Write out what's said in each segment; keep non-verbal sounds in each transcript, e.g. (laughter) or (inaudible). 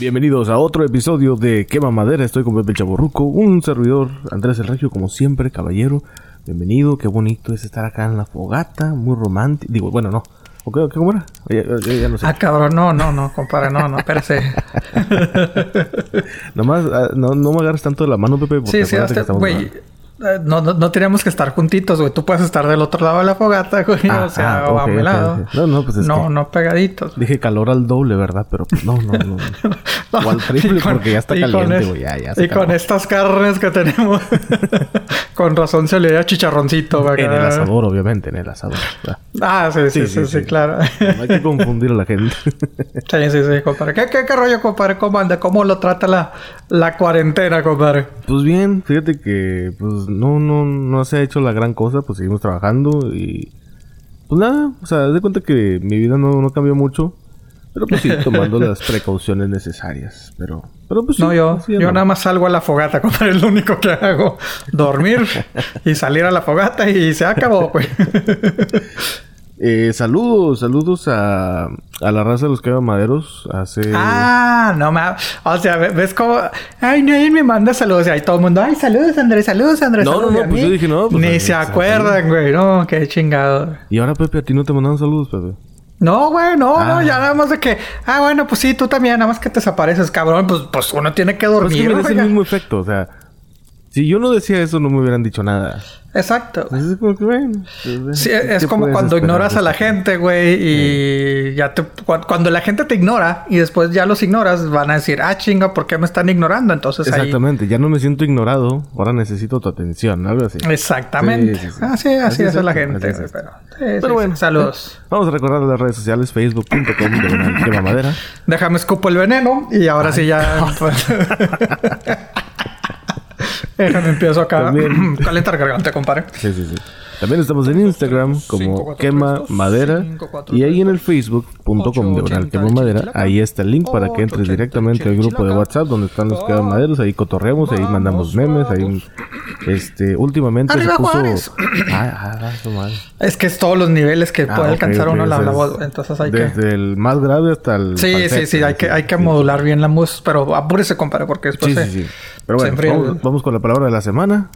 Bienvenidos a otro episodio de Quema Madera. Estoy con Pepe Chaborruco, un servidor, Andrés El Regio, como siempre, caballero. Bienvenido, qué bonito es estar acá en la fogata, muy romántico. Digo, bueno, no. ¿O qué- ¿Cómo era? Ya, ya- ya no sé. Ah, cabrón, no, no, no, compadre, no, no, espérese. (laughs) Nomás, ah, no, no me agarres tanto de la mano, Pepe, porque Sí, sí, que hasta, estamos güey. No, no, no tenemos que estar juntitos, güey. Tú puedes estar del otro lado de la fogata, güey. Ah, o sea, ah, o a mi lado. ok. No, no, pues es no, que- no pegaditos. Dije calor al doble, ¿verdad? Pero pues, no, no, no. (laughs) o al triple con- porque ya está caliente, güey. Ya, ya se Y con estas carnes que tenemos. (laughs) con razón se le da chicharroncito, güey. En el asador, obviamente, en el asador. Ah, sí, sí, Sí, sí, sí, sí, sí. claro. No hay que confundir a la gente. (laughs) sí, sí, sí, compadre. ¿Qué, qué, qué rollo, compadre? ¿Cómo anda? ¿Cómo lo trata la, la cuarentena, compadre? Pues bien, fíjate que pues no, no, no se ha hecho la gran cosa, pues seguimos trabajando y pues nada, o sea, de cuenta que mi vida no, no cambió mucho, pero pues sí, (laughs) tomando las precauciones necesarias, pero, pero pues sí, No, yo, así yo andamos. nada más salgo a la fogata, (laughs) compadre. Es lo único que hago. Dormir (laughs) y salir a la fogata y se acabó, güey. Eh, saludos, saludos a, a la raza de los maderos hace... ah, no mames. O sea, ve- ves cómo. Ay, nadie me manda saludos. Y ahí todo el mundo. Ay, saludos, Andrés. Saludos, Andrés. No, saludos". no, no, pues yo dije, no, pues, Ni a- se acuerdan, güey. No, qué chingado. Y ahora Pepe, a ti no te mandaron saludos, Pepe. No, güey, no, Ah. no, ya nada más de que, ah, bueno, pues sí, tú también, nada más que te desapareces, cabrón, pues, pues uno tiene que es dormir. que mira, es el mismo efecto, o sea, si yo no decía eso no me hubieran dicho nada. Exacto. Pues es como que, bueno, pues, Sí, ¿qué es como puedes cuando ignoras de a la esto? gente, güey, y ya te... cu- Cuando la gente te ignora y después ya los ignoras, van a decir, ah, chinga, ¿por qué me están ignorando? Entonces ahí... Exactamente, ya no me siento ignorado, ahora necesito tu atención, algo así. Exactamente. Sí, sí. Así, así, Así es es la gente, es pero... bueno, Saludos. Vamos a recordar las redes sociales, facebook.com, de Quema Madera. Déjame escupo el veneno y ahora sí ya... (laughs) (laughs) Déjame empiezo acá. También. (clears throat) Calentar garganta, compadre. Sí, sí, sí. También estamos en Instagram como Quema Madera. cinco, cuatro, Y ahí en el facebook.com ochenta, Quema Madera. Ahí está el link para que entres directamente al grupo de. WhatsApp donde están los Quema Maderos. Ahí cotorreamos, ahí mandamos memes. Ahí, este, últimamente ¡Arriba, se puso. (clears throat) Ah, ah, madre. Es que es todos los niveles que Ah, puede alcanzar uno la, voz. Entonces hay que... Desde el más grave hasta el. Sí, sí, sí, hay que, hay que modular bien la música, pero apúrese, compadre, porque después Sí, se- sí, sí. Pero bueno, vamos, vamos con la palabra de la semana.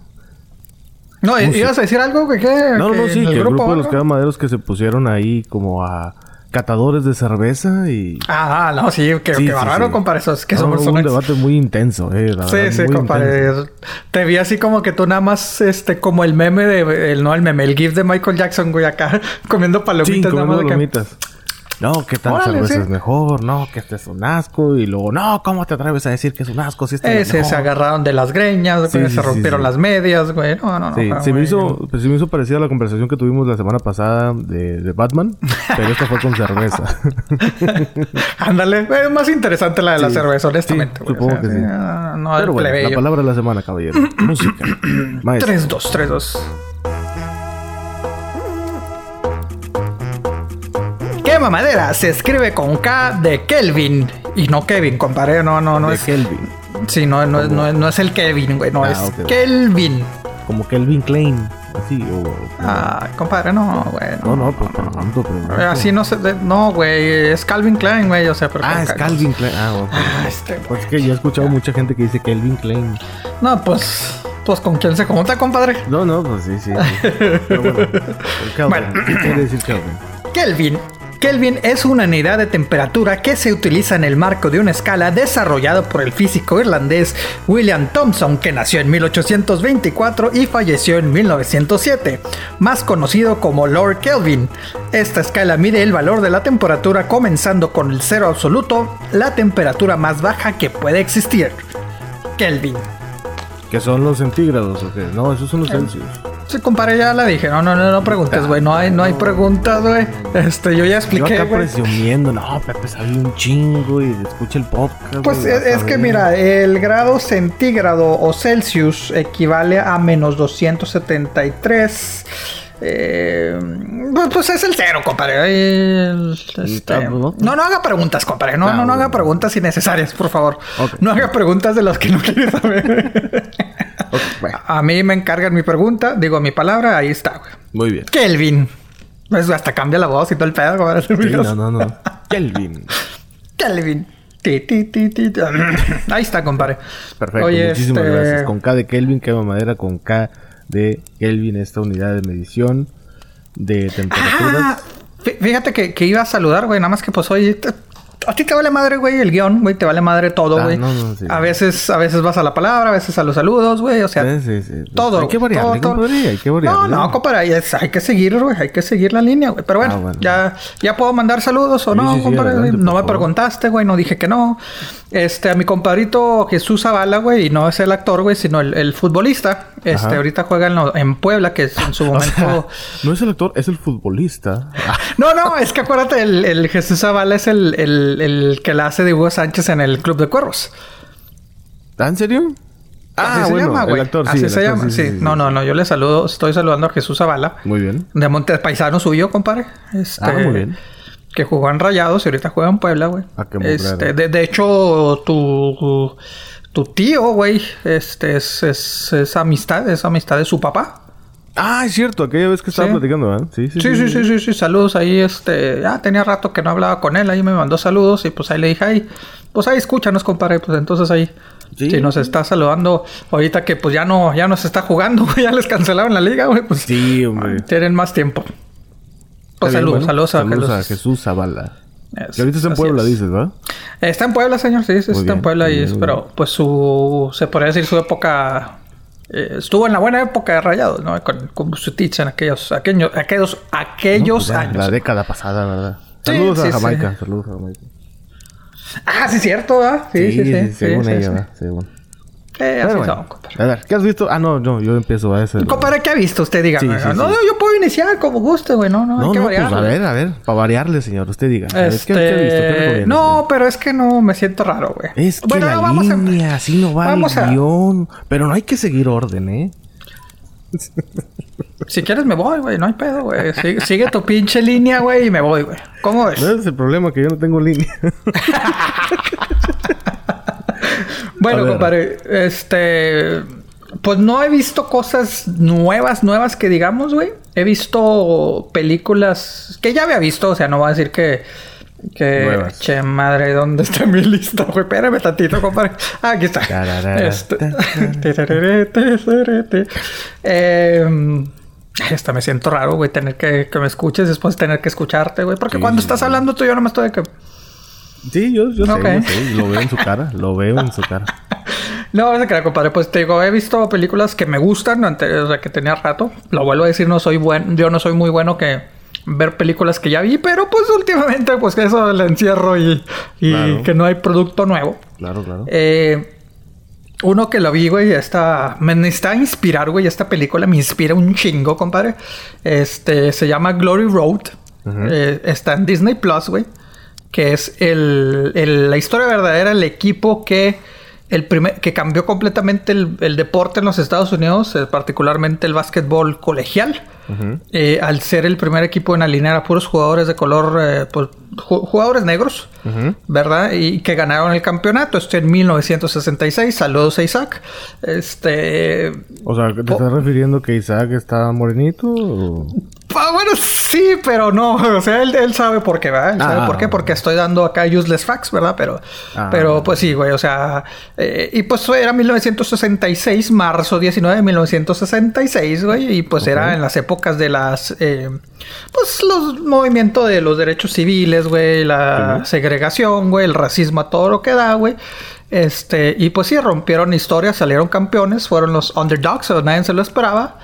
No, ¿i- Música. ¿ibas a decir algo? ¿Que, qué? No, no, no, ¿Que sí, que el grupo de los algo? quemaderos que se pusieron ahí como a catadores de cerveza y... Ah, no, sí, que, Sí, que sí, bárbaro, sí. compadre. Eso es que No, hubo un debate muy intenso, eh. la Sí, verdad, sí, muy compadre. intenso. Te vi así como que tú nada más, este, como el meme de, el, no el meme, el gif de Michael Jackson, güey, acá (laughs) comiendo Sí, palomitas. nada comiendo más de que- palomitas. No, que tal Órale, cerveza sí. es mejor, no, que este es un asco. Y luego, no, ¿cómo te atreves a decir que es un asco si este es Ese, mejor? se agarraron de las greñas, Sí, güey, sí, se rompieron las medias, güey. No, no, no. Sí, se me, hizo, se me hizo parecida a la conversación que tuvimos la semana pasada de, de Batman, pero esta fue con cerveza. (laughs) Ándale, es más interesante la de la cerveza, honestamente. Güey. supongo que sí. ah, No, pero bueno, la palabra de la semana, caballero. (clears throat) Música. (clears throat) Maestro. 3-2, 3-2. ¿Qué mamadera? Se escribe con K de Kelvin. Y no Kevin, compadre. No, no, no de es. Kelvin. Sí, no, no, no, no es el Kevin, güey. No, Ah, es. Kelvin. Como Kelvin Klein. Así, o... Ah, compadre, no, güey. No, no, pues pregunto, pregunto. Así no se. de- no, güey. Es Calvin Klein, güey. O sea, pero. Ah, es. Calvin Klein. Ah, ok. Ah, este, Pues es que yo he escuchado mucha gente que dice Kelvin Klein. No, pues. Pues con quién se junta, compadre. No, no, pues sí, sí. sí. Pero bueno, el (laughs) Kelvin. Bueno. ¿Qué quiere decir Kelvin? Kelvin. Kelvin es una unidad de temperatura que se utiliza en el marco de una escala desarrollado por el físico irlandés William Thomson, que nació en 1824 y falleció en 1907, más conocido como Lord Kelvin. Esta escala mide el valor de la temperatura comenzando con el cero absoluto, la temperatura más baja que puede existir. Kelvin. ¿Qué son los centígrados o qué? No, esos son los Celsius. Sí, compadre, ya la dije. No, no, no, no preguntes, güey. No hay, no hay preguntas, güey. Este, yo ya Yo expliqué, acá güey. presumiendo, no, Pepe sabe un chingo y escucha el podcast. Pues es, que mira, el grado centígrado o Celsius equivale a menos 273. Eh, pues- pues es el cero, compadre. El- este, Ah, ¿no? no, haga preguntas, compadre. No, Ah, no, no bueno. haga preguntas innecesarias, por favor. No haga preguntas de las que no quiere saber. Bueno, a mí me encargan mi pregunta, digo mi palabra, ahí está, güey. muy bien. Kelvin. Pues hasta cambia la voz y todo el pedo, compadre. Sí, no, no, no. (laughs) Kelvin. Kelvin. Ti, ti, ti, ti. (clears throat) Ahí está, compadre. Perfecto, Oye, muchísimas este- gracias. Con K de Kelvin, quema madera con K de Kelvin, esta unidad de medición de Ah, temperaturas. fí- fíjate que, que iba a saludar, güey. Nada más que pues te- a ti te vale madre, güey, el guion, güey, te vale madre todo, Ah, güey. no, no, sí. a veces, a veces vas a la palabra, a veces a los saludos, güey. O sea, Sí, sí, todo. Hay que variarle, todo, hay que variarle. No, no, compadre, hay que seguir, güey, hay que seguir la línea, güey. Pero bueno, Ah, bueno. ya, ya puedo mandar saludos o no, compadre. adelante, no me favor. preguntaste, güey, no dije que no. Este, a mi compadrito Jesús Zavala, güey, y no es el actor, güey, sino el, el futbolista. Este, Ajá. ahorita juega en, lo- en Puebla, que es en su (laughs) momento. sea, no es el actor, es el futbolista. (laughs) No, no, es que acuérdate, el, el Jesús Zavala es el, el, el que la hace de Hugo Sánchez en el Club de Cuervos. ¿Ah, ¿En serio? Ah, Así se bueno, llama, el güey. actor, sí. Así el se actor, llama, sí. No, no, no, yo le saludo, estoy saludando a Jesús Zavala. Muy bien. De Montes Paisano suyo, compadre. Este, Ah, muy bien. Que jugó en Rayados y ahorita juega en Puebla, güey. Ah, qué Este, de, de hecho, tu, tu tío, güey, este es, es, es amistad, es amistad de su papá. Ah, es cierto, aquella vez que estaba Sí. platicando, ¿verdad? Sí, sí, Sí, sí, sí, sí, sí, saludos ahí, este, ya tenía rato que no hablaba con él, ahí me mandó saludos y pues ahí le dije, ay, pues ahí escúchanos, compadre, pues entonces ahí, si nos está saludando ahorita que pues ya no, ya no se está jugando, (laughs) ya les cancelaron la liga, güey, pues Sí, hombre. tienen más tiempo. Pues bien, saludos, bueno, saludos a saludos a Jesús. Jesús Zavala. Es- Que ahorita está en Puebla, es. dices, ¿verdad? Está en Puebla, señor, sí, sí, está en Puebla y es, pero pues su, se podría decir su época, eh, estuvo en la buena época de Rayados, ¿no? Con, con Bucetich en aquellos, aquellos, aquellos, aquellos Pues ya, años. La década pasada, ¿verdad? Sí, Saludos sí, a sí. Jamaica, saludos a Jamaica. Ah, sí, cierto, ¿verdad? Sí, sí, sí. sí, según sí, ella, sí. ¿verdad? Según. Eh, así bueno. son, compadre. A ver, ¿qué has visto? Ah, no, no, yo empiezo a ese. Compadre, ¿qué ha visto usted? Dígame. Sí, sí, no, sí. yo puedo iniciar como guste, güey. No, no, hay que no, pues a ver, a ver, para variarle, señor, usted diga. A ver, ¿qué- Este... ¿qué, ha visto? ¿Qué recomienda, no, señor? pero es que no me siento raro, güey. Es que Bueno, la no, vamos a- línea, así no va vamos el a- guion. Pero no hay que seguir orden, ¿eh? (laughs) Si quieres me voy, güey. No hay pedo, güey. Sigue, sigue tu pinche línea, güey, y me voy, güey. ¿Cómo ves? No es el problema, que yo no tengo línea. (laughs) Bueno, compadre, este. Pues no he visto cosas nuevas, nuevas que digamos, güey. He visto películas que ya había visto, o sea, no voy a decir que. Que. Nuevas. Che, madre, ¿dónde está mi lista, güey? Espérame tantito, compadre. Ah, aquí está. Este. Eh, hasta me siento raro, güey, tener que, que me escuches después tener que escucharte, güey. Porque Sí, cuando estás hablando tú, yo no me estoy de que. Sí, yo, yo sé, yo sé. Lo veo en su cara, lo veo en su cara. (laughs) No, no se crea, compadre. Pues te digo, he visto películas que me gustan, ante- o sea, que tenía rato. Lo vuelvo a decir, no soy buen, yo no soy muy bueno que ver películas que ya vi, pero pues últimamente, pues que eso el encierro y, y Claro. que no hay producto nuevo. Claro, claro. Eh, uno que lo vi, güey, está, me necesita inspirar, güey. Esta película me inspira un chingo, compadre. Este se llama Glory Road. Eh, está en Disney Plus, güey. Que es el, el- la historia verdadera, el equipo que el primer, que cambió completamente el, el deporte en los Estados Unidos, eh, particularmente el básquetbol colegial. Eh, al ser el primer equipo en alinear a puros jugadores de color, eh, pues, ju- jugadores negros. ¿verdad? Y que ganaron el campeonato. Esto en 1966. Saludos a Isaac. Este. O sea, ¿te estás refiriendo que Isaac está morenito? o- Bueno, sí, pero no. (laughs) O sea, él, él sabe por qué, ¿verdad? Él sabe Ah. por qué, porque estoy dando acá useless facts, ¿verdad? Pero, Ah. pero pues sí, güey. O sea, eh, y pues era 1966, marzo 19 de 1966, güey. Y pues era en las épocas de las. eh, pues los movimientos de los derechos civiles, güey. La segregación, güey. El racismo a todo lo que da, güey. Este, y pues sí, rompieron historias, salieron campeones, fueron los underdogs, o nadie se lo esperaba.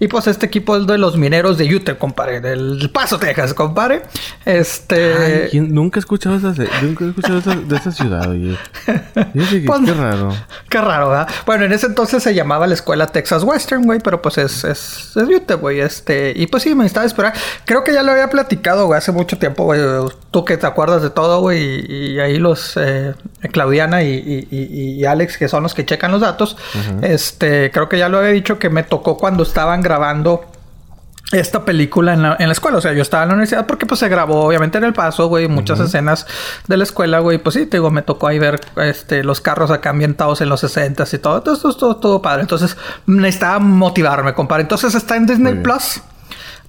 Y pues este equipo es de los mineros de Utah, compadre, del Paso, Texas, compadre. Este. Ay, ¿quién- Nunca he escuchado esa, nunca he escuchado esa- de esa ciudad, oye. Que (laughs) Pues- qué raro. Qué raro, ¿verdad? Bueno, en ese entonces se llamaba la escuela Texas Western, güey, pero pues es, es, es Utah, güey. Este, y pues sí, me necesitaba esperar. Creo que ya lo había platicado, güey, hace mucho tiempo, güey. Tú que te acuerdas de todo, güey, y, y ahí los eh, Claudiana y, y- y- Alex, que son los que checan los datos. Este, creo que ya lo había dicho que me tocó cuando estaban grabando esta película en la, en la escuela. O sea, yo estaba en la universidad porque pues se grabó obviamente en El Paso, güey, muchas escenas de la escuela, güey. Pues sí, te digo, me tocó ahí ver este, los carros acá ambientados en los 60 y todo. Entonces, todo, todo, todo padre. Entonces, necesitaba motivarme, compadre. Entonces está en Disney. Plus.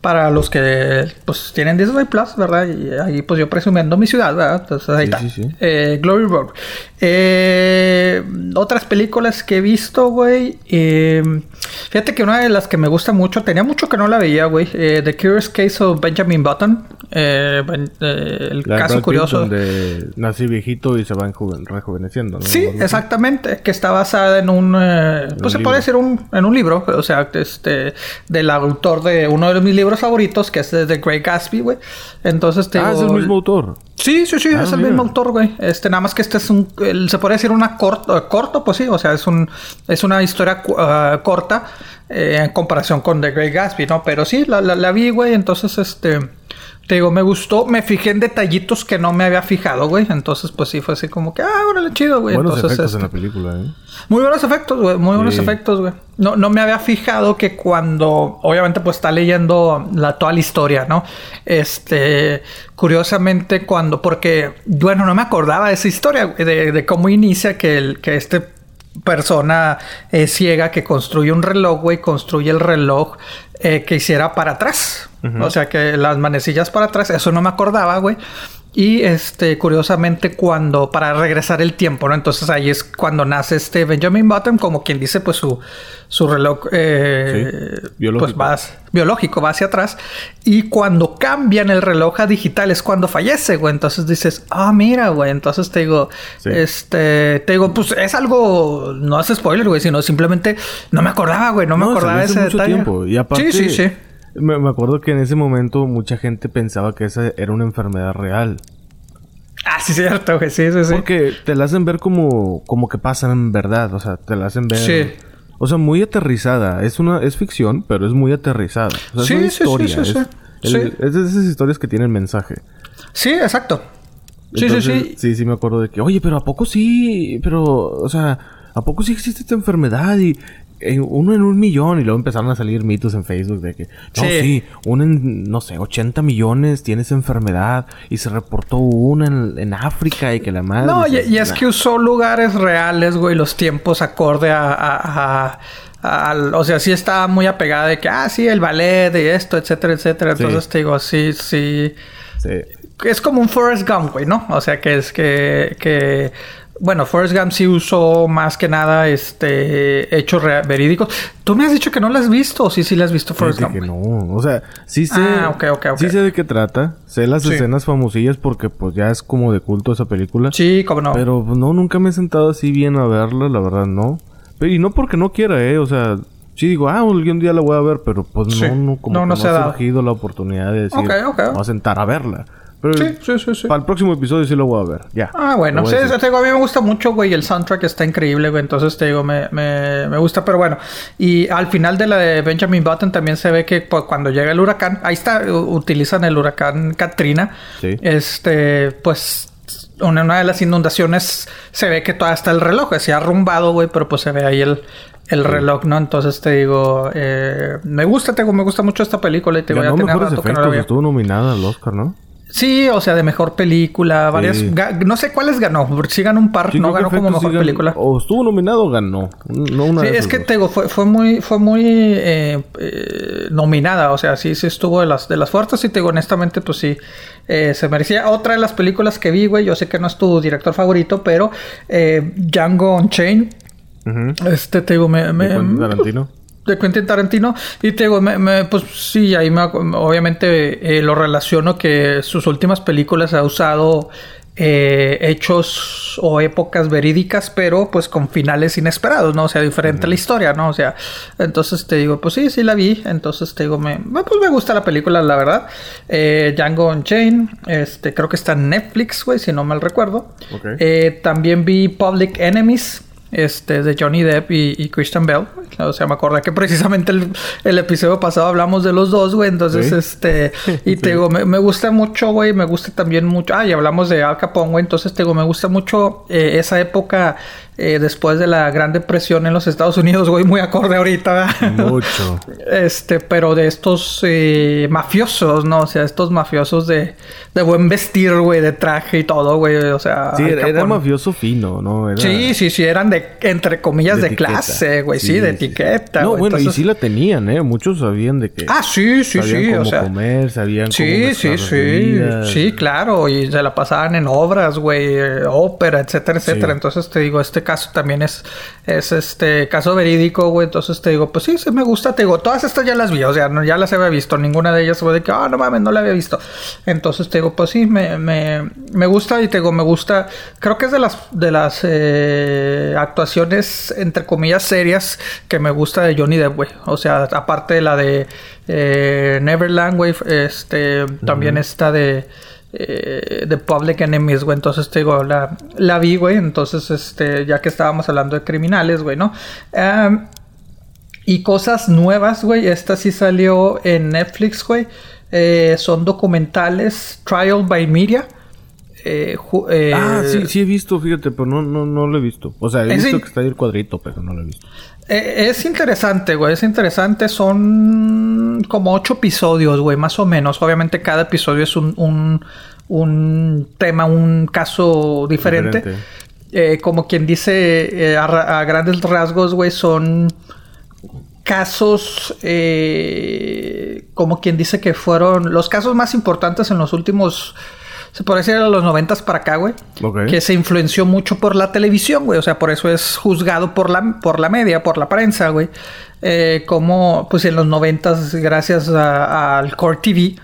Para los que pues tienen Disney Plus, ¿verdad? Y ahí pues yo presumiendo mi ciudad, ¿verdad? Entonces ahí está. Eh, Glory Road. Eh, otras películas que he visto, güey. Eh, fíjate que una de las que me gusta mucho, tenía mucho que no la veía, güey. The Curious Case of Benjamin Button. el caso curioso. Donde nací viejito y se van rejuveneciendo, ¿no? Sí, exactamente. Que está basada en un. pues se puede decir un, en un libro. O sea, este. Del autor de uno de mis libros favoritos, que es de The Great Gatsby, güey. Entonces te Ah, es el mismo autor. Sí, sí, sí, ah, es el mismo autor, güey. Este, nada más que este es un, se puede decir una corto, corto, pues sí, o sea, es un, es una historia ah, corta eh, en comparación con The Great Gatsby, ¿no? Pero sí, la, la, la vi, güey, entonces, este, te digo, me gustó, me fijé en detallitos que no me había fijado, güey. Entonces, pues sí, fue así como que, ah, órale, chido, güey. Buenos Entonces, efectos en la película, ¿eh? Muy buenos efectos, güey. Muy buenos efectos, güey. No, no me había fijado que cuando, obviamente, pues está leyendo la, toda la historia, ¿no? Este, curiosamente, cuando, porque, bueno, no me acordaba de esa historia, de, de cómo inicia que, el, que este persona eh, ciega que construye un reloj, güey, construye el reloj eh, que hiciera para atrás. O sea, que las manecillas para atrás, eso no me acordaba, güey. Y este, curiosamente, cuando, para regresar el tiempo, ¿no? Entonces ahí es cuando nace este Benjamin Button, como quien dice, pues su, su reloj eh, biológico. Pues, va, biológico va hacia atrás. Y cuando cambian el reloj a digital es cuando fallece, güey. Entonces dices, ah, mira, güey. Entonces te digo, este, te digo, pues es algo, no hace spoiler, güey, sino simplemente no me acordaba, güey. No, me acordaba de ese mucho detalle. Tiempo. Y aparte, sí, sí, sí. Me, acuerdo que en ese momento mucha gente pensaba que esa era una enfermedad real. Ah, sí, cierto, güey. Sí, sí, sí. Porque te la hacen ver como, como que pasan en verdad. O sea, te la hacen ver. Sí. O sea, muy aterrizada. Es una, es ficción, pero es muy aterrizada. O sea, sí, es una historia. Sí, sí, sí, es, es, de esas historias que tienen mensaje. Sí, exacto. sí, sí, sí. Sí, sí, me acuerdo de que, oye, pero ¿a poco sí? Pero, o sea, ¿a poco sí existe esta enfermedad? Y uno en un millón y luego empezaron a salir mitos en Facebook de que no, sí, uno en, no sé, 80 millones tiene esa enfermedad y se reportó una en, África y que la madre... No, y, es que usó lugares reales, güey, los tiempos acorde a, o sea, sí estaba muy apegada de que, ah, sí, el ballet y esto, etcétera, etcétera. Entonces te digo, sí, sí. Sí. Es como un Forrest Gump, güey, ¿no? O sea, que es que, que bueno, Forrest Gump sí usó más que nada este hechos verídicos. Tú me has dicho que no lo has visto, o sí, sí lo has visto Forrest Gump. que no, o sea, sí sé. Ah, okay, okay, okay. Sí sé de qué trata. Sé las escenas famosillas porque pues ya es como de culto esa película. Sí, cómo no. Pero pues, no, nunca me he sentado así bien a verla, la verdad no. Pero, y no porque no quiera, eh, o sea, sí digo, ah, algún día la voy a ver, pero pues no, no, como no, se ha surgido la oportunidad de decir, vamos a sentar a verla sí, sí, sí, sí. Para el próximo episodio sí lo voy a ver. Ya. Ah, bueno. Sí, te digo, a mí me gusta mucho, güey. El soundtrack está increíble, güey. Entonces te digo, me, me, me, gusta. Pero bueno. Y al final de la de Benjamin Button también se ve que pues, cuando llega el huracán, ahí está, utilizan el huracán Katrina. Sí. Este, pues una, una, de las inundaciones se ve que todavía está el reloj, se ha arrumbado, güey, pero pues se ve ahí el, el reloj, ¿no? Entonces te digo, eh, me gusta, te digo, me gusta mucho esta película y te voy a tener rato que no Estuvo nominada al Oscar, ¿no? Sí, o sea, de mejor película, varias... No sé cuáles ganó, porque sí ganó un par, no ganó como mejor película. O estuvo nominado o ganó, no una Sí, es que te digo, fue, fue muy, fue muy eh, eh, nominada, o sea, sí, sí estuvo de las, de las fuertes y te digo, honestamente, pues sí, eh, se merecía. Otra de las películas que vi, güey, yo sé que no es tu director favorito, pero Django Unchained, este, te digo, me... me de Quentin Tarantino. Y te digo, me, pues sí, ahí me, obviamente eh, lo relaciono que sus últimas películas ha usado eh, hechos o épocas verídicas, pero pues con finales inesperados, ¿no? O sea, diferente la historia, ¿no? O sea, entonces te digo, pues sí, sí la vi. Entonces te digo, me, pues me gusta la película, la verdad. Eh, Django Unchained, este, creo que está en Netflix, güey, si no mal recuerdo. también vi Public Enemies este, de Johnny Depp y, Christian Bell. O sea, me acordé que precisamente el, episodio pasado hablamos de los dos, güey. Entonces, este, y (laughs) te digo, me, gusta mucho, güey. Me gusta también mucho. Ah, y hablamos de Al Capone, güey. Entonces, te digo, me gusta mucho eh, esa época eh, después de la Gran Depresión en los Estados Unidos, güey, muy acorde ahorita. Mucho. (laughs) este, pero de estos eh, mafiosos, ¿no? O sea, estos mafiosos de, de buen vestir, güey, de traje y todo, güey. O sea, sí, era, mafioso fino, ¿no? Sí, sí, sí, eran de entre comillas, de, clase, güey, sí, de etiqueta. No, bueno, y sí la tenían, ¿eh? Muchos sabían de que. Ah, sí, sí, sí. Cómo o sea, comer, sabían sí, sí, sí. Sí, claro. Y se la pasaban en obras, güey, eh, ópera, etcétera, etcétera. Entonces te digo, este caso también es, es este caso verídico, güey. Entonces te digo, pues sí, sí me gusta. Te digo, todas estas ya las vi, o sea, no, ya las había visto. Ninguna de ellas fue de que, ah, no mames, no la había visto. Entonces te digo, pues sí, me, me, me gusta y te digo, me gusta. Creo que es de las, de las eh, actuaciones, entre comillas, serias que me gusta de Johnny Depp, güey. O sea, aparte de la de eh, Neverland, güey, este, también está de eh, de Public Enemies, güey. Entonces te digo, la, la vi, güey. Entonces, este, ya que estábamos hablando de criminales, güey, ¿no? y cosas nuevas, güey. Esta sí salió en Netflix, güey. Eh, son documentales Trial by Media. Eh, eh, ah, sí, sí he visto, fíjate, pero no, no, no lo he visto. O sea, he visto que está ahí el cuadrito, pero no lo he visto. es interesante, güey, es interesante. Son como ocho episodios, güey, más o menos. Obviamente cada episodio es un, un, tema, un caso diferente. como quien dice, a, grandes rasgos, güey, son casos, eh, como quien dice que fueron los casos más importantes en los últimos, se puede decir, a los noventas para acá, güey. Que se influenció mucho por la televisión, güey. O sea, por eso es juzgado por la, por la media, por la prensa, güey. Eh, como, pues en los noventas, gracias al Core TV,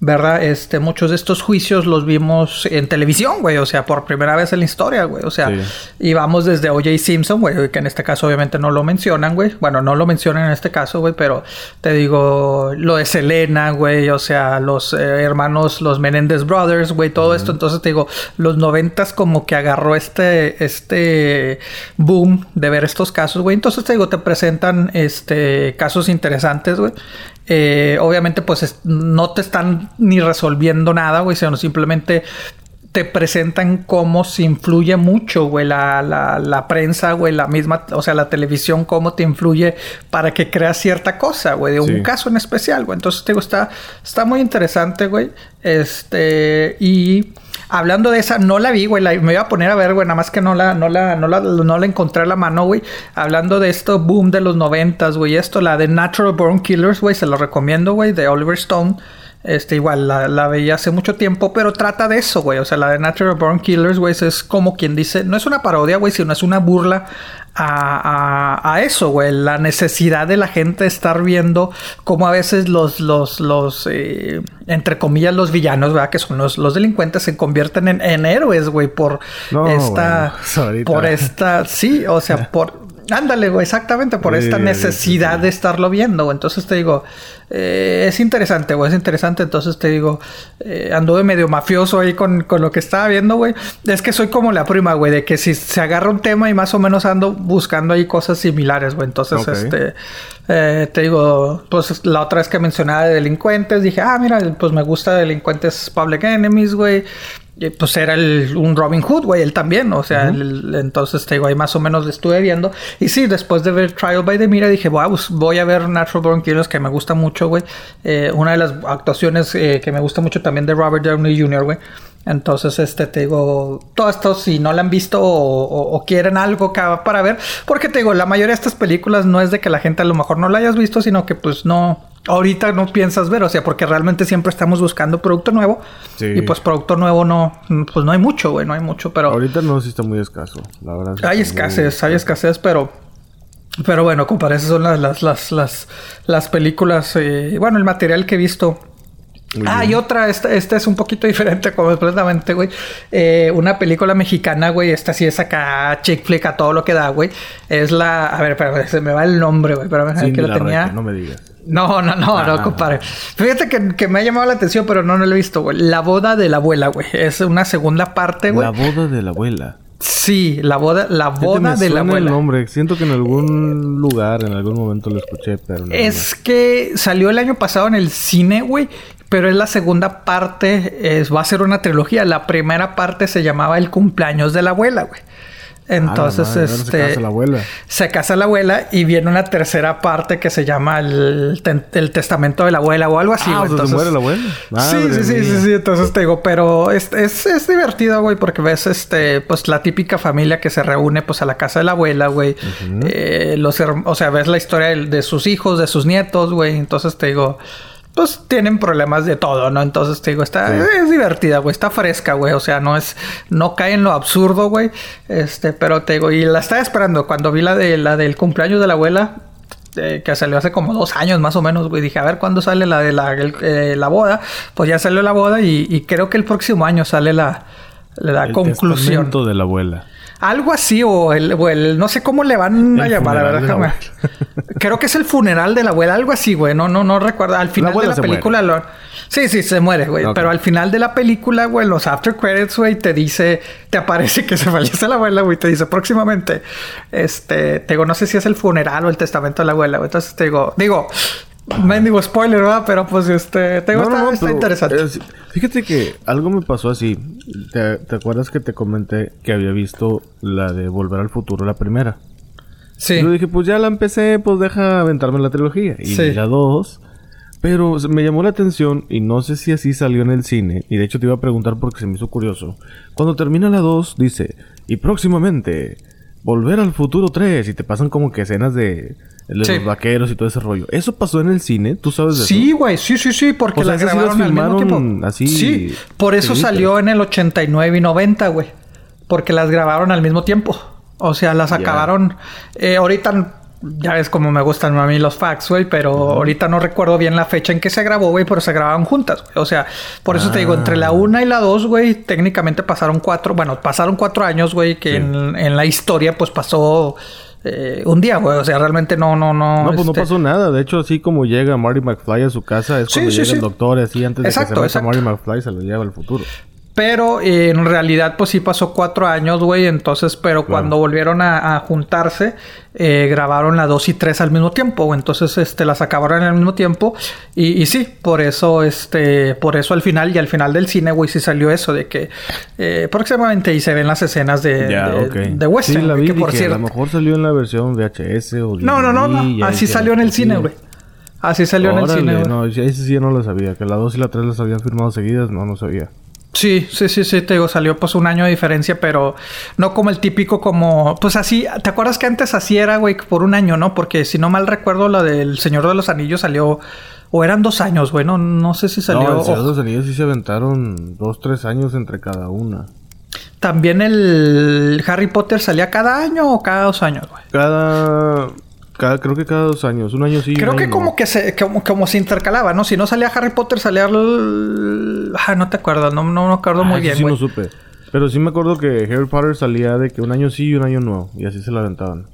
¿verdad? Este, muchos de estos juicios los vimos en televisión, güey, o sea, por primera vez en la historia, güey, o sea, y vamos desde O.J. Simpson, güey, que en este caso obviamente no lo mencionan, güey, bueno, no lo mencionan en este caso, güey, pero te digo, lo de Selena, güey, o sea, los eh, hermanos, los Menendez Brothers, güey, todo esto, entonces te digo, los noventas como que agarró este, este boom de ver estos casos, güey, entonces te digo, te presentan, este, casos interesantes, güey, eh, obviamente, pues no te están ni resolviendo nada, güey, sino simplemente te presentan cómo se influye mucho, güey, la, la, prensa, güey, la misma, o sea, la televisión, cómo te influye para que creas cierta cosa, güey, de un caso en especial, güey. Entonces, te digo, está, está muy interesante, güey. Este, y Hablando de esa, no la vi, güey. me iba a poner a ver, güey. Nada más que no la, no la, no la, no la encontré a la mano, güey. Hablando de esto, boom de los noventas, güey. Esto, la de Natural Born Killers, güey. Se lo recomiendo, güey. De Oliver Stone. Este, igual, la, la, veía hace mucho tiempo, pero trata de eso, güey. O sea, la de Natural Born Killers, güey, es como quien dice, no es una parodia, güey, sino es una burla a, eso, güey. La necesidad de la gente estar viendo cómo a veces los, los, los, eh, entre comillas, los villanos, ¿verdad? Que son los, los delincuentes, se convierten en, héroes, güey, por esta, por esta, sí, o sea, (laughs) por, Ándale, güey, exactamente por esta necesidad de estarlo viendo. Entonces te digo, eh, es interesante, güey, es interesante. Entonces te digo, eh, ando de medio mafioso ahí con, lo que estaba viendo, güey. Es que soy como la prima, güey, de que si se agarra un tema y más o menos ando buscando ahí cosas similares, güey. Entonces, este, eh, te digo, pues la otra vez que mencionaba de delincuentes, dije, ah, mira, pues me gusta delincuentes Public Enemies, güey pues era el, un Robin Hood, güey, él también, o sea, entonces te digo, ahí más o menos le estuve viendo. Y sí, después de ver Trial by the Mira, dije, wow, pues voy a ver Natural Born Killers, que me gusta mucho, güey. Eh, una de las actuaciones eh, que me gusta mucho también de Robert Downey Jr., güey. Entonces, este, te digo, todo esto, si no la han visto o, quieren algo para ver, porque te digo, la mayoría de estas películas no es de que la gente a lo mejor no la hayas visto, sino que pues no, ahorita no piensas ver, o sea, porque realmente siempre estamos buscando producto nuevo. Y pues producto nuevo no, pues no hay mucho, güey, no hay mucho, pero... Ahorita no, sí está muy escaso, la verdad. Hay escasez, hay escasez, pero... Pero bueno, comparé, esas son las, las, las, las, las películas, eh, bueno, el material que he visto ah, y otra, esta, esta, es un poquito (laughs) diferente completamente, güey. Eh, una película mexicana, güey. Esta sí es acá chick flick a todo lo que da, güey. Es la... A ver, espérame, se me va el nombre, güey. Pero sí, que lo tenía... no me digas. No, no, no, no, ah. compadre. Fíjate que, que, me ha llamado la atención, pero no, no lo he visto, güey. La boda de la abuela, güey. Es una segunda parte, güey. La boda de la abuela. Sí, la boda, la boda de la abuela. el nombre. Siento que en algún lugar, en algún momento lo escuché, pero no. Es que salió el año pasado en el cine, güey. Pero es la segunda parte, es, va a ser una trilogía. La primera parte se llamaba El cumpleaños de la abuela, güey. Entonces, Ah, madre, este. Se casa la abuela. se casa la abuela y viene una tercera parte que se llama el, el testamento de la abuela o algo así, ah, se Entonces- muere la abuela. Sí, Madre sí, sí, sí, mía. sí, entonces te digo, pero es, es, es divertido, güey, porque ves, este, pues la típica familia que se reúne, pues a la casa de la abuela, güey. Eh, los, her- o sea, ves la historia de, de sus hijos, de sus nietos, güey. Entonces te digo, pues tienen problemas de todo, ¿no? Entonces te digo, está, Sí. es divertida, güey, está fresca, güey. O sea, no es, no cae en lo absurdo, güey. Este, pero te digo, y la estaba esperando cuando vi la de la del cumpleaños de la abuela eh, que salió hace como dos años más o menos, güey. Dije, a ver cuándo sale la de la, el- eh, la boda. Pues ya salió la boda y, y creo que el próximo año sale la, la El conclusión. de la abuela. Algo así, o el, o el- no sé cómo le van a El llamar, a ver, funeral de la. Creo que es el funeral de la abuela, algo así, güey. No, no, no recuerdo. Al final de la película lo- Sí, sí, se muere, güey. Pero al final de la película, güey, los after credits, güey, te dice, te aparece que se fallece la abuela, güey. Te dice próximamente, este, te digo, no sé si es el funeral o el testamento de la abuela, güey. Entonces te digo, digo, (coughs) mendigo spoiler, ¿verdad? Pero pues, este, te No, no, está, interesante. es- fíjate que algo me pasó así. ¿Te, te acuerdas que te comenté que había visto la de Volver al Futuro, la primera? sí. Yo dije, pues ya la empecé, pues deja aventarme la trilogía. Y Sí. la dos. Pero me llamó la atención y no sé si así salió en el cine. Y de hecho te iba a preguntar porque se me hizo curioso. Cuando termina la 2, dice, y próximamente, Volver al Futuro 3. Y te pasan como que escenas de, de Sí. los vaqueros y todo ese rollo. ¿Eso pasó en el cine? ¿Tú sabes de Sí, eso? güey, sí, sí, sí, porque O sea, las esas sí las grabaron al mismo tiempo. así, sí, por eso salió en el 89 y 90, güey. Porque las grabaron al mismo tiempo. O sea, las acabaron. eh, ahorita, ya ves como me gustan a mí los facts, güey, pero ahorita no recuerdo bien la fecha en que se grabó, güey, pero se grababan juntas. O sea, por eso te digo, entre la Ah. una y la dos, güey, técnicamente pasaron cuatro, bueno, pasaron cuatro años, güey, que Sí. en, en la historia, pues pasó. Eh, un día, güey. O sea, realmente no, no, no. No, pues no este, pasó nada. De hecho, así como llega Marty McFly a su casa, es cuando sí, llega sí. el doctor, así antes de Exacto, que se meta. Marty McFly, se lo lleva al futuro. Pero eh, en realidad, pues sí pasó cuatro años, güey. Entonces, pero cuando volvieron a, a juntarse, eh, grabaron la 2 y 3 al mismo tiempo. Entonces, este, las acabaron al mismo tiempo. Y, y sí, por eso, este, por eso al final y al final del cine, güey, sí salió eso de que eh, próximamente y se ven las escenas de, Ya, de, western. Sí, la güey, vi. que por cierto. a lo mejor salió en la versión VHS o No, no, no, no. Así salió en el cine, güey. Así salió en el cine. No, ese sí yo no lo sabía. Que la 2 y la 3 las habían firmado seguidas, no, no sabía. Sí, sí, sí, sí, te digo, salió pues un año de diferencia, pero no como el típico como, pues así, ¿te acuerdas que antes así era, güey, por un año, no? Porque si no mal recuerdo, la del Señor de los Anillos salió, o eran dos años, güey, no, no sé si salió. no, el Señor de los Anillos sí se aventaron dos, tres años entre cada una. También el Harry Potter salía cada año o cada dos años, güey. Cada, cada... Creo que cada dos años. Un año sí. Creo un que año como no. que se, como, como se intercalaba, ¿no? Si no salía Harry Potter, salía el... Ah, no te acuerdas, no, no me acuerdo Ah, muy bien, sí no supe. Pero sí me acuerdo que Harry Potter salía de que un año sí y un año no. Y así se la aventaban.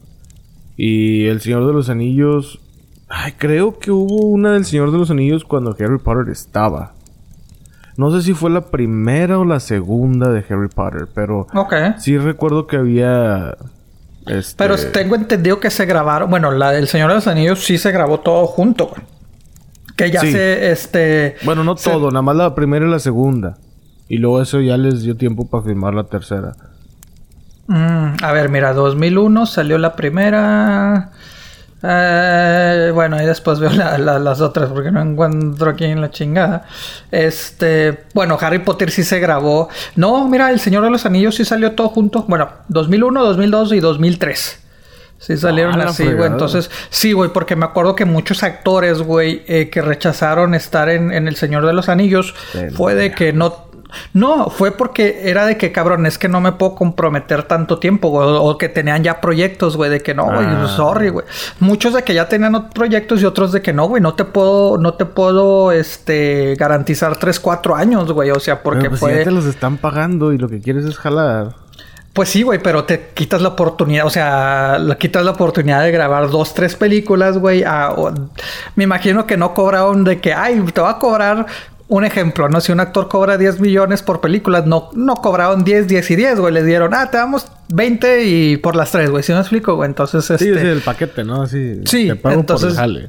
Y El Señor de los Anillos... Ay, creo que hubo una del Señor de los Anillos cuando Harry Potter estaba. No sé si fue la primera o la segunda de Harry Potter, pero Ok. sí recuerdo que había... Este... Pero tengo entendido que se grabaron. Bueno, la del Señor de los Anillos sí se grabó todo junto, güey. Que ya Sí. se, este. Bueno, no se- todo, nada más la primera y la segunda. Y luego eso ya les dio tiempo para filmar la tercera. Mm, a ver, mira, 2001 salió la primera. Eh, bueno, y después veo la- la- las otras porque no encuentro aquí en la chingada. Este, bueno, Harry Potter sí se grabó. No, mira, El Señor de los Anillos sí salió todo junto. Bueno, 2001, 2002 y 2003. Sí salieron Ah, así, güey. Entonces, sí, güey, porque me acuerdo que muchos actores, güey, eh, que rechazaron estar en, en El Señor de los Anillos Pero fue de que no. No, fue porque era de que, cabrón, es que no me puedo comprometer tanto tiempo, güey. O que tenían ya proyectos, güey, de que no, güey, Ah. sorry, güey. Muchos de que ya tenían otros proyectos y otros de que no, güey, no te puedo, no te puedo, este, garantizar 3, 4 años, güey. O sea, porque pues, si fue. ya te los están pagando y lo que quieres es jalar. Pues sí, güey, pero te quitas la oportunidad, o sea, le quitas la oportunidad de grabar dos, tres películas, güey. Me imagino que no cobraron de que, ay, te va a cobrar un ejemplo, ¿no? Si un actor cobra 10 millones por películas, no, no cobraron 10, 10 y 10, güey. Les dieron, ah, te damos 20 y por las tres, güey. Si me explico, güey. Entonces, Sí, este... es el paquete, ¿no? Así. Sí, te pago entonces- por el jale.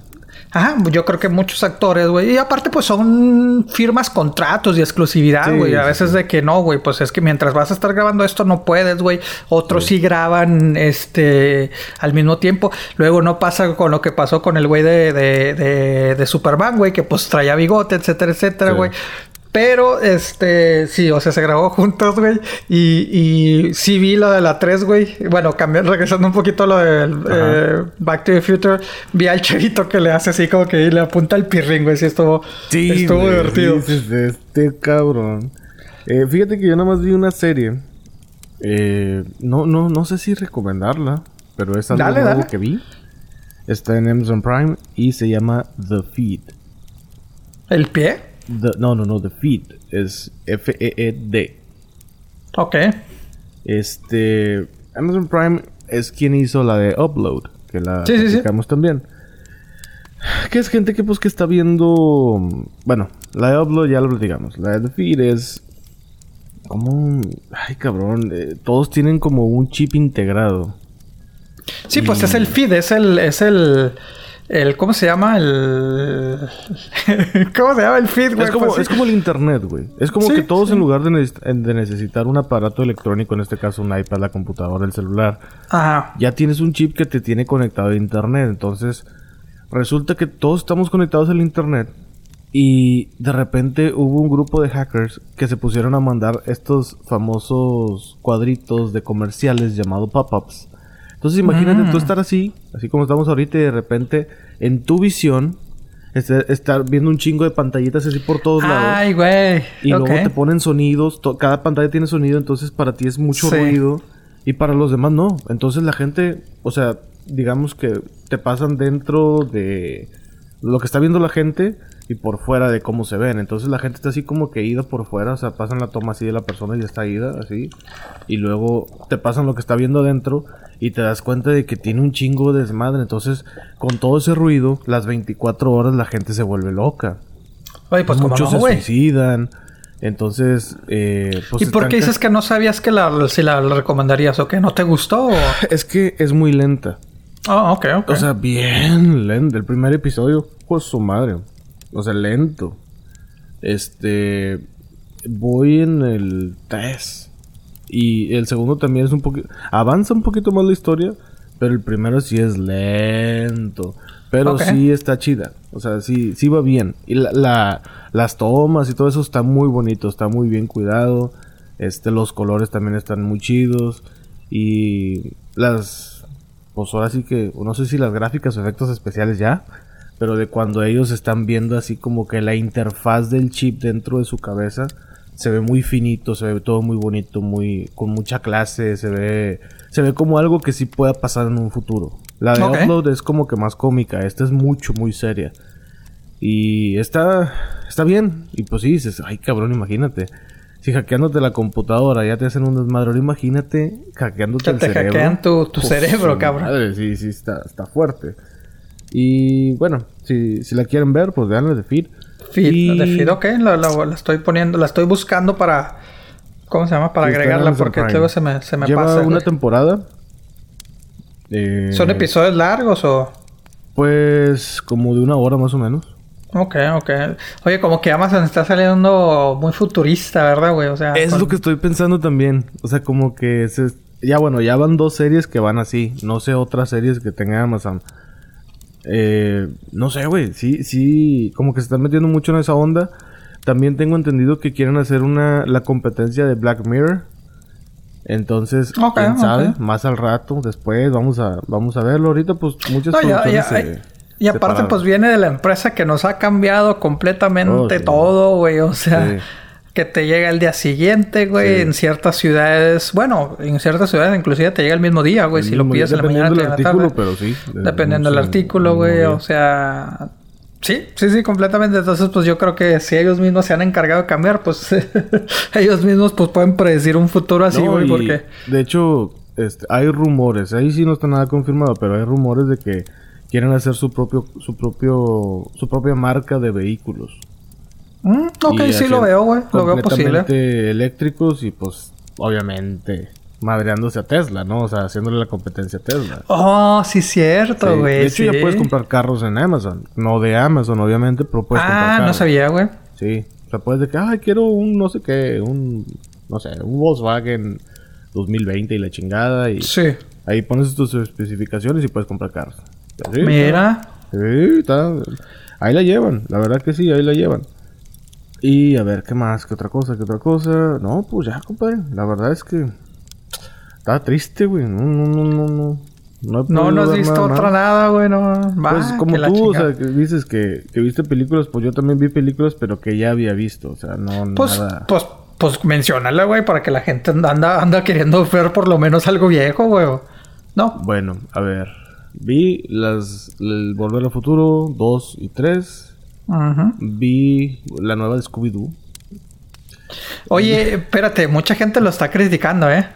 Ajá, yo creo que muchos actores, güey. Y aparte, pues son firmas, contratos y exclusividad, güey. a veces de que no, güey. Pues es que mientras vas a estar grabando esto no puedes, güey. Otros sí. graban este al mismo tiempo. Luego no pasa con lo que pasó con el güey de, de, de, de Superman, güey, que pues traía bigote, etcétera, etcétera, güey. Pero, este, sí, o sea, se grabó (laughs) juntos, güey. Y, y sí vi lo de la 3, güey. Bueno, cambiando, regresando un poquito a lo de eh, Back to the Future, vi al chavito que le hace así como que le apunta el pirrín, güey. Sí, estuvo, sí, estuvo divertido. este cabrón. Eh, fíjate que yo nada más vi una serie. Eh, no, no, no sé si recomendarla, pero es algo nuevo que vi. Está en Amazon Prime y se llama The Feed. ¿El pie? No, no, no, The Feed. Es F-E-E-D. Ok. Este. Amazon Prime es quien hizo la de Upload. Que la sí, también. Que es gente que pues que está viendo. Bueno, la de Upload ya lo platicamos. La de The Feed es. Como. Ay, cabrón. Eh, todos tienen como un chip integrado. Sí, pues es el feed, es el. Es el el ¿cómo se llama? El (laughs) ¿cómo se llama el feed, güey? Es como, pues es como el internet, güey. Es como que todos en lugar de, necesitar un aparato electrónico, en este caso un iPad, la computadora, el celular, Ajá. ya tienes un chip que te tiene conectado a internet. Entonces, resulta que todos estamos conectados al internet y de repente hubo un grupo de hackers que se pusieron a mandar estos famosos cuadritos de comerciales llamados pop-ups entonces imagínate tú mm. estar así, así como estamos ahorita y de repente en tu visión estar viendo un chingo de pantallitas así por todos lados. Ay, güey. Y luego te ponen sonidos, cada pantalla tiene sonido, entonces para ti es mucho ruido y para los demás no. Entonces la gente, o sea, digamos que te pasan dentro de lo que está viendo la gente y por fuera de cómo se ven. Entonces la gente está así como que ida por fuera, o sea, pasan la toma así de la persona y ya está ida, así. Y luego te pasan lo que está viendo dentro y te das cuenta de que tiene un chingo de desmadre. Entonces, con todo ese ruido, las 24 horas la gente se vuelve loca. Oye, pues Muchos se suicidan. Entonces, eh, pues ¿Y por qué dices que no sabías que la, si la, recomendarías o que no te gustó? (laughs) Es que es muy lenta. Ah, ok, ok. O sea, bien lento. El primer episodio, pues su madre. O sea, lento. Este. Voy en el 3. Y el segundo también es un poquito... Avanza un poquito más la historia, pero el primero sí es lento. Pero sí está chida. O sea, sí, sí va bien. Y la, las tomas y todo eso está muy bonito, está muy bien cuidado. Este, los colores también están muy chidos. Y las... Pues ahora sí que... No sé si las gráficas o efectos especiales ya. Pero de cuando ellos están viendo así como que la interfaz del chip dentro de su cabeza se ve muy finito, se ve todo muy bonito, muy con mucha clase, se ve se ve como algo que sí pueda pasar en un futuro. La de Upload es como que más cómica, esta es mucho muy seria. Y está está bien y pues sí dices, ay cabrón, imagínate. Si hackeándote la computadora ya te hacen un desmadre, imagínate hackeándote el cerebro. Te hackean tu, tu cerebro, cabrón. sí, sí, está, está fuerte. Y bueno, si, si la quieren ver, pues veanla de Feed. Feed, de Feed, ok. La, la, estoy poniendo, la estoy buscando para. ¿Cómo se llama? Para agregarla, porque luego se me, se me Lleva pasa. una temporada. ¿Son episodios largos o.? Pues como de una hora más o menos. Ok, ok. Oye, como que Amazon está saliendo muy futurista, ¿verdad, güey? O sea... Es lo que estoy pensando también. O sea, como que... Se... Ya bueno, ya van dos series que van así. No sé otras series que tenga Amazon. Eh, no sé, güey. Sí, sí, como que se están metiendo mucho en esa onda. También tengo entendido que quieren hacer una la competencia de Black Mirror. Entonces, quién sabe, más al rato, después vamos a vamos a verlo. Ahorita pues muchas no, Y aparte pues viene de la empresa que nos ha cambiado completamente oh, todo, güey, o sea, que te llega el día siguiente, güey, en ciertas ciudades, bueno, en ciertas ciudades inclusive te llega el mismo día, güey, si lo pides en la mañana, del artículo, pero sí. Dependiendo del artículo, güey, o sea, sí, sí, sí, completamente. Entonces, pues yo creo que si ellos mismos se han encargado de cambiar, pues (laughs) ellos mismos pues pueden predecir un futuro así, güey, porque de hecho, este, hay rumores, ahí sí no está nada confirmado, pero hay rumores de que quieren hacer su propio su propio su propia marca de vehículos. Mm, ok, sí lo veo, güey. Lo veo posible. eléctricos y pues obviamente madreándose a Tesla, ¿no? O sea, haciéndole la competencia a Tesla. Oh, sí, cierto, Sí, güey. De hecho, ya sí. puedes comprar carros en Amazon. No de Amazon, obviamente, pero puedes comprar Ah, no sabía, güey. Sí. O sea, puedes de que, ay, quiero un no sé qué, un, no sé, un Volkswagen 2020 y la chingada. Y Sí. ahí pones tus especificaciones y puedes comprar carros. Sí, Mira. Sí, está. Ahí la llevan, la verdad que sí, ahí la llevan. Y a ver, ¿qué más? ¿Qué otra cosa? ¿Qué otra cosa? No, pues ya, compadre. La verdad es que. Estaba triste, güey. No, no, no, no. No, no, No, no has visto nada otra nada, güey. No. Va, Pues como tú, o sea, que dices que, que viste películas, pues yo también vi películas, pero que ya había visto. O sea, no Pues, nada. pues, pues menciónala, güey, para que la gente anda, anda queriendo ver por lo menos algo viejo, güey. No. Bueno, a ver. Vi las. El Volver al Futuro 2 y 3. Vi la nueva de Scooby-Doo. Oye, espérate, mucha gente lo está criticando, ¿eh?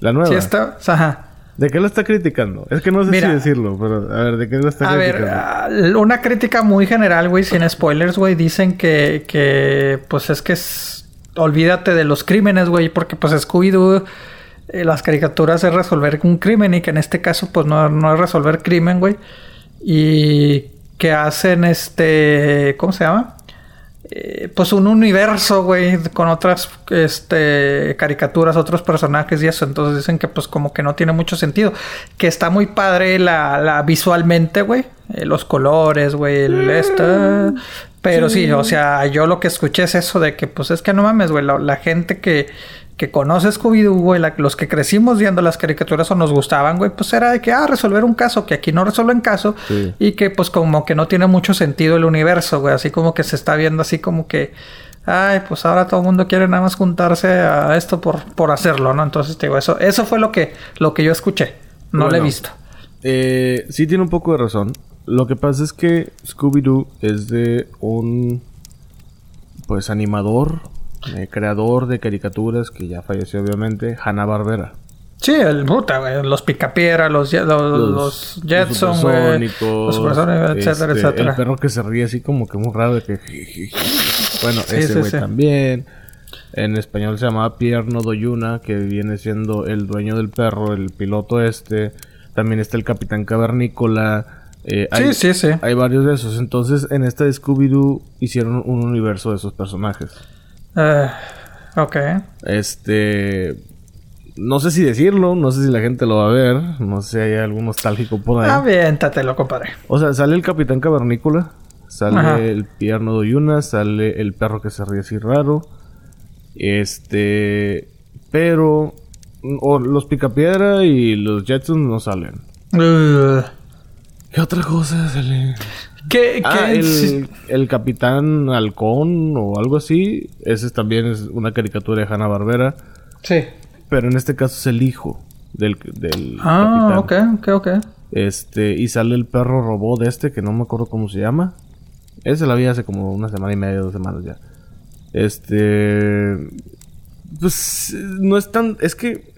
La nueva. Sí, está. Ajá. ¿De qué la está criticando? Es que no sé Mira. si decirlo, pero a ver, ¿de qué la está A ver, criticando? ah, una crítica muy general, güey, sin spoilers, güey. Dicen que, que, pues es que es... Olvídate de los crímenes, güey, porque pues Scooby-Doo, eh, las caricaturas es resolver un crimen y que en este caso, pues no, no es resolver crimen, güey. Y que hacen este... ¿Cómo se llama? Eh, pues un universo, güey, con otras este, caricaturas, otros personajes y eso. Entonces dicen que pues como que no tiene mucho sentido. Que está muy padre la, la visualmente, güey. eh, los colores, güey, el esta. Pero sí. o sea, yo lo que escuché es eso de que pues es que no mames, güey. La, la gente que, que conoce Scooby-Doo, güey, la- los que crecimos viendo las caricaturas o nos gustaban, güey, pues era de que, ah, resolver un caso, que aquí no resuelven caso. Sí. Y que pues como que no tiene mucho sentido el universo, güey. Así como que se está viendo así como que... Ay, pues ahora todo el mundo quiere nada más juntarse a esto por, por hacerlo, ¿no? Entonces, te digo, eso, eso fue lo que, lo que yo escuché. No lo he visto. Eh, sí tiene un poco de razón. Lo que pasa es que Scooby-Doo es de un pues animador, eh, creador de caricaturas que ya falleció obviamente, Hanna Barbera. Sí, el puta, güey. Los Picapiedra, los, Ye- los, los Jetson, güey. Los etcétera, este, etcétera. El perro que se ríe así como que muy raro de que bueno, Sí, ese sí, güey sí. también. En español se llamaba Pierno Doyuna, que viene siendo el dueño del perro, el piloto este. También está el Capitán Cavernícola. Eh, Sí, hay, sí, sí. hay varios de esos. Entonces, en esta de Scooby-Doo hicieron un universo de esos personajes. Eh, ok. Este. No sé si decirlo, no sé si la gente lo va a ver. No sé si hay algún nostálgico por ahí. Aviéntatelo, compadre. O sea, sale el Capitán Cavernícola, sale Ajá. el Pierno Doyuna, sale el perro que se ríe así raro. Este. Pero. O los Picapiedra y los Jetsons no salen. Uh, ¿Qué otra cosa sale? ¿Qué, Ah, qué- el, el Capitán Halcón o algo así. Ese también es una caricatura de Hanna Barbera. sí. Pero en este caso es el hijo del, del Ah, capitán. ok, ok, ok. Este, y sale el perro robot de este, que no me acuerdo cómo se llama. Ese la vi hace como una semana y media, dos semanas ya. Este. Pues no es tan. Es que.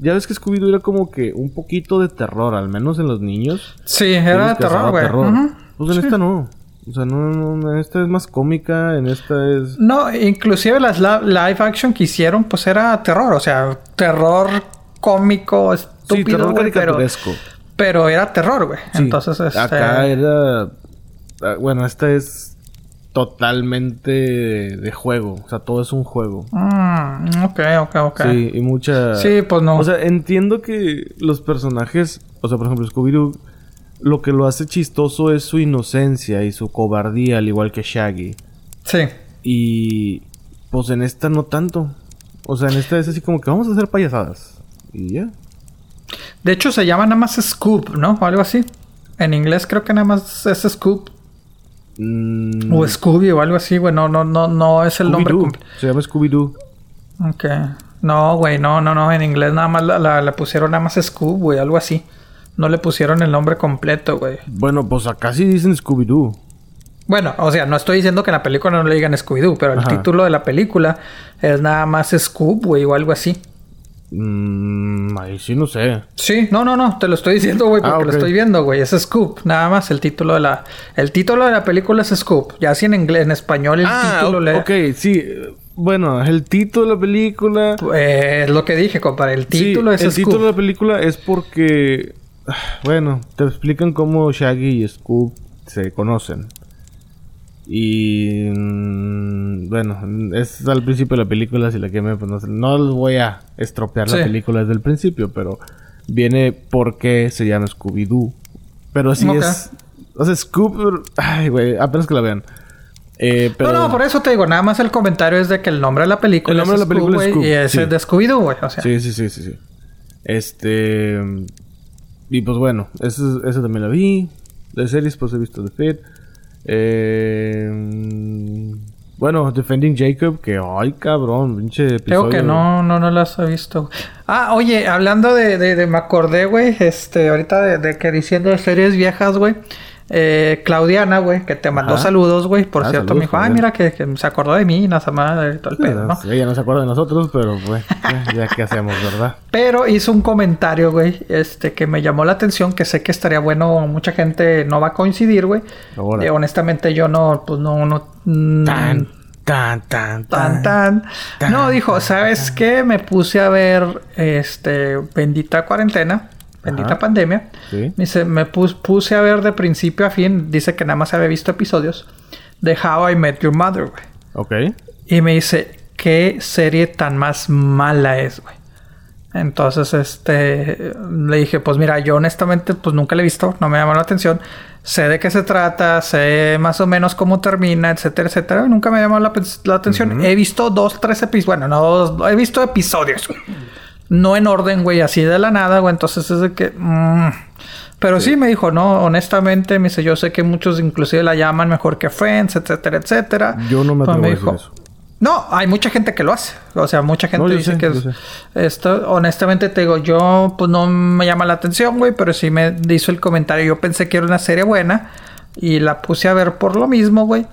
Ya ves que Scooby-Doo era como que un poquito de terror, al menos en los niños. Sí, era de terror, güey. Ujú. Pues en esta no. O sea, no, no, en esta es más cómica, en esta es. No, inclusive las la- live action que hicieron, pues era terror, o sea, terror cómico, Sí, estúpido, terror güey, pero, caricaturesco. pero era terror, güey. Sí, Entonces, este, Acá era. ah, Bueno, esta es totalmente de juego. O sea, todo es un juego. mm, ok, ok, ok. Sí, y mucha. Sí, pues no. O sea, entiendo que los personajes. O sea, por ejemplo, Scooby-Doo. Lo que lo hace chistoso es su inocencia y su cobardía, al igual que Shaggy. sí. Y. Pues en esta no tanto. O sea, en esta es así como que vamos a hacer payasadas. Y ya. De hecho, se llama nada más Scoop, ¿no? O algo así. En inglés creo que nada más es Scoop. Mm, O Scooby o algo así, güey. No, no, no, no es el nombre completo. Se llama Scooby-Doo. Ok. No, güey, no, no, no. En inglés nada más la, la- le pusieron nada más Scoop, güey, algo así. No le pusieron el nombre completo, güey. Bueno, pues acá sí dicen Scooby-Doo. Bueno, o sea, no estoy diciendo que en la película no le digan Scooby-Doo, pero el título de la película es nada más Scoop, güey, o algo así. Mm, ahí sí no sé. Sí, no, no, no, te lo estoy diciendo, güey, porque Ah, lo estoy viendo, güey. Es Scoop, nada más el título de la... El título de la película es Scoop. Ya si en inglés, en español el ah, título le... ok, sí. Bueno, el título de la película. Eh, es lo que dije, compadre. El título es El título de la película es porque. Bueno, te explican cómo Shaggy y Scoop se conocen. Y. Mm, bueno, es al principio de la película. Si la que me. Pues no, no les voy a estropear la película desde el principio, pero. Viene porque se llama Scooby-Doo. Pero así es. O sea, Scoop. Ay, güey, apenas que la vean. Eh, pero... No, no, por eso te digo, nada más el comentario es de que el nombre de la película el nombre de la película es Scoop, y es de Scooby-Doo, güey. O sea. Sí, sí, sí, sí, sí. Este. Y pues bueno, esa también la vi. De series, pues he visto The Fit. Eh. Bueno, Defending Jacob, que ay cabrón, pinche episodio. Creo que no, no, no las he visto. Ah, oye, hablando de, de, de me acordé, güey, este, ahorita de, de que diciendo de series viejas, güey. Eh, Claudiana, güey, que te mandó saludos, güey. Por ah, cierto, me dijo, ay, mira, que, se acordó de mí, nada más, todo el pedo, ¿no? Ella no se acuerda de nosotros, pero, güey, (laughs) ya que hacemos, ¿verdad? Pero hizo un comentario, güey, este, que me llamó la atención, que sé que estaría bueno, mucha gente no va a coincidir, güey. Eh, honestamente, yo no, pues no, no. Mm, tan, tan, tan, tan, tan. No, dijo, ¿sabes qué? Me puse a ver, este, bendita cuarentena bendita pandemia. Me, me puse a ver de principio a fin, dice que nada más había visto episodios de How I Met Your Mother, güey. Ok. Y me dice, ¿qué serie tan más mala es, güey? Entonces, este, le dije, pues mira, yo honestamente, pues nunca la he visto, no me llamó la atención. Sé de qué se trata, sé más o menos cómo termina, etcétera, etcétera. Nunca me llamó la, la atención. He visto dos, tres episodios, bueno, no dos, he visto episodios, güey no en orden, güey, así de la nada, güey. Entonces es de que. Mm. Pero sí. me dijo, no, honestamente, me dice, yo sé que muchos inclusive la llaman mejor que Friends, etcétera, etcétera. Yo no me atrevo a eso. No, hay mucha gente que lo hace. O sea, mucha gente dice que es, esto, honestamente te digo, yo pues no me llama la atención, güey, pero sí me hizo el comentario. Yo pensé que era una serie buena y la puse a ver por lo mismo, güey.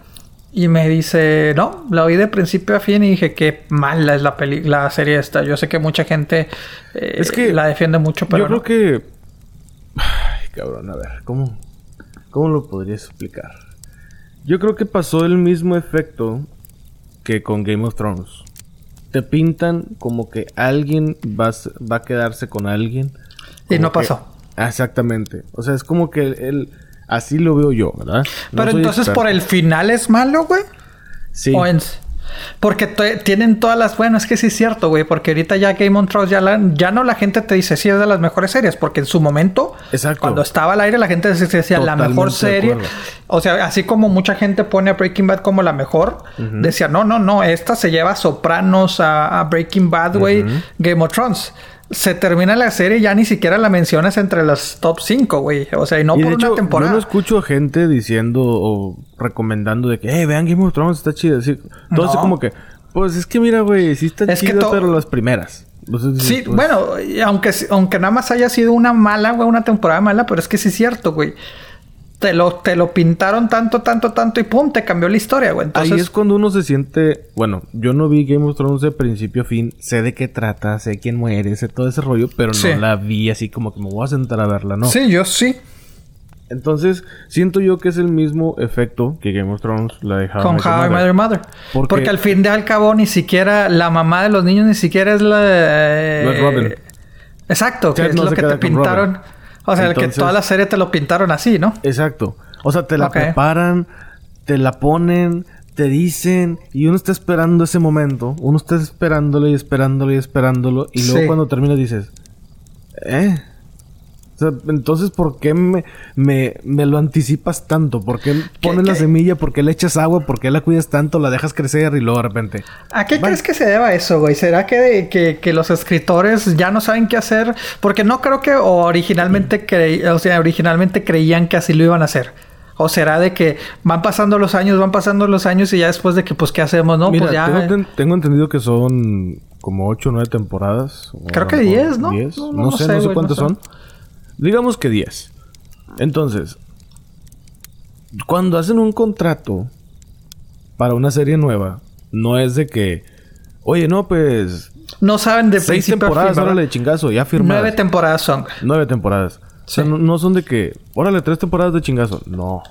Y me dice, no, la oí de principio a fin y dije, qué mala es la, peli la serie esta. Yo sé que mucha gente eh, es que la defiende mucho, pero. Yo creo que. Ay, cabrón, a ver, ¿cómo, ¿cómo lo podría explicar? Yo creo que pasó el mismo efecto que con Game of Thrones. Te pintan como que alguien va, va a quedarse con alguien. Y no pasó. exactamente. O sea, es como que el Así lo veo yo, ¿verdad? Pero entonces por el final es malo, güey. Sí. Porque tienen todas las... Bueno, es que sí es cierto, güey. Porque ahorita ya Game of Thrones ya, ya no la gente te dice si es de las mejores series. Porque en su momento, cuando estaba al aire, la gente decía la mejor serie. O sea, así como mucha gente pone a Breaking Bad como la mejor, decía, no, no, no, esta se lleva Sopranos a, Breaking Bad, güey, Game of Thrones se termina la serie y ya ni siquiera la mencionas entre los top 5, güey. O sea, y no por una temporada. Yo no escucho gente diciendo o recomendando de que, eh, vean Game of Thrones, está chido. Así, así como que, pues es que mira, güey, sí está chido, pero las primeras. sí, pues bueno, aunque, aunque nada más haya sido una mala, güey, una temporada mala, pero es que sí es cierto, güey te lo, te lo pintaron tanto, tanto, tanto y pum, te cambió la historia, güey. Ahí es cuando uno se siente. Bueno, yo no vi Game of Thrones de principio a fin. Sé de qué trata, sé quién muere, sé todo ese rollo, pero no la vi así como que me voy a sentar a verla, ¿no? Sí, yo sí. Entonces, siento yo que es el mismo efecto que Game of Thrones la de How Con How I Mother. Mother. Porque... al fin de al cabo ni siquiera la mamá de los niños ni siquiera es la... Eh... No es Robin. Exacto, que es lo que te pintaron. O sea, que toda la serie te lo pintaron así, ¿no? Exacto. O sea, te la preparan, te la ponen, te dicen, y uno está esperando ese momento. Uno está esperándolo y esperándolo y esperándolo. Y luego cuando termina dices, ¿eh? Entonces, ¿por qué me, me, lo anticipas tanto? ¿Por qué pones la semilla? ¿Por qué le echas agua? ¿Por qué la cuidas tanto? ¿La dejas crecer y luego de repente? ¿A qué crees que se deba eso, güey? ¿Será que, que, los escritores ya no saben qué hacer? Porque no creo que originalmente, o sea, originalmente creían que así lo iban a hacer. ¿O será de que van pasando los años, van pasando los años y ya después de que, pues, ¿qué hacemos, no? pues ya... Tengo, entendido que son como 8 o 9 temporadas. Creo que 10, ¿no? No, sé, no sé cuántas son. Digamos que 10. Entonces, cuando hacen un contrato para una serie nueva, no es de que, oye, no, pues. No saben de Seis temporadas, órale, chingazo, ya firmadas. Nueve temporadas son. Nueve temporadas. O sea, no, son de que, órale, tres temporadas de chingazo. No.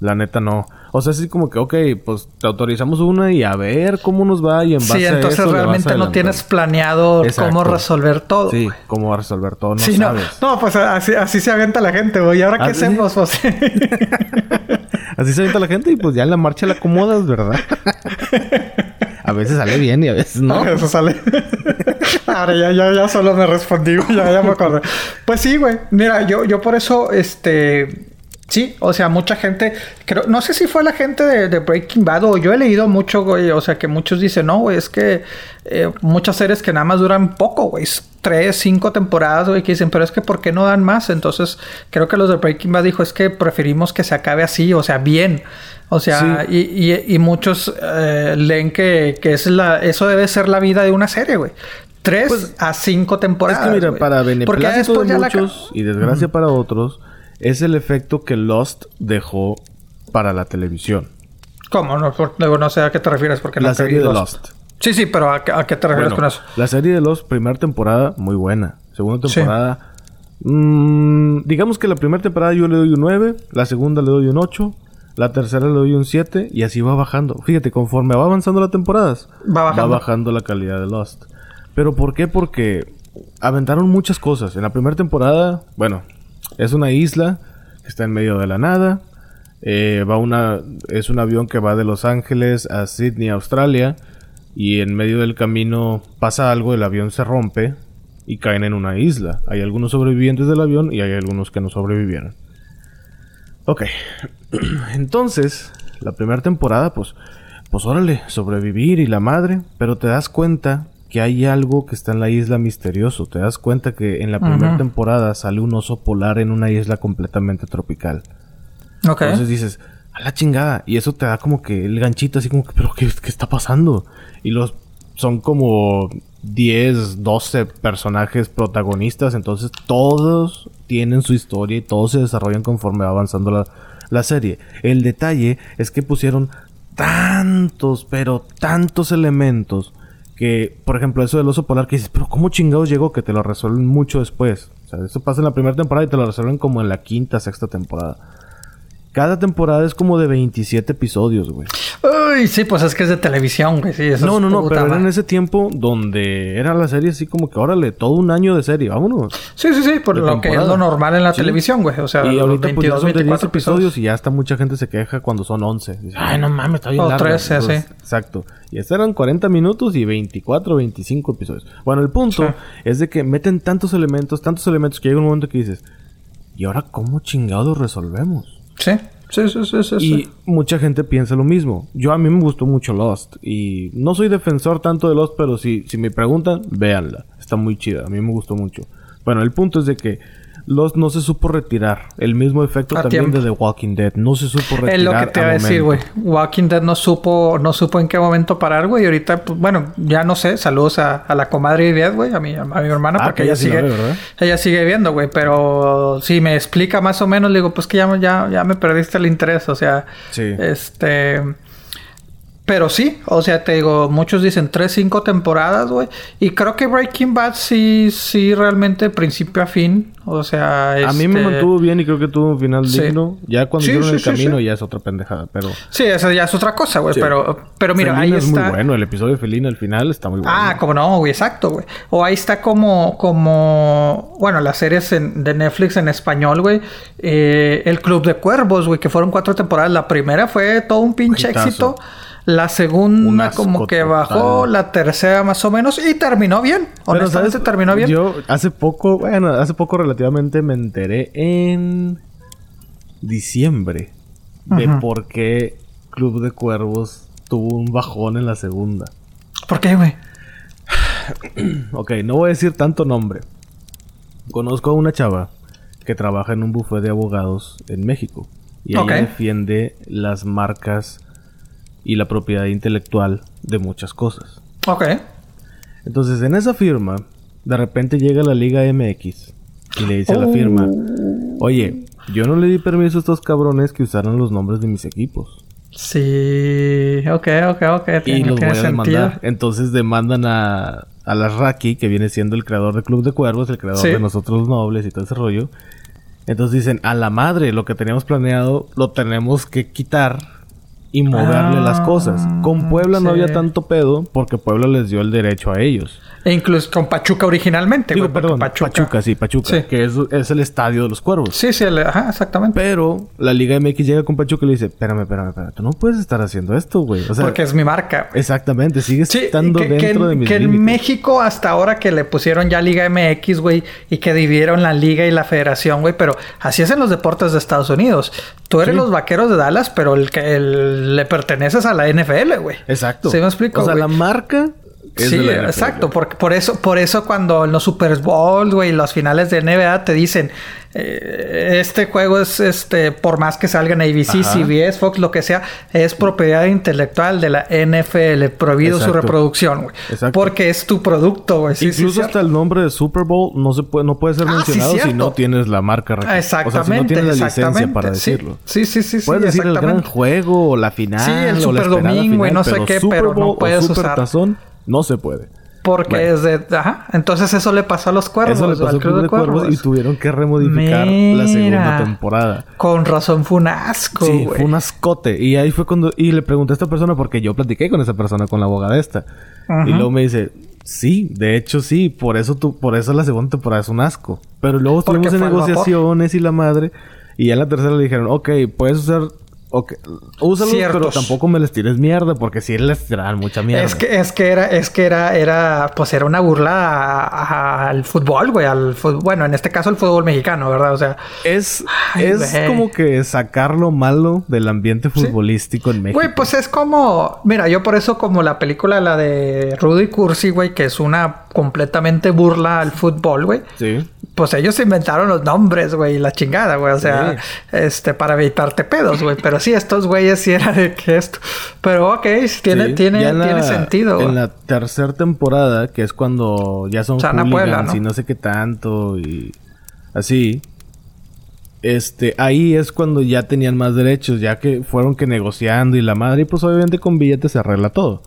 La neta no. O sea, así como que, ok, pues te autorizamos una y a ver cómo nos va y en base sí, entonces a eso le vas realmente no tienes planeado Exacto. cómo resolver todo. Sí, güey. cómo resolver todo, no Sí, no, sabes. no, pues así, así se avienta la gente, güey. ¿Y ahora qué ¿Ah, sí? hacemos? Pues, (laughs) Así se avienta la gente y pues ya en la marcha la acomodas, ¿verdad? a veces sale bien y a veces no. Eso sale. (laughs) Ahora ya, ya, ya solo me respondí, güey. Ya, ya me acordé. Pues sí, güey. Mira, yo, yo por eso, este. Sí, o sea, mucha gente, creo, no sé si fue la gente de, de Breaking Bad o yo he leído mucho, güey, o sea, que muchos dicen, no, güey, es que eh, muchas series que nada más duran poco, güey, tres, cinco temporadas, güey, que dicen, pero es que ¿por qué no dan más? Entonces, creo que los de Breaking Bad dijo, es que preferimos que se acabe así, o sea, bien. O sea, y, y- y muchos eh, leen que, que es la, eso debe ser la vida de una serie, güey. Tres Pues, a cinco temporadas. es que mira, para beneplácito de la muchos y desgracia para otros, es el efecto que Lost dejó para la televisión. ¿Cómo? No, sé a qué te refieres porque la serie de los- Lost. Sí, sí, pero ¿a, qué- a qué te refieres Bueno, con eso? La serie de Lost, primera temporada, muy buena. Segunda Sí. temporada, mm, digamos que la primera temporada yo le doy un 9, la segunda le doy un 8, la tercera le doy un 7 y así va bajando. Fíjate, conforme va avanzando las temporadas, Va bajando. bajando la calidad de Lost. ¿Pero por qué? Porque aventaron muchas cosas. En la primera temporada, bueno, es una isla que está en medio de la nada. Eh, va una, es un avión que va de Los Ángeles a Sydney, Australia. Y en medio del camino pasa algo, el avión se rompe y caen en una isla. Hay algunos sobrevivientes del avión y hay algunos que no sobrevivieron. Ok. (clears throat) Entonces, la primera temporada, pues, pues órale, sobrevivir y la madre. Pero te das cuenta que hay algo que está en la isla misterioso. Te das cuenta que en la primera temporada sale un oso polar en una isla completamente tropical. Ok. Entonces dices, a la chingada. Y eso te da como que el ganchito así como que, pero ¿qué, qué está pasando? Y los son como 10, 12 personajes protagonistas. Entonces todos tienen su historia y todos se desarrollan conforme va avanzando la, la serie. El detalle es que pusieron tantos, pero tantos elementos. Que, por ejemplo, eso del oso polar que dices, pero ¿cómo chingados llegó? Que te lo resuelven mucho después. O sea, eso pasa en la primera temporada y te lo resuelven como en la quinta, sexta temporada. Cada temporada es como de 27 episodios, güey. Uy, sí, pues es que es de televisión, güey. Sí, eso No, no, no, pero era en ese tiempo donde era la serie así como que, órale, todo un año de serie, vámonos. Sí, sí, sí, por de lo que es lo normal en la Sí. televisión, güey. O sea, y ahorita pues ya 22, son de 10 24 episodios y ya hasta mucha gente se queja cuando son 11. Dice, Ay, no mames, está bien O larga". 13, Entonces, sí. Exacto. Y estos eran 40 minutos y 24, 25 episodios. Bueno, el punto Sí. es de que meten tantos elementos, tantos elementos que llega un momento que dices, ¿y ahora cómo chingados resolvemos? Sí, sí, sí, sí, sí. Y sí. mucha gente piensa lo mismo. Yo a mí me gustó mucho Lost. Y no soy defensor tanto de Lost, pero si, si me preguntan, véanla. Está muy chida. A mí me gustó mucho. Bueno, el punto es de que Lost no se supo retirar. El mismo efecto A también tiempo. de The Walking Dead. No se supo retirar. Es lo que te iba a decir, güey. Walking Dead no supo, no supo en qué momento parar, güey. Y ahorita, pues, bueno, ya no sé. Saludos a, a la comadre Ivette, güey, a mi, a mi hermana, Ah, porque que ella sigue, ve, ella sigue viendo, güey. Pero si me explica más o menos, le digo, pues que ya, ya, ya me perdiste el interés. O sea, Sí. este. Pero sí, o sea, te digo, muchos dicen 3, 5 temporadas, güey. Y creo que Breaking Bad sí, sí, realmente principio a fin. O sea, A mí me este, mantuvo bien y creo que tuvo un final Sí. digno. Ya cuando Sí, hicieron sí, el camino ya es otra pendejada. Pero Sí, eso ya es otra cosa, güey. Pero, pero mira, Felina ahí es está. muy bueno. El episodio de Felina al final está muy bueno. Ah, como no, güey, exacto, güey. O ahí está como, como, bueno, las series en- de Netflix en español, güey. Eh, el Club de Cuervos, güey, que fueron cuatro temporadas. La primera fue todo un pinche Hitazo. éxito. La Un segunda como que total. bajó, la tercera más o menos y terminó bien. Pero, Honestamente ¿sabes? terminó bien. Yo hace poco, bueno, hace poco relativamente me enteré en diciembre de Ajá. por qué Club de Cuervos tuvo un bajón en la segunda. ¿Por qué, güey? (clears throat) Ok, no voy a decir tanto nombre. Conozco a una chava que trabaja en un bufete de abogados en México. Y ella defiende las marcas y la propiedad intelectual de muchas cosas. Ok. Entonces, en esa firma, de repente llega la Liga MX y le dice a la Oh. firma, oye, yo no le di permiso a estos cabrones que usaran los nombres de mis equipos. Sí. Ok, ok, ok. Y Tiene, los voy a demandar. Entonces demandan a, a la Raki, que viene siendo el creador de Club de Cuervos, el creador Sí. de Nosotros los Nobles y todo ese rollo. Entonces dicen, a la madre, lo que teníamos planeado lo tenemos que quitar y moverle las cosas. Con Ah, Puebla no había tanto pedo porque Puebla les dio el derecho a ellos. E incluso con Pachuca originalmente, Digo, perdón, Pachuca. sí, Pachuca, Sí. que es, es el estadio de los cuervos. Sí, sí, el- ajá, exactamente. Pero la Liga MX llega con Pachuca y le dice, espérame, espérame, espérame, tú no puedes estar haciendo esto, güey. O sea, porque es mi marca. exactamente, sigues Sí, estando que, que dentro en, de mis que en. México hasta ahora que le pusieron ya Liga MX, güey, y que dividieron la liga y la federación, güey, pero así es en los deportes de Estados Unidos. Tú eres los vaqueros de Dallas, pero el que el- le perteneces a la NFL, güey. Exacto. ¿Sí me explico, O sea, güey? la marca es Sí, exacto. Porque por eso, por eso cuando en los Super Bowl, güey, las finales de NBA te dicen eh, este juego es este, por más que salgan ABC, Ajá. CBS, Fox, lo que sea, es propiedad intelectual de la NFL, prohibido su reproducción, güey. Exacto. Porque es tu producto, güey. Sí, Incluso hasta el nombre de Super Bowl no se puede, no puede ser Ah, mencionado si no tienes la marca. Exactamente, O sea, si no tienes la licencia para decirlo. Sí, sí, sí. Puedes decir el gran juego o la final. Sí, el Super Domingo y final, no sé qué, pero no puedes usar. Tazón no se puede. Porque Bueno. es de... Ajá. Entonces eso le pasó a los cuervos. Eso le pasó al Club de Cuervos y tuvieron que remodificar la segunda temporada. Con razón fue un asco, Sí, fue un ascote. Y ahí fue cuando... Y le pregunté a esta persona porque yo platiqué con esa persona, con la abogada esta. Ajá. Y luego me dice... Sí, de hecho sí. Por eso tú... Por eso la segunda temporada es un asco. Pero luego estuvimos en negociaciones y la madre... Y ya en la tercera le dijeron... Ok, puedes usar... Ok, úsalos, Ciertos. pero tampoco me les tires mierda. Porque sí les tiraban mucha mierda. Es que, es que era, es que era, era, pues era una burla a- a- al fútbol, güey, al fut- bueno, en este caso el fútbol mexicano, ¿verdad? O sea, Es, Ay, es como que sacar lo malo del ambiente futbolístico en México. güey, pues es como, mira, yo por eso como la película, la de Rudy Cursi, güey, que es una completamente burla al fútbol, güey. Sí. Pues ellos inventaron los nombres, güey, y la chingada, güey. O sea, este, para evitarte pedos, güey. Pero sí, estos güeyes sí era de que esto. Pero ok, tiene, Sí. tiene, la- tiene sentido, En la tercera temporada, que es cuando ya son Sana Puebla, ¿no? y no sé qué tanto y así. Este, ahí es cuando ya tenían más derechos, ya que fueron que negociando y la madre, y pues obviamente con billetes se arregla todo.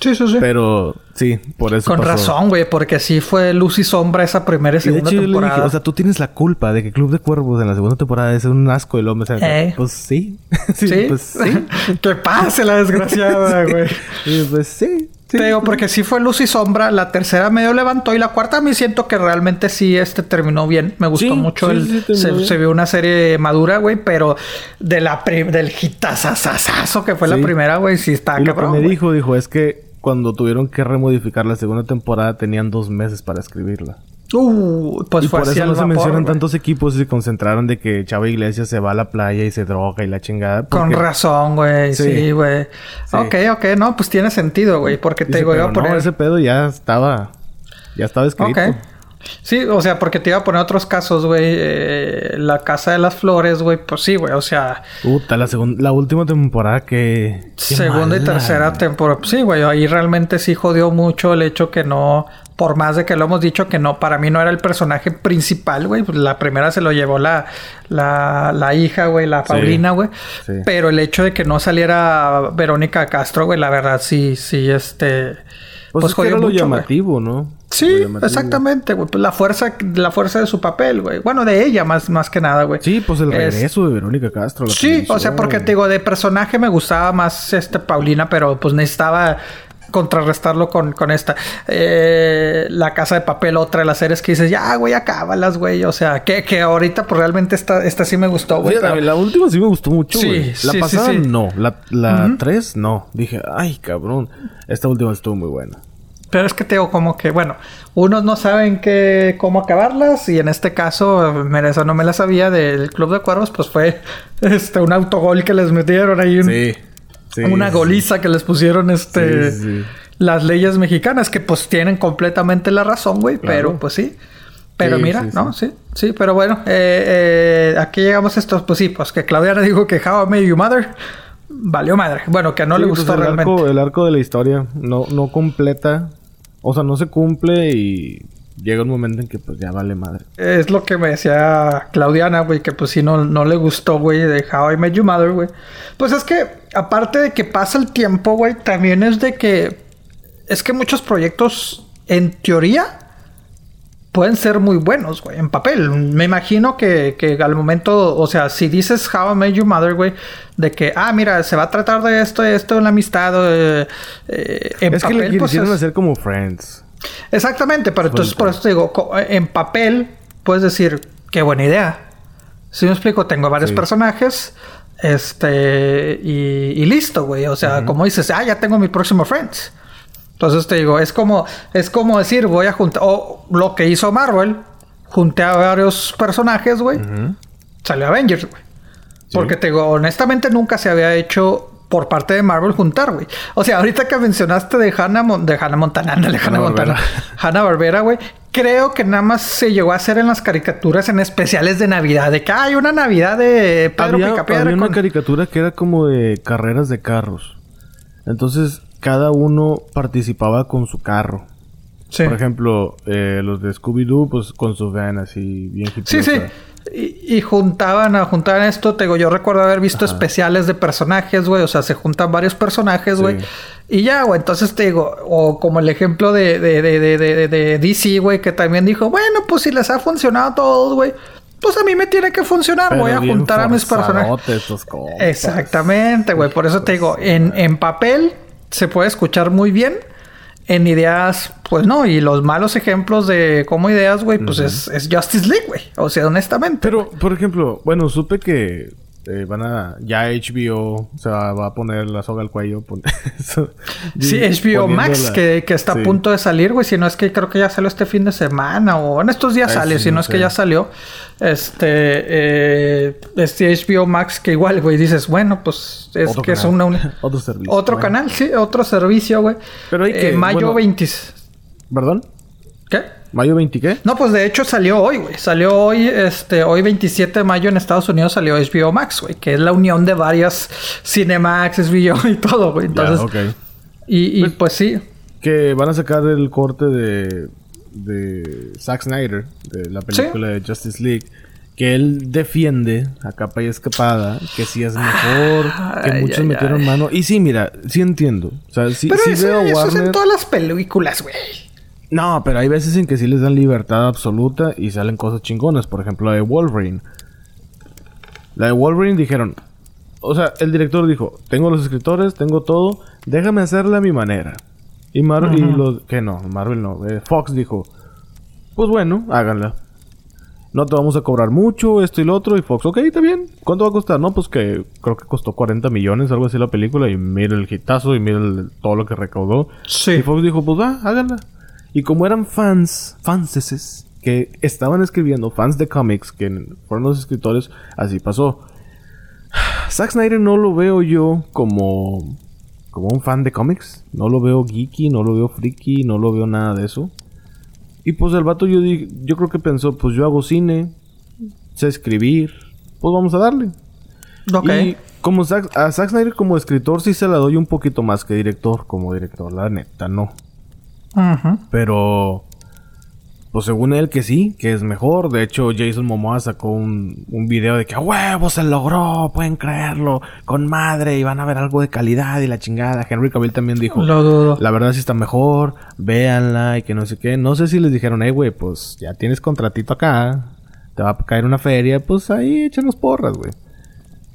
Sí, sí, sí. Pero sí, por eso Con pasó. razón, güey, porque sí fue luz y sombra esa primera y Y de segunda hecho yo le temporada. dije, o sea, tú tienes la culpa de que Club de Cuervos en la segunda temporada es un asco el hombre. Eh. Pues sí. (laughs) sí, ¿Sí? Pues sí. (laughs) que pase la desgraciada, (laughs) güey. Y pues sí. sí. Te digo, porque sí fue luz y sombra. La tercera medio levantó y la cuarta a mí siento que realmente sí este terminó bien. Me gustó Sí, mucho. sí, el, sí, se, vio una serie madura, güey, pero de la del hitazazazazo que fue la Sí. primera, güey, sí está Y lo que cabrón. me güey. dijo, dijo, es que cuando tuvieron que remodificar la segunda temporada tenían dos meses para escribirla. Uh, pues y fue por eso no se mencionan tantos equipos y se concentraron de que Chava Iglesias se va a la playa y se droga y la chingada. Con razón, güey. Sí. Sí, güey. Sí. Ok, ok. No, pues tiene sentido, güey. Porque te Dice, digo, iba pero a poner... no, ese pedo ya estaba... Ya estaba escrito. Ok. Sí, o sea, porque te iba a poner otros casos, güey. Eh, la Casa de las Flores, güey. Pues sí, güey. O sea, Puta, la, la última temporada que... segunda y tercera temporada. Sí, güey. Ahí realmente sí jodió mucho el hecho que no... Por más de que lo hemos dicho que no, para mí no era el personaje principal, güey. Pues la primera se lo llevó la, la, la hija, güey, la Paulina, güey. sí. Pero el hecho de que no saliera Verónica Castro, güey, la verdad sí, sí, este... Pues, es que era lo mucho, güey. llamativo, ¿no? Sí, exactamente, güey. Pues la fuerza, la fuerza de su papel, güey. Bueno, de ella más, más que nada, güey. Sí, pues el Es- regreso de Verónica Castro. Sí, o sea, porque te digo, de personaje me gustaba más este Paulina, pero pues necesitaba contrarrestarlo con, con esta. Eh, la casa de papel, otra de las series que dices, ya, güey, acábalas, güey. O sea, que, que ahorita, pues realmente esta, esta sí me gustó, güey. La, pero- la última sí me gustó mucho, Sí, güey. La sí, pasada no. La, la tres no. Dije, ay, cabrón. Esta última estuvo muy buena. Pero es que te digo como que, bueno, unos no saben qué, cómo acabarlas y en este caso, esa no me la sabía del Club de Cuervos, pues fue (laughs) este un autogol que les metieron ahí, un- Sí. sí una sí. goliza que les pusieron este las leyes mexicanas que pues tienen completamente la razón, güey, Claro. pero pues sí. Pero Sí, mira, sí, ¿no? Sí, sí, pero bueno, eh, eh, aquí llegamos a estos, pues sí, pues que Claudiana dijo que How I Met Your Mother valió madre. Bueno, que no le pues, gustó el realmente. Arco, el arco de la historia no, no completa. O sea, no se cumple y llega un momento en que pues ya vale madre. Es lo que me decía Claudiana, güey, que pues sí no, no le gustó, güey, de How I Met Your Mother, güey. Pues es que, aparte de que pasa el tiempo, güey, también es de que... Es que muchos proyectos, en teoría, pueden ser muy buenos, güey, en papel. Me imagino que, que al momento, o sea, si dices How I Met Your Mother, güey, de que, ah, mira, se va a tratar de esto, esto en la amistad, eh, eh, en es papel, que le pues, quisieron es- hacer como Friends. Exactamente, pero entonces por eso te digo, co- en papel puedes decir, qué buena idea. Si me explico, tengo varios Sí. personajes, este, y, y listo, güey. O sea, como dices, ah, ya tengo mi próximo Friends. Entonces te digo, es como, es como decir, voy a juntar, o lo que hizo Marvel, junté a varios personajes, güey, salió Avengers, güey. Porque te digo, honestamente nunca se había hecho por parte de Marvel juntar, güey. O sea, ahorita que mencionaste de Hannah, Mon- de Hannah Montana, ándale, Hannah Montana, Hanna-Barbera. (laughs) Hannah Barbera, güey. Creo que nada más se llegó a hacer en las caricaturas en especiales de Navidad, de que hay una Navidad de Pedro Había, Picapiedra había una con- caricatura que era como de carreras de carros. Entonces, cada uno participaba con su carro. Sí. Por ejemplo, eh, los de Scooby-Doo, pues con su van así, bien Sí, sí. hipiosa. Y, y juntaban, a juntaban esto, te digo, yo recuerdo haber visto especiales de personajes, güey, o sea, se juntan varios personajes, güey. Sí. Y ya, güey, entonces te digo, o como el ejemplo de, de, de, de, de, DC, güey, que también dijo, bueno, pues si les ha funcionado a todos, güey, pues a mí me tiene que funcionar, Pero voy a juntar a mis personajes. Exactamente, güey, por eso te digo, en, en papel se puede escuchar muy bien. En ideas, pues no, y los malos ejemplos de como ideas, güey, pues es, es Justice League, güey. O sea, honestamente. Pero, por ejemplo, bueno, supe que eh, van a... Ya HBO se va, va a poner la soga al cuello. pon- (laughs) eso, Sí, HBO Max, que, que está Sí. a punto de salir, güey. Si no es que creo que ya salió este fin de semana o en estos días Ay, sale, sí, si no, no es que ya salió. Este, eh, este HBO Max que igual, güey, dices, bueno, pues es Otro que es una... una- (laughs) Otro servicio. otro Bueno. canal, sí, otro servicio, güey. Pero hay Eh, que- mayo bueno- 20... ¿Perdón? ¿Mayo 20 qué? No, pues de hecho salió hoy, güey. Salió hoy, este, hoy 27 de mayo en Estados Unidos salió HBO Max, güey. Que es la unión de varias Cinemax, HBO (laughs) y todo, güey. Entonces, ya, ok. y, y pues sí. Que van a sacar el corte de... De Zack Snyder. De la película de Justice League. Que él defiende a capa y escapada. Que sí es mejor. que muchos metieron mano. Y sí, mira. Sí entiendo. O sea, sí, Pero sí eso, veo eso es en Warner... todas las películas, güey. No, pero hay veces en que sí les dan libertad absoluta y salen cosas chingonas. Por ejemplo, la de Wolverine. La de Wolverine dijeron... O sea, el director dijo... Tengo los escritores, tengo todo. Déjame hacerla a mi manera. Y Marvel... Y los... Que no, Marvel no. eh, Fox dijo... Pues bueno, háganla. No te vamos a cobrar mucho, esto y lo otro. Y Fox, ok, está bien. ¿Cuánto va a costar? No, pues que creo que costó 40 millones, algo así la película. Y mira el hitazo y mira el- todo lo que recaudó. Sí. Y Fox dijo, pues va, háganla. Y como eran fans, fanses, que estaban escribiendo, fans de cómics, que fueron los escritores, así pasó. Zack Snyder no lo veo yo como, como un fan de cómics. No lo veo geeky, no lo veo freaky, no lo veo nada de eso. Y pues el vato yo, di- yo creo que pensó, pues yo hago cine, sé escribir, pues vamos a darle. Ok. Y como Zack, a Zack Snyder como escritor sí se la doy un poquito más que director, como director, la neta, no. Pero, pues según él que sí, que es mejor. De hecho, Jason Momoa sacó un, un video de que a huevo se logró, pueden creerlo, con madre y van a ver algo de calidad y la chingada. Henry Cavill también dijo, Lo dudo. la verdad sí está mejor, véanla y que no sé qué. No sé si les dijeron, hey güey, pues ya tienes contratito acá, te va a caer una feria, pues ahí échanos porras, güey.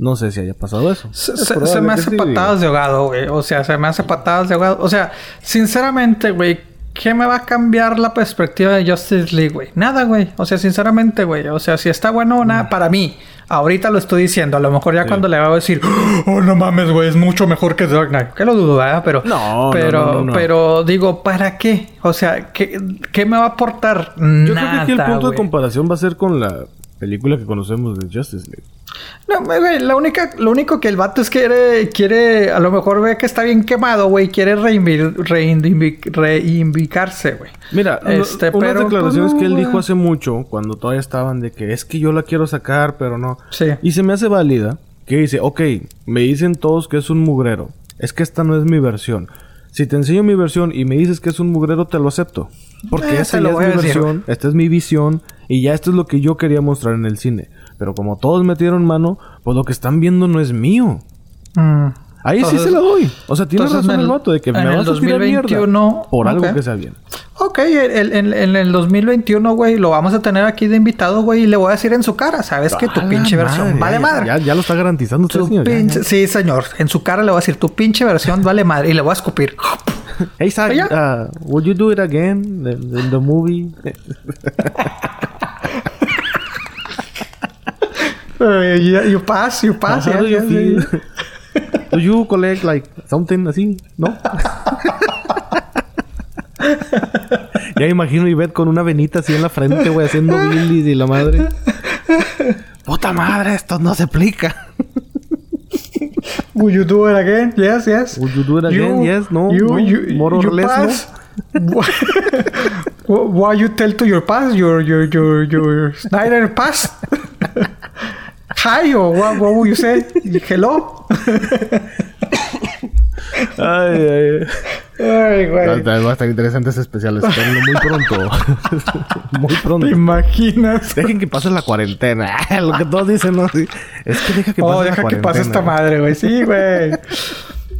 No sé si haya pasado eso. Se, me hace sí, patadas de ahogado, güey. O sea, se me hace patadas de ahogado. O sea, sinceramente, güey, ¿qué me va a cambiar la perspectiva de Justice League, güey? Nada, güey. O sea, sinceramente, güey. O sea, si está bueno o Mm. nada, para mí. Ahorita lo estoy diciendo. A lo mejor ya cuando le va a decir, oh, no mames, güey, es mucho mejor que Dark Knight. Que lo dudo, ¿verdad? Pero, No, no, pero, no, no, pero digo, ¿para qué? O sea, ¿qué, qué me va a aportar? Yo creo que aquí el punto de comparación va a ser con la película que conocemos de Justice League. No, güey, la única, lo único que el vato es que quiere, quiere, a lo mejor ve que está bien quemado, güey, quiere reivindicarse, güey. Mira, Este, unas pero, declaraciones pues, que él dijo hace mucho, cuando todavía estaban de que es que yo la quiero sacar, pero no. Sí. Y se me hace válida que dice, ok, me dicen todos que es un mugrero. Es que esta no es mi versión. Si te enseño mi versión y me dices que es un mugrero, te lo acepto. Porque Eh, lo ya es mi versión, esta es mi visión y ya esto es lo que yo quería mostrar en el cine. Pero como todos metieron mano, pues lo que están viendo no es mío. Mm. Ahí Entonces- sí se la doy. O sea, tiene razón en el el- vato de que en me el vas a tirar mierda 2021, por algo ok. que sea bien. Ok, el- el- en el 2021, güey, lo vamos a tener aquí de invitado, güey, y le voy a decir en su cara, ¿sabes que tu pinche versión madre, vale ya- madre? Ya, ya lo está garantizando usted, Tu señor. pinche- ya. Sí, señor. En su cara le voy a decir, tu pinche versión (laughs) vale madre. Y le voy a escupir. Hey, Zach, uh, would you do it again in, in the movie? (laughs) You, you pass, you pass. How yeah, do you yeah, feel? Do you collect like something así? ¿No? (laughs) ya imagino a Ivette con una venita así en la frente, güey, haciendo bilis y la madre. Puta madre, esto no se aplica. Will you do it again? Yes, yes. Would you do it again? Yes, no, no, more or less, no. Wh- (laughs) What you tell to your past, your your your your Snyder past? Hi or what, what would you say? Hello? Ay, ay. Ay, güey. Va a estar interesantes especiales. Espérenlo muy pronto. (laughs) muy pronto. ¿Te imaginas? Dejen que pase la cuarentena. (laughs) Lo que todos dicen, ¿no? Sí. Es que deja que pase Oh, la deja que cuarentena. pase esta madre, güey. Sí, güey.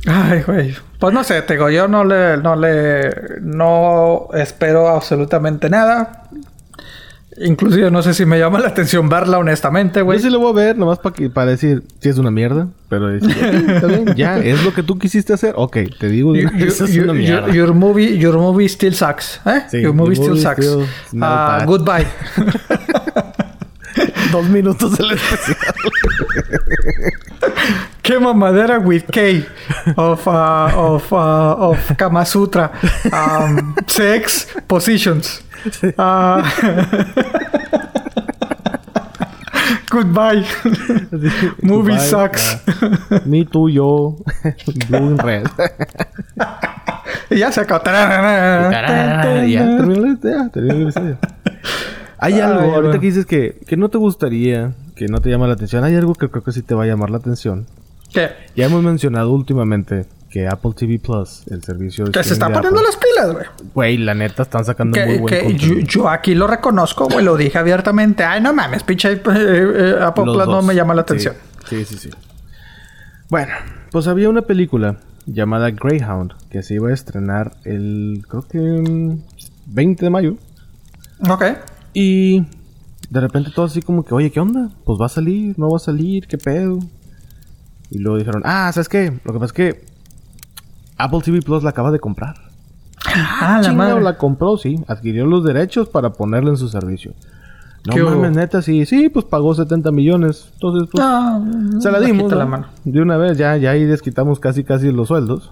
Ay, güey. Pues no sé, te digo, yo no le, no le, no espero absolutamente nada. Inclusive no sé si me llama la atención verla, honestamente, Yo güey. sí lo voy a ver, nomás para para decir si es una mierda. Pero (laughs) "Ok, está bien, ya, es lo que tú quisiste hacer. Ok, te digo, You- you- eso es you- una mierda. your movie, your movie still sucks, ¿eh? Sí, your movie still sucks. still Ah, goodbye. (laughs) (laughs) Dos minutos del especial. Qué mamadera with K of uh, of uh, of Kama Sutra, um, sex positions. Ah. (laughs) goodbye. (laughs) Movie Goodbye. sucks. Me, tú, yo. (laughs) Blue and red. y ya se acabó. ya, terminó la historia. Hay algo, Ay, ahorita bueno. que dices que, que no te gustaría, que no te llama la atención. Hay algo que creo que sí te va a llamar la atención. ¿Qué? Ya hemos mencionado últimamente que Apple TV Plus, el servicio de Que se está streaming de poniendo Apple, las pilas, güey. Güey, la neta están sacando muy buen que yo, aquí lo reconozco, güey. Lo dije abiertamente. Ay, no mames, pinche eh, eh, Apple Los Plus no me llama la Sí, atención. Sí, sí, sí. Bueno, pues había una película llamada Greyhound que se iba a estrenar el, creo que mm, 20 de mayo. Ok. Y de repente todo así como que, oye, ¿qué onda? Pues va a salir, no va a salir, ¿qué pedo? Y luego dijeron, ah, ¿sabes qué? Lo que pasa es que Apple TV Plus la acaba de comprar. Ah, la Chingado, madre. la compró, sí. Adquirió los derechos para ponerla en su servicio. No ¿Qué mames, neta, sí. Sí, pues pagó 70 millones. Entonces, pues... No, Se la dimos. la ¿no? mano. De una vez, ya, ya ahí desquitamos casi casi los sueldos.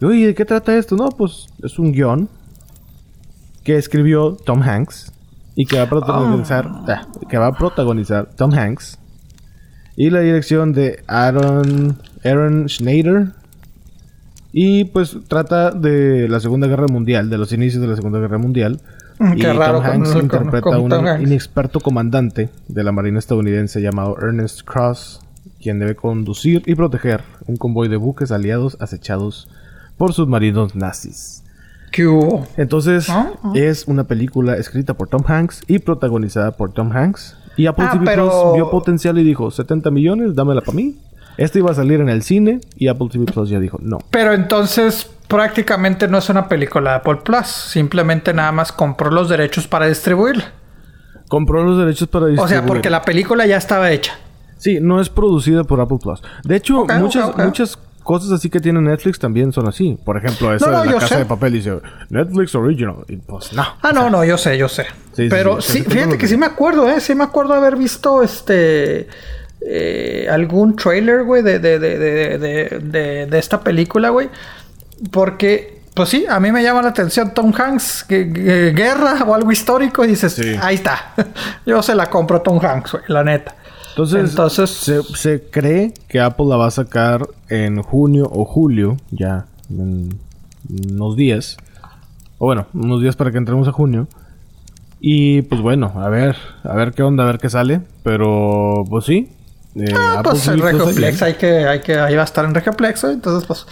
Y, oye, ¿de qué trata esto? No, pues es un guion que escribió Tom Hanks y que va a protagonizar, ah, que va a protagonizar Tom Hanks y la dirección de Aaron Aaron Schneider y pues trata de la Segunda Guerra Mundial, de los inicios de la Segunda Guerra Mundial. Mm, y raro Tom Hanks interpreta a un inexperto comandante de la Marina estadounidense llamado Ernest Cross, quien debe conducir y proteger un convoy de buques aliados acechados por submarinos nazis. ¿Qué hubo? Entonces, Ah, ah. es una película escrita por Tom Hanks y protagonizada por Tom Hanks. Y Apple Ah, TV pero- Plus vio potencial y dijo, 70 millones, dámela para mí. Esta iba a salir en el cine y Apple TV Plus ya dijo, no. Pero entonces prácticamente no es una película de Apple Plus. Simplemente nada más compró los derechos para distribuirla. Compró los derechos para O sea, porque la película ya estaba hecha. Sí, no es producida por Apple Plus. De hecho, muchas, cosas así que tiene Netflix también son así. Por ejemplo, esa No, no, de la casa sé. de papel dice Netflix Original. Y pues no. Ah, no, no, yo sé, yo sé. Sí, Pero sí, sí, sí, sí, fíjate sí. que sí me acuerdo, ¿eh? Sí me acuerdo haber visto este... eh, algún trailer, güey, de, de, de, de, de, de- de esta película, güey. Porque, pues sí, a mí me llama la atención Tom Hanks, que, que- guerra o algo histórico, y dices, Sí. ahí está. (laughs) Yo se la compro a Tom Hanks, güey, la neta. Entonces, Entonces- se, se cree que Apple la va a sacar en junio o julio, ya en unos días. O bueno, unos días para que entremos a junio. Y pues bueno, a ver, a ver qué onda, a ver qué sale. Pero pues sí. Eh, Ah, Apple pues el TV Plus Regioplex hay que, hay que, ahí va a estar en Regioplex, güey. Entonces, pues,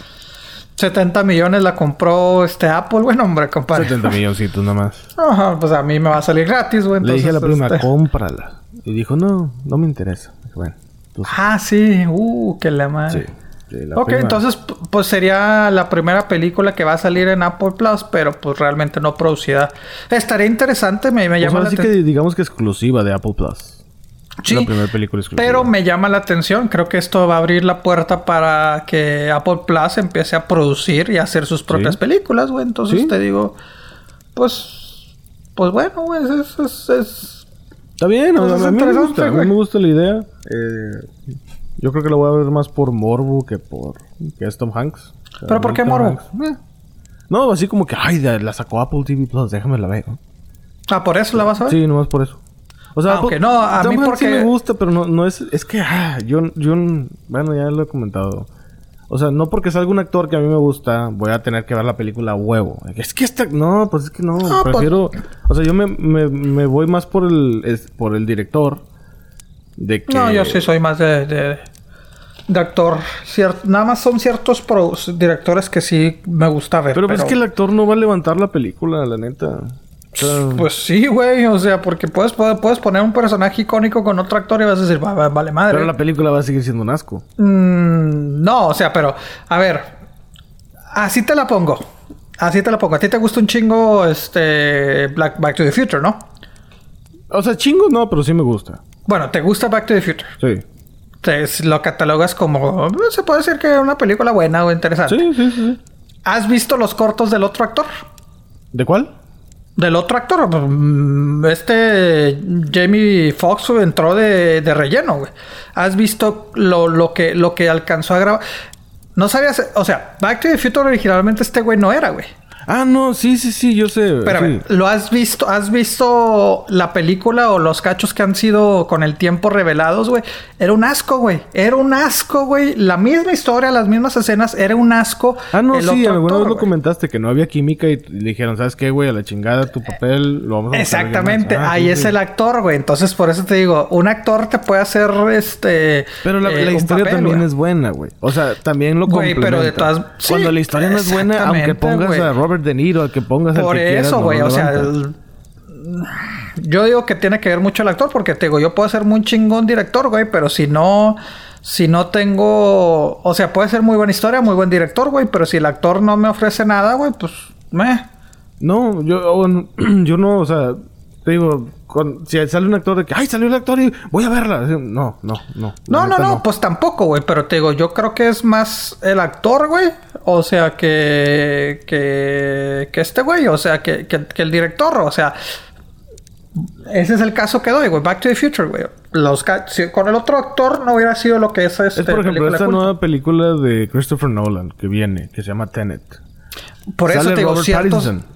70 millones la compró este Apple, bueno, hombre, compadre. 70 milloncitos nada más. (laughs) Ajá, pues a mí me va a salir gratis, güey. Le dije a la prima, este- cómprala. Y dijo, no, no me interesa. Bueno, entonces, Ah, sí, uh, que la madre. sí. la Ok, prima. entonces pues sería la primera película que va a salir en Apple Plus, pero pues realmente no producida. Estaría interesante, me, me Pues llama la sí atención. que digamos que exclusiva de Apple Plus. Sí, La primera película exclusiva. pero me llama la atención. Creo que esto va a abrir la puerta para que Apple Plus empiece a producir y a hacer sus propias Sí. películas, güey. Entonces Sí. te digo, pues, pues bueno, güey, es, es, es- Está bien, Pues a, mí me gusta. A mí güey. me gusta la idea. Eh, yo creo que la voy a ver más por Morbo que por... Que es Tom Hanks. O sea, ¿Pero por qué Tom Morbo? Eh. No, así como que... Ay, la sacó Apple TV Plus. Déjame la ver. ¿no? Ah, por eso la vas a ver. Sí, nomás por eso. O sea, Ah, ok. Apple- No, a Tom mí Hanks sí porque- me gusta, pero no, no es... Es que... ah, yo, yo... Bueno, ya lo he comentado. O sea, no porque salga un actor que a mí me gusta, voy a tener que ver la película a huevo. Es que esta... No, pues es que no. Ah, pues- prefiero... O sea, yo me, me, me voy más por el... es- por el director. De que... No, yo sí soy más de, de, de actor. Cier- nada más son ciertos directores que sí me gusta ver. Pero, pues es que el actor no va a levantar la película, la neta. Sea, Pues sí, güey. O sea, porque puedes, puedes poner un personaje icónico con otro actor y vas a decir, "Va- va- vale madre. pero la película va a seguir siendo un asco. Mm, no, o sea, pero, a ver, así te la pongo. Así te la pongo. A ti te gusta un chingo este Black Back to the Future, ¿no? O sea, chingo no, pero sí me gusta. Bueno, te gusta Back to the Future. Sí. Te, lo catalogas como. Se puede decir que es una película buena o interesante. Sí, sí. sí. ¿Has visto los cortos del otro actor? ¿De cuál? Del otro actor. Mm, Este Jamie Foxx entró de, de relleno, güey. ¿Has visto lo, lo, que, lo que alcanzó a grabar? No sabías. O sea, Back to the Future originalmente este güey no era, güey. Ah, no, sí, sí, sí, yo sé. Sí. ¿lo has visto? ¿Has visto la película o los cachos que han sido con el tiempo revelados, güey? Era un asco, güey. Era un asco, güey. La misma historia, las mismas escenas, era un asco. Ah, no, el sí, alguna vez lo comentaste que no había química y le dijeron, ¿sabes qué, güey? A la chingada tu papel lo vamos a buscar alguien más". Exactamente, Ah, ahí sí, es sí. el actor, güey. Entonces, por eso te digo, un actor te puede hacer este. Pero la, eh, la historia papel, también es buena, güey. O sea, también lo Güey, complementa. pero de todas- sí, Cuando la historia no es buena, aunque pongas a Robert De Niro, al que pongas Por que quieras, eso, güey. o sea, el- yo digo que tiene que ver mucho el actor, porque te digo, yo puedo ser muy chingón director, güey, pero si no. Si no tengo. O sea, puede ser muy buena historia, muy buen director, güey, pero si el actor no me ofrece nada, güey, pues. Meh. No, yo, o no- (clears throat) yo no, o sea, te digo, con- si sale un actor de que, ay, salió el actor y voy a verla. No, no, no. No, no, no, pues tampoco, güey. Pero te digo, yo creo que es más el actor, güey. O sea, que. que. que este güey. O sea, que, que, que el director. O sea. Ese es el caso que doy, güey. Back to the Future, güey. Los ca- si con el otro actor no hubiera sido lo que es este. Es por ejemplo esta culto. nueva película de Christopher Nolan que viene, que se llama Tenet. Por eso te digo, Robert ciertos. Pattinson.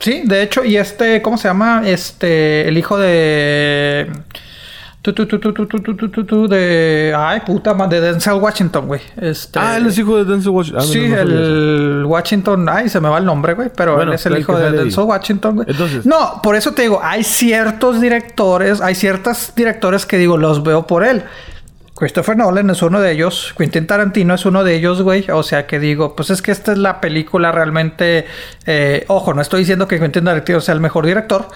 Sí, de hecho, y este, ¿cómo se llama? Este, el hijo de. Tu, tu, tu, de. Ay, puta madre, de Denzel Washington, güey. Este... Ah, él es hijo de Denzel Washington. Ah, sí, no el Washington. Ay, se me va el nombre, güey. Pero bueno, él es el hijo de Denzel ahí. Washington, güey. Entonces... No, por eso te digo, hay ciertos directores, hay ciertos directores que digo, los veo por él. Christopher Nolan es uno de ellos, Quentin Tarantino es uno de ellos, güey. O sea que digo, pues es que esta es la película realmente. eh, ojo, no estoy diciendo que Quentin Tarantino sea el mejor director,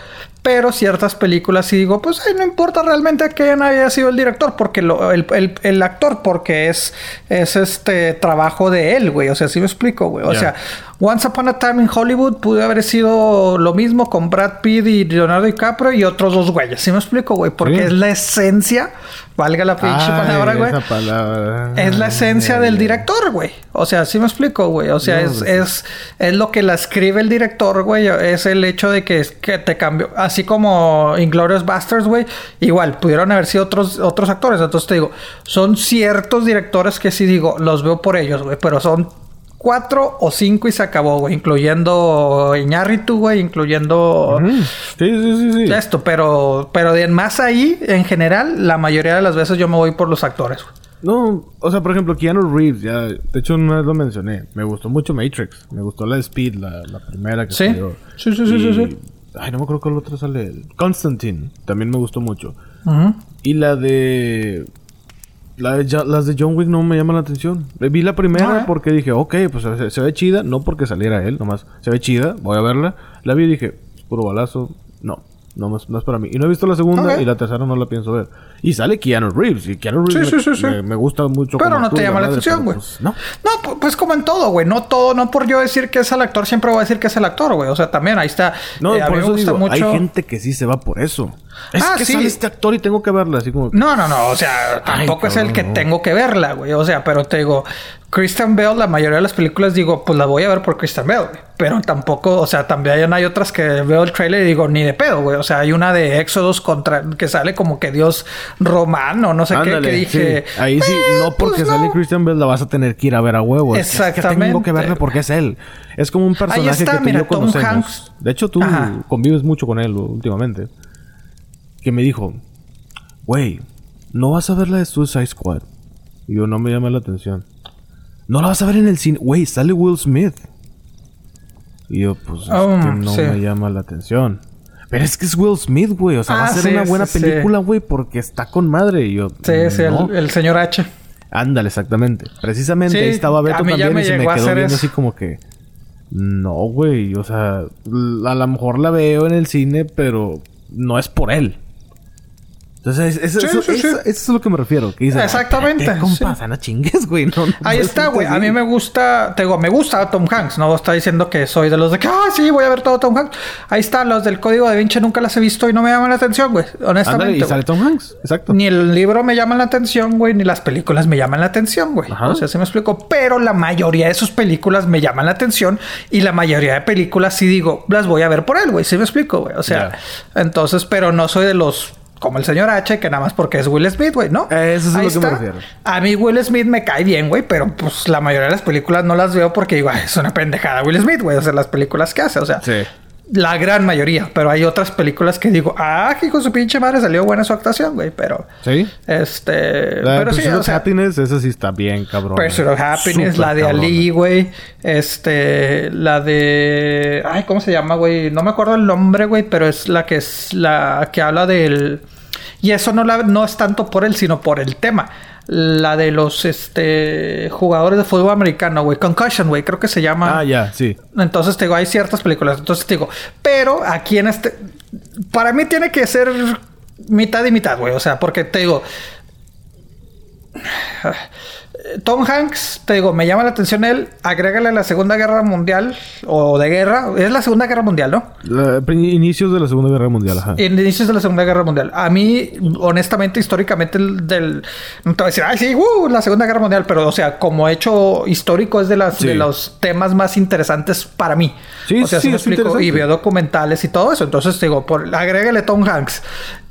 pero ciertas películas sí digo, pues ay, no importa realmente quién haya sido el director, porque lo- el, el- el actor, porque es, es este trabajo de él, güey. O sea, sí me explico, güey. O sea, Once Upon a Time in Hollywood pudo haber sido lo mismo con Brad Pitt y Leonardo DiCaprio y otros dos güeyes. ¿Sí me explico, güey? Porque Sí. es la esencia, valga la pinche Ay, palabra, güey. esa palabra. Es la esencia del director, güey. O sea, sí me explico, güey. O sea, No, es, pues, es, es lo que la escribe el director, güey. Es el hecho de que, que te cambió. Así como Inglorious Bastards, güey. Igual, pudieron haber sido otros, otros actores. Entonces te digo, son ciertos directores que sí digo, los veo por ellos, güey. Pero son cuatro o cinco y se acabó, güey. Incluyendo Iñárritu, güey. Incluyendo. Sí, sí, sí, sí. esto. Pero, pero de más ahí, en general, la mayoría de las veces yo me voy por los actores, güey. No, o sea, por ejemplo, Keanu Reeves, ya, de hecho una vez lo mencioné. Me gustó mucho Matrix. Me gustó la Speed, la, la primera que Sí. salió. Sí, sí, sí, Y- sí, sí. Ay, no me acuerdo cuál otro sale. Constantine, también me gustó mucho. Y la de... La de las de John Wick no me llaman la atención. Vi la primera ¿eh? porque dije, ok, pues se, se ve chida. No porque saliera él, nomás. Se ve chida, voy a verla. La vi y dije, puro balazo. No, no, no es para mí. Y no he visto la segunda y la tercera no la pienso ver. Y sale Keanu Reeves. Y Keanu Reeves Sí, me, sí, sí, me- me gusta mucho. Pero como no te llama la madre, atención, güey. pues, no. No, pu- pues como en todo, güey. No todo, no por yo decir que es el actor, siempre voy a decir que es el actor, güey. O sea, también ahí está. No, Eh, a por mí me eso gusta digo, hay gente que sí se va por eso. Es Ah, que sí. sale este actor y tengo que verla. Así como... No, no, no. O sea, Ay, tampoco es el que no. tengo que verla, güey. O sea, pero te digo, Christian Bale, la mayoría de las películas digo, pues la voy a ver por Christian güey. Pero tampoco, o sea, también hay otras que veo el trailer y digo, ni de pedo, güey. O sea, hay una de Éxodos contra que sale como que Dios romano, no sé qué, que dije. sí. Ahí sí, "Eh, no porque pues sale no". Christian Bale la vas a tener que ir a ver a huevo. Es- Es que tengo que Exactamente. verla porque es él. Es como un personaje está, que tú mira, y yo Tom conocemos. Hanks. De hecho, tú Ajá. convives mucho con él últimamente. Que me dijo, güey, ¿no vas a ver la de Suicide Squad? Y yo, no me llama la atención. ¿No la vas a ver en el cine? Güey, sale Will Smith. Y yo, pues, es Oh, que no sí. me llama la atención. Pero es que es Will Smith, güey. O sea, va a Ah, ser sí, una buena sí, película, güey, porque está con madre. Y yo, Sí, sí, el, el señor H. Ándale, exactamente. Precisamente Sí, ahí estaba Beto también y se me quedó viendo eso. así como que... No, güey. O sea, a lo mejor la veo en el cine, pero no es por él. Entonces, eso, Sí, eso, sí, sí. eso- eso es a lo que me refiero. Que dice, Exactamente, "Espérate, compa, no chingues, güey. No, no Ahí está, güey. A así". mí me gusta, te digo, me gusta Tom Hanks. No está diciendo que soy de los de que, ah, sí, voy a ver todo Tom Hanks. Ahí está, los del código de Vinci nunca las he visto y no me llaman la atención, güey. Honestamente. y güey. sale Tom Hanks. Exacto. Ni el libro me llama la atención, güey, ni las películas me llaman la atención, güey. O sea, se me explico. Pero la mayoría de sus películas me llaman la atención y la mayoría de películas sí digo, las voy a ver por él, güey. Sí me explico, güey. O sea, entonces, pero no soy de los como el señor H, que nada más porque es Will Smith, güey, ¿no? Eso es a lo que me refiero. A mí Will Smith me cae bien, güey, pero pues la mayoría de las películas no las veo porque digo, "Ay, es una pendejada Will Smith, güey, o sea, las películas que hace, o sea, Sí. La gran mayoría, pero hay otras películas que digo, ah, que con su pinche madre salió buena su actuación, güey, pero ¿Sí? este, La pero sí, o of sea, Happiness, esa sí está bien, cabrón. Pursuit of Happiness, la de. Ali, güey. Este, la de. Ay, ¿cómo se llama, güey? No me acuerdo el nombre, güey, pero es la que es la que habla del. Y eso no, la, no es tanto por él, sino por el tema. La de los este jugadores de fútbol americano, güey. Concussion, güey, creo que se llama. Ah, ya, sí. Entonces te digo, hay ciertas películas. Entonces te digo, pero aquí en este. Para mí tiene que ser mitad y mitad, güey. O sea, porque te digo. Tom Hanks, te digo, me llama la atención él. Agrégale la Segunda Guerra Mundial o de guerra. Es la Segunda Guerra Mundial, ¿no? La- inicios de la Segunda Guerra Mundial, ajá. Inicios de la Segunda Guerra Mundial. A mí, honestamente, históricamente, el del. No te voy a decir, ay, sí, uh, la Segunda Guerra Mundial, pero, o sea, como hecho histórico, es de, las, Sí. de los temas más interesantes para mí. Sí, o sea, sí, me explico. Y veo documentales y todo eso. Entonces, te digo, por, agrégale Tom Hanks.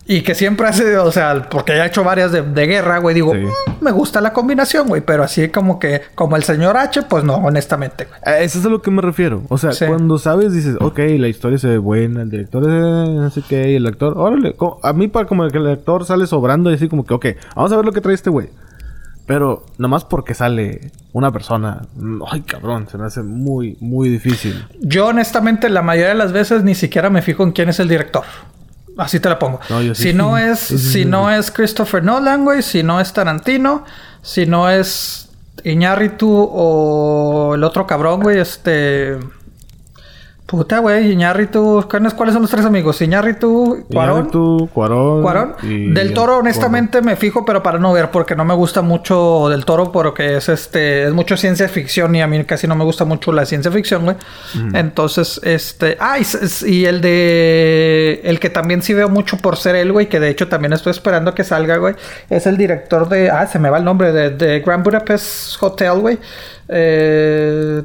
Y que siempre hace, o sea, porque ya ha hecho varias de, de guerra, güey, digo, Sí. "Mm, me gusta la combinación, güey, pero así como que, como el señor H, pues no, honestamente, güey. A Eso es a lo que me refiero. O sea, Sí. cuando sabes, dices, ok, la historia se ve buena, el director es no sé qué, y el actor, órale. A mí, para como que el actor sale sobrando y así como que, ok, vamos a ver lo que trae este güey. Pero, nomás porque sale una persona, ay cabrón, se me hace muy, muy difícil. Yo, honestamente, la mayoría de las veces ni siquiera me fijo en quién es el director. Así te la pongo. No, yo sí. Si no es, Sí, sí, si no es Christopher Nolan, güey, si no es Tarantino, si no es Iñárritu o el otro cabrón, güey, este. Puta, güey, Iñárritu. ¿Cuáles son los tres amigos? Iñárritu, Cuarón. Iñárritu, Cuarón. Cuarón. y Del el Toro, honestamente, me fijo, pero para no ver, porque no me gusta mucho Del Toro, porque es este, es mucho ciencia ficción y a mí casi no me gusta mucho la ciencia ficción, güey. Entonces, este, ah, y el de, el que también sí veo mucho por ser él, güey, que de hecho también estoy esperando que salga, güey, es el director de, ah, se me va el nombre, de, de Grand Budapest Hotel, güey. Eh,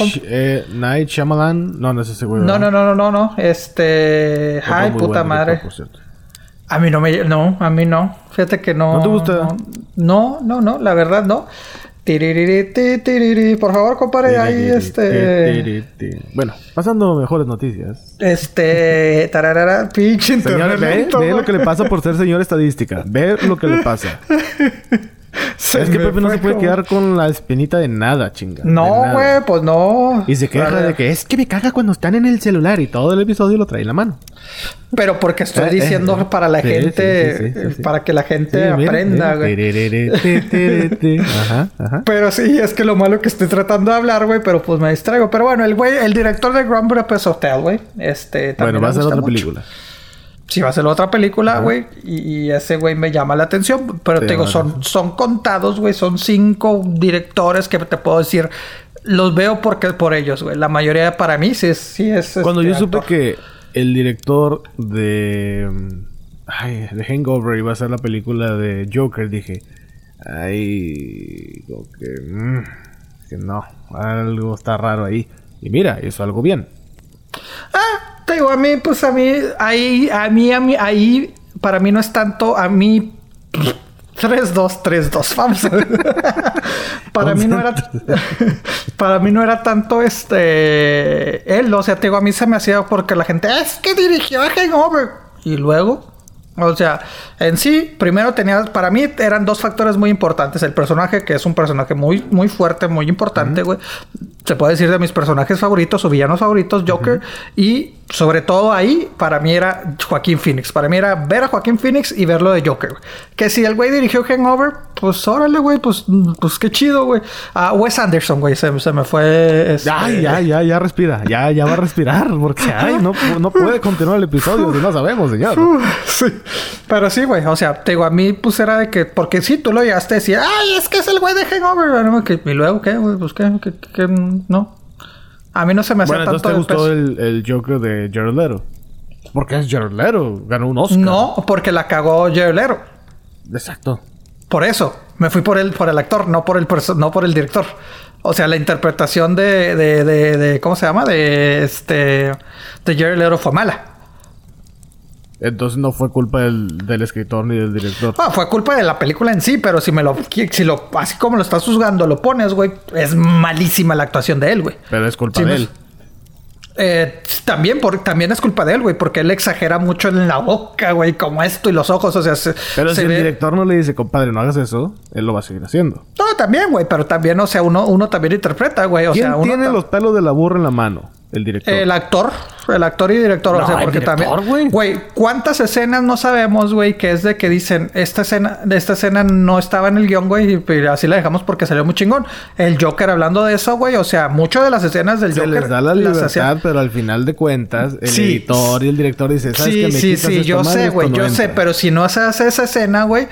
Night, eh, Night Shyamalan. No, no es ese güey. No, no, no, no, no, no. Este. Otro Ay, puta madre. director, por cierto. A mí no me. No, a mí no. Fíjate que no. ¿No te gusta? No, no, no, la verdad no. Tiririri. Por favor, compadre, ahí este. Bueno, pasando mejores noticias. Este. (laughs) Tararara, pinche Señor, internet ve, ve lo que le pasa por ser señor estadística. Ve lo que le pasa. (laughs) Se es que Pepe no se puede como- quedar con la espinita de nada, chinga. No, güey, pues no. Y se queja de que es que me caga cuando están en el celular y todo el episodio lo trae en la mano. Pero porque estoy Eh, diciendo eh, para la gente, sí, sí, sí, sí. para que la gente aprenda, güey. (laughs) Ajá, ajá. Pero sí, es que lo malo que estoy tratando de hablar, güey, pero pues me distraigo. Pero bueno, el güey, el director de Grand Budapest Hotel, güey, este Bueno, también va me a ser otra mucho. película. Sí, va a ser otra película, güey, y, y ese güey me llama la atención. Pero Sí, te digo, son, son contados, güey, son cinco directores que te puedo decir. Los veo porque por ellos, güey. La mayoría para mí sí es... Sí es Cuando este, yo supe actor. que el director de. Ay, de Hangover iba a ser la película de Joker, dije. Ay. Como que. mm, que no. Algo está raro ahí. Y mira, hizo algo bien. Ah, te digo, a mí, pues a mí, ahí, a mí, a mí, ahí, para mí no es tanto, a mí, 3-2, 3-2, vamos. (laughs) Para mí no era, (laughs) para mí no era tanto este, él, o sea, te digo, a mí se me hacía porque la gente, es que dirigió a Hangover, y luego... O sea, en sí, primero tenía, para mí eran dos factores muy importantes. El personaje, que es un personaje muy, muy fuerte, muy importante, güey. Se puede decir de mis personajes favoritos o villanos favoritos, Joker. Y sobre todo ahí, para mí era Joaquín Phoenix. Para mí era ver a Joaquín Phoenix y verlo de Joker. güey. Que si el güey dirigió Hangover, pues órale, güey, pues, pues qué chido, güey. A Wes Anderson, güey, se, se me fue. este, Ay, ya, ya, ya respira. Ya, ya va a respirar. Porque, ay, no, no puede continuar el episodio si no sabemos, señor. (laughs) Sí. Pero sí, güey. O sea, te digo, a mí pues era de que... Porque sí, tú lo llegaste a decir... Ay, es que es el güey de Hangover. Y luego, ¿qué, güey? Pues, ¿qué? ¿Qué- qué? No. A mí no se me Bueno, tanto entonces te de gustó peso. el, el Joker de Jared Leto. Porque es Jared Leto. Ganó un Oscar. No, porque la cagó Jared Leto. Exacto. Por eso. Me fui por el, por el actor, no por el, no por el director. O sea, la interpretación de, de, de, de- ¿Cómo se llama? De este... De Jared Leto fue mala. Entonces no fue culpa del, del escritor ni del director. Ah, fue culpa de la película en sí, pero si me lo, si lo, así como lo estás juzgando, lo pones, güey, es malísima la actuación de él, güey. Pero es culpa de no él. Eh, también, por, también es culpa de él, güey, porque él exagera mucho en la boca, güey, como esto y los ojos, o sea, se, Pero se si el director no le dice, compadre, no hagas eso, él lo va a seguir haciendo. No, también, güey, pero también, o sea, uno, uno también interpreta, güey, o ¿Quién sea, uno tiene los pelos de la burra en la mano? El director. El actor, el actor y director, o sea, el porque director, también, güey. cuántas escenas no sabemos, güey, que es de que dicen esta escena, de esta escena no estaba en el guion, güey, y pues, así la dejamos porque salió muy chingón. El Joker hablando de eso, güey, o sea, muchas de las escenas del Se Joker les da la libertad, pero al final de cuentas, el Sí. editor y el director dicen, ¿sabes Sí, qué? Me sí, quitas sí, yo sé, güey, yo sé, entra". pero si no se hace esa escena, güey,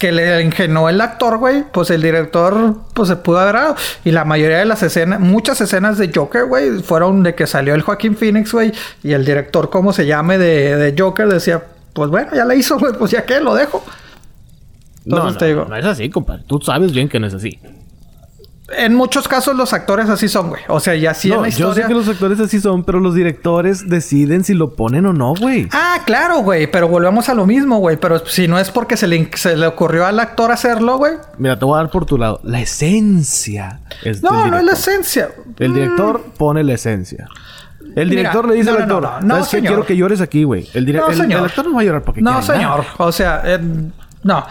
que le ingenuó el actor, güey, pues el director, pues se pudo haber dado. Y la mayoría de las escenas, muchas escenas de Joker, güey, fueron de que salió el Joaquín Phoenix, güey, y el director, como se llame, de, de Joker, decía, pues bueno, ya la hizo, güey, pues ya que lo dejo. No, Entonces no, te digo- no es así, compadre. Tú sabes bien que no es así. En muchos casos los actores así son, güey. O sea, ya sí en no, la yo historia. sé que los actores así son, pero los directores deciden si lo ponen o no, güey. Ah, claro, güey, pero volvemos a lo mismo, güey. Pero si no es porque se le, in- se le ocurrió al actor hacerlo, güey. Mira, te voy a dar por tu lado. La esencia es No, no es la esencia. El director pone la esencia. El Mira, director le dice no, al no, actor, no, no, ¿sabes qué? señor. Quiero que llores aquí, güey. El, No, el- el actor no va a llorar porque No, señor. nada. O sea, eh, no.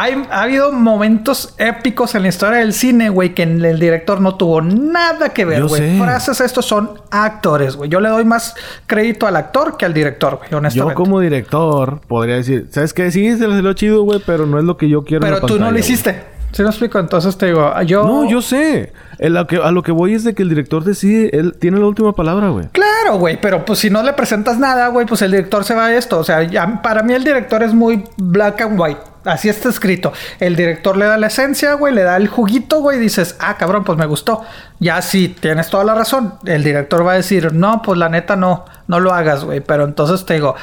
Hay, ha habido momentos épicos en la historia del cine, güey, que el, director no tuvo nada que ver, güey. sé. Frases, estos son actores, güey. Yo le doy más crédito al actor que al director, güey, honestamente. Yo como director podría decir, ¿sabes qué? Sí, se le salió chido, güey, pero no es lo que yo quiero en Pero la tú no lo güey". hiciste. ¿Sí me explico? Entonces te digo, yo... No, yo sé. El- a, lo que, a lo que voy es de que el director decide, él tiene la última palabra, güey. Claro, güey, pero pues si no le presentas nada, güey, pues el director se va a esto. O sea, ya- para mí el director es muy black and white. Así está escrito. El director le da la esencia, güey, le da el juguito, güey, y dices, ah, cabrón, pues me gustó. Ya sí, tienes toda la razón. El director va a decir, no, pues la neta no, no lo hagas, güey. Pero entonces te digo,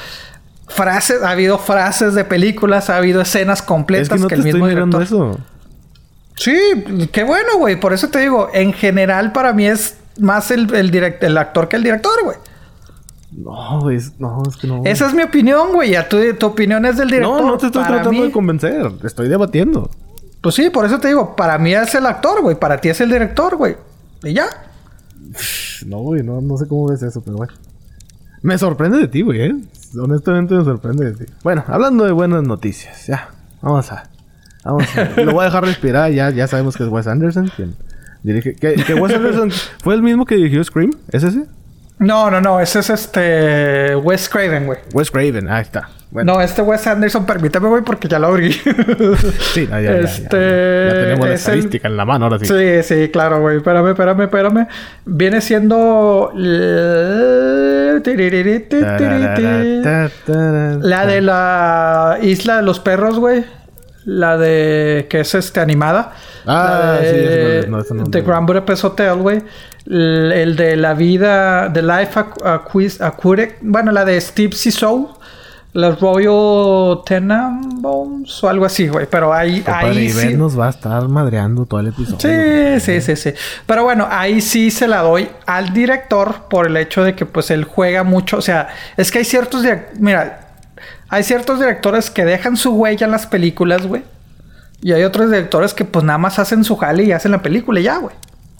frases, ha habido frases de películas, ha habido escenas completas Es que no te el mismo director. eso. Sí, qué bueno, güey. Por eso te digo, en general para mí es más el, el, direct- el actor que el director, güey. No, es, no, es que no. Esa es mi opinión, güey. Ya tu, tu opinión es del director. no, no te estoy Para tratando mí- de convencer. Te estoy debatiendo. Pues sí, por eso te digo, para mí es el actor, güey. Para ti es el director, güey. Y ya. (sighs) No, güey, no, no sé cómo ves eso, pero bueno. Me sorprende de ti, güey, ¿eh? Honestamente me sorprende de ti. Bueno, hablando de buenas noticias, ya. Vamos a, Vamos, lo voy a dejar respirar. Ya, ya sabemos que es Wes Anderson quien dirige. ¿Que, que Wes Anderson fue el mismo que dirigió Scream? ¿Es ese? No, no, no. Ese es este... Wes Craven, güey. Wes Craven. Ahí está. Bueno. No, este Wes Anderson, permíteme, güey, porque ya lo abrí. (laughs) sí, ya, ya, este... ya, ya, tenemos la estadística en la mano ahora sí. Sí, sí, claro, güey. Espérame, espérame, espérame. Viene siendo... La de la isla de los perros, güey. La de... que es este animada. Ah, sí, es, no, no, no, The Grand Budapest Hotel, güey. El, el, de la vida... The Life Aquatic... Bueno, la de Steve Sisow los Royal Tenenbaums o algo así, güey. Pero ahí, ahí sí. nos va a estar madreando todo el episodio. Sí, sí, sí, sí. Pero bueno, ahí sí se la doy al director por el hecho de que pues él juega mucho. O sea, es que hay ciertos... Mira, hay ciertos directores que dejan su huella en las películas, güey. Y hay otros directores que pues nada más hacen su jale y hacen la película y ya, güey.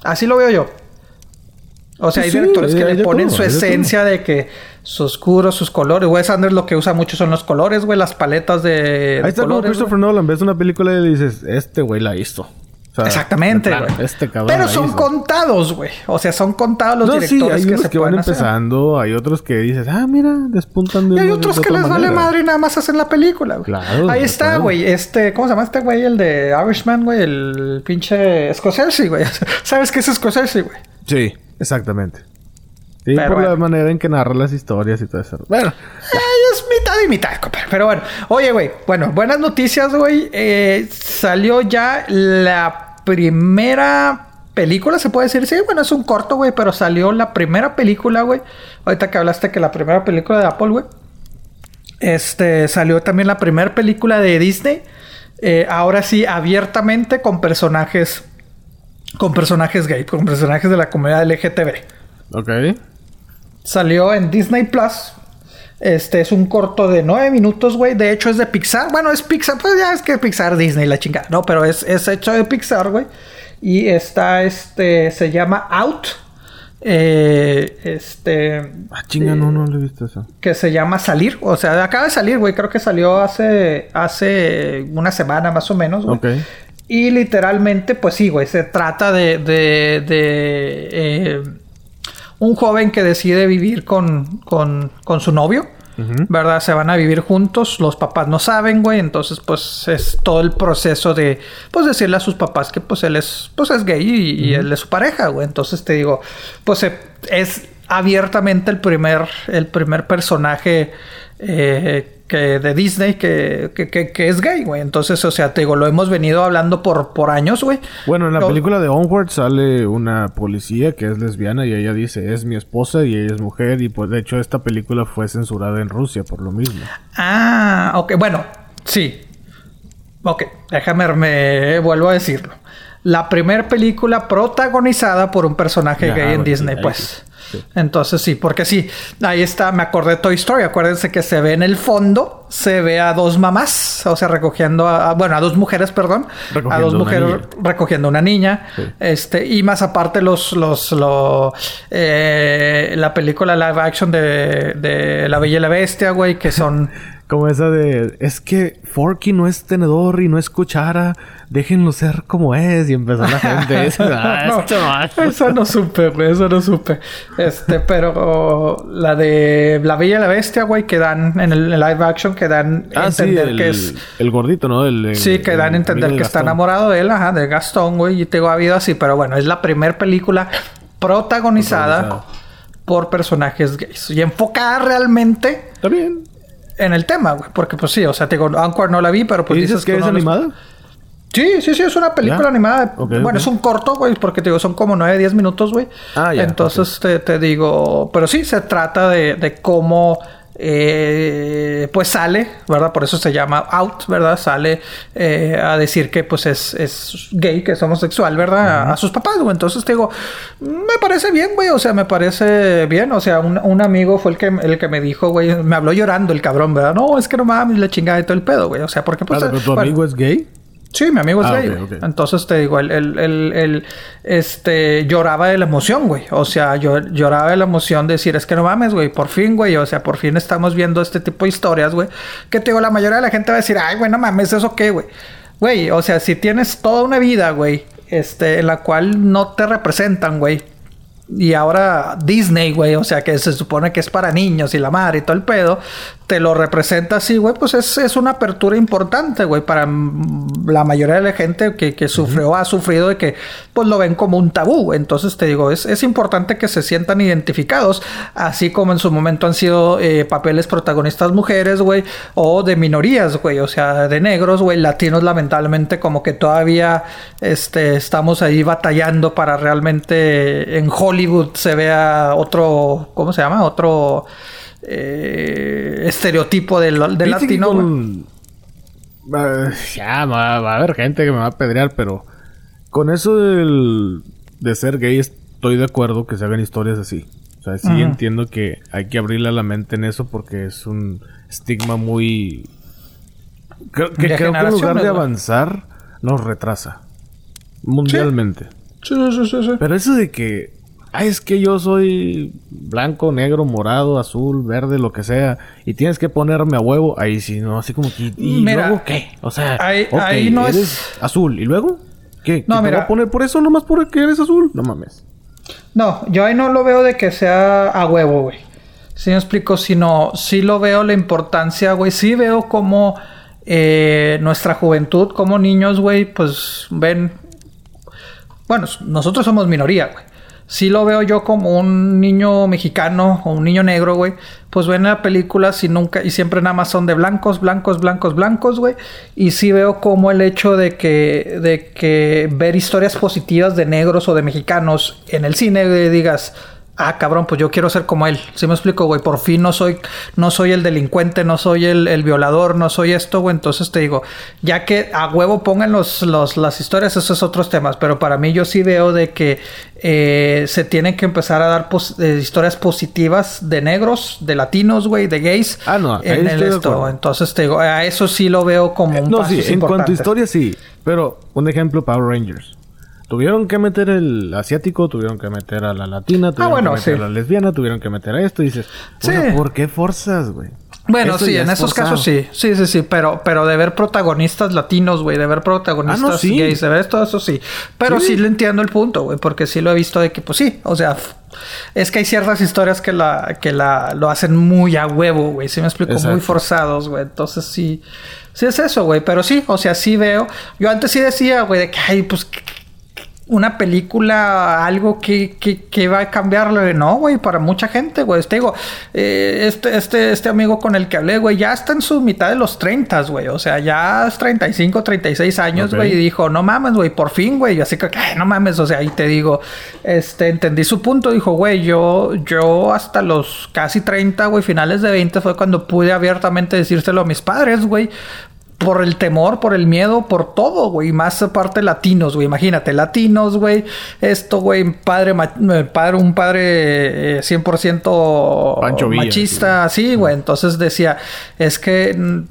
Así lo veo yo. O sea, hay directores que le ponen su esencia de que sus oscuros, sus colores. Wes Anderson lo que usa mucho son los colores, güey, las paletas de. Ahí está colores, como Christopher Nolan, ves una película y le dices, este güey la hizo. O sea, Exactamente, güey. Este cabrón Pero son contados, güey. O sea, son contados los no, directores sí, hay que unos se que van empezando, hay otros que dices, ah, mira, despuntan de Y hay otros de que otra les vale madre y nada más hacen la película, güey. Claro, Ahí está, güey. Este, ¿cómo se llama este güey? El de Irishman, güey. El pinche Scorsese, güey. (laughs) ¿Sabes qué es Scorsese, güey? Sí, exactamente. Sí, Pero por la manera en que narra las historias y todo eso. Bueno, es mitad y mitad, compadre. Pero bueno, oye, güey. Bueno, buenas noticias, güey. Eh, salió ya la primera película, se puede decir. Sí, bueno, es un corto, güey. Pero salió la primera película, güey. Ahorita que hablaste que la primera película de Apple, güey. Este, salió también la primera película de Disney. Eh, ahora sí, abiertamente con personajes. Con personajes gay, con personajes de la comunidad LGTB. ok. Salió en Disney Plus. Este es un corto de nueve minutos, güey. De hecho, es de Pixar. Bueno, es Pixar. Pues ya es que Pixar, Disney, la chingada. No, pero es, es hecho de Pixar, güey. Y está, este, se llama Out. Eh, este. Ah, chinga, no, no lo he visto eso. Que se llama Salir. O sea, acaba de salir, güey. Creo que salió hace, hace una semana más o menos, güey. Ok. Y literalmente, pues sí, güey, se trata de, de, de eh, un joven que decide vivir con, con, con su novio. ¿verdad? Se van a vivir juntos, los papás no saben, güey, entonces pues es todo el proceso de, pues decirle a sus papás que pues él es, pues es gay y, y él es su pareja, güey. Entonces te digo, pues es abiertamente el primer, el primer personaje eh, que de Disney que, que, que- que es gay, güey. Entonces, o sea, te digo, lo hemos venido hablando por, por años, güey. Bueno, en la película de Onward sale una policía que es lesbiana y ella dice, es mi esposa y ella es mujer y pues de hecho esta película fue censurada en Rusia por lo mismo. Ah, ok, bueno, sí. Ok, déjame, me vuelvo a decirlo. La primera película protagonizada por un personaje gay en Disney, ahí pues. Sí. Entonces sí, porque sí, ahí está, me acordé de Toy Story. Acuérdense que se ve en el fondo, se ve a dos mamás, o sea, recogiendo a, a- bueno, a dos mujeres, perdón, a Recogiendo dos una mujeres niña. recogiendo una niña, Sí. este, y más aparte los, los, lo, eh, la película live action de, de La Bella y la Bestia, güey, que son (laughs) Como esa de, es que Forky no es tenedor y no es cuchara, déjenlo ser como es y empezó la gente. "Ah, (laughs) No, este macho". eso no supe, güey, eso no supe. Este, pero la de La Bella y la Bestia, güey, que dan en el, live action, que dan Ah, sí, entender el, que es. el gordito, ¿no? El, el- Sí, que dan a entender que está enamorado de él, ajá, de Gastón, güey, y te digo, ha habido así, pero bueno, es la primera película protagonizada Protagonizada. por personajes gays y enfocada realmente Está bien. En el tema, güey, porque pues sí, o sea, te digo, Anchor no la vi, pero pues ¿Y dices que es los- animada? Sí, sí, sí, es una película Ya. animada. Bueno, es un corto, güey, porque te digo, son como 9, 10 minutos, güey. Ah, ya, Entonces te, te digo, pero sí, se trata de, de cómo, eh, pues sale, ¿verdad? Por eso se llama Out, ¿verdad? Sale eh, a decir que pues es, es gay, que es homosexual, ¿verdad? A sus papás, güey. Entonces te digo, me parece bien, güey, o sea, me parece bien. O sea, un, un amigo fue el que, el que me dijo, güey, me habló llorando el cabrón, ¿verdad? No, es que no mames, la chingada y todo el pedo, güey. O sea, porque pues... Ah, pero tu bueno, amigo es gay. Sí, mi amigo es Ah, gay. Entonces te digo, él, él- él- él, este, lloraba de la emoción, güey. O sea, yo lloraba de la emoción de decir, es que no mames, güey, por fin, güey. O sea, por fin estamos viendo este tipo de historias, güey. Que te digo, la mayoría de la gente va a decir, ay, güey, no mames, ¿eso qué, güey? Güey, o sea, si tienes toda una vida, güey, este, en la cual no te representan, güey. Y ahora Disney, güey, o sea, que se supone que es para niños y la madre y todo el pedo, te lo representa así, güey, pues es, es, una apertura importante, güey, para la mayoría de la gente que, que sufrió o ha sufrido de que, pues lo ven como un tabú. Entonces te digo, es, es importante que se sientan identificados, así como en su momento han sido eh, papeles protagonistas mujeres, güey, o de minorías, güey, o sea, de negros, güey, latinos, lamentablemente, como que todavía este, estamos ahí batallando para realmente en Hollywood se vea otro, ¿cómo se llama? Otro eh, estereotipo del, del latino. ya, va, a haber gente que me va a pedrear, pero con eso del, de ser gay estoy de acuerdo que se hagan historias así. O sea, sí entiendo que hay que abrirle la mente en eso porque es un estigma muy... Creo que, creo que en lugar de avanzar, nos retrasa. Mundialmente. sí, sí, sí, sí. Pero eso de que Ay, es que yo soy blanco, negro, morado, azul, verde, lo que sea, y tienes que ponerme a huevo, ahí sí, ¿no? Así como que, ¿y luego qué? O sea, ahí, no eres es... azul, ¿y luego? ¿Qué? No, mira. Te a poner por eso nomás porque eres azul? No mames. No, yo ahí no lo veo de que sea a huevo, güey. Si me explico, sino sí lo veo la importancia, güey. Sí veo como eh, nuestra juventud, como niños, güey, pues ven. Bueno, nosotros somos minoría, güey sí lo veo yo como un niño mexicano o un niño negro, güey. Pues ven la película y nunca, y siempre nada más son de blancos, blancos, blancos, blancos, güey. Y sí veo como el hecho de que, de que ver historias positivas de negros o de mexicanos en el cine, digas, ah, cabrón, pues yo quiero ser como él. ¿Sí me explico, güey? Por fin no soy, no soy el delincuente, no soy el, violador, no soy esto, güey. Entonces te digo, ya que a huevo pongan los, los, las historias, esos otros temas. Pero para mí yo sí veo de que eh, se tienen que empezar a dar eh, historias positivas de negros, de latinos, güey, de gays. Ah, no, en el esto. Entonces te digo, a eso sí lo veo como un No, sí, en cuanto a historia sí. Pero un ejemplo, Power Rangers. Tuvieron que meter el asiático, tuvieron que meter a la latina, tuvieron que meter a la lesbiana, tuvieron que meter a esto. Y dices, ¿por qué forzas, güey? Bueno, sí, en esos casos sí. Sí, sí, sí. Pero, pero de ver protagonistas latinos, güey. De ver protagonistas ah, gays. De ver todo eso sí. Pero sí. le entiendo el punto, güey. Porque sí lo he visto de que, pues sí. O sea, es que hay ciertas historias que la, que la, lo hacen muy a huevo, güey. Sí me explico, muy forzados, güey. Entonces sí. Sí es eso, güey. Pero sí, o sea, sí veo. Yo antes sí decía, güey, de que, ay, pues una película, algo que, que, va a cambiarle. No, güey, para mucha gente, güey. Te digo, eh, este, este, este amigo con el que hablé, güey, ya está en su mitad de los 30, güey. O sea, ya es 35, 36 años, güey. Y dijo, no mames, güey, por fin, güey. Así que, no mames, o sea, ahí te digo, este, entendí su punto. Dijo, güey, yo, yo hasta los casi 30, güey, finales de 20 fue cuando pude abiertamente decírselo a mis padres, güey por el temor, por el miedo, por todo, güey. Más aparte latinos, güey. Imagínate, latinos, güey. Esto, güey, padre, eh, padre, un padre 100% eh, machista, sí, güey. Entonces decía, es que... Mm,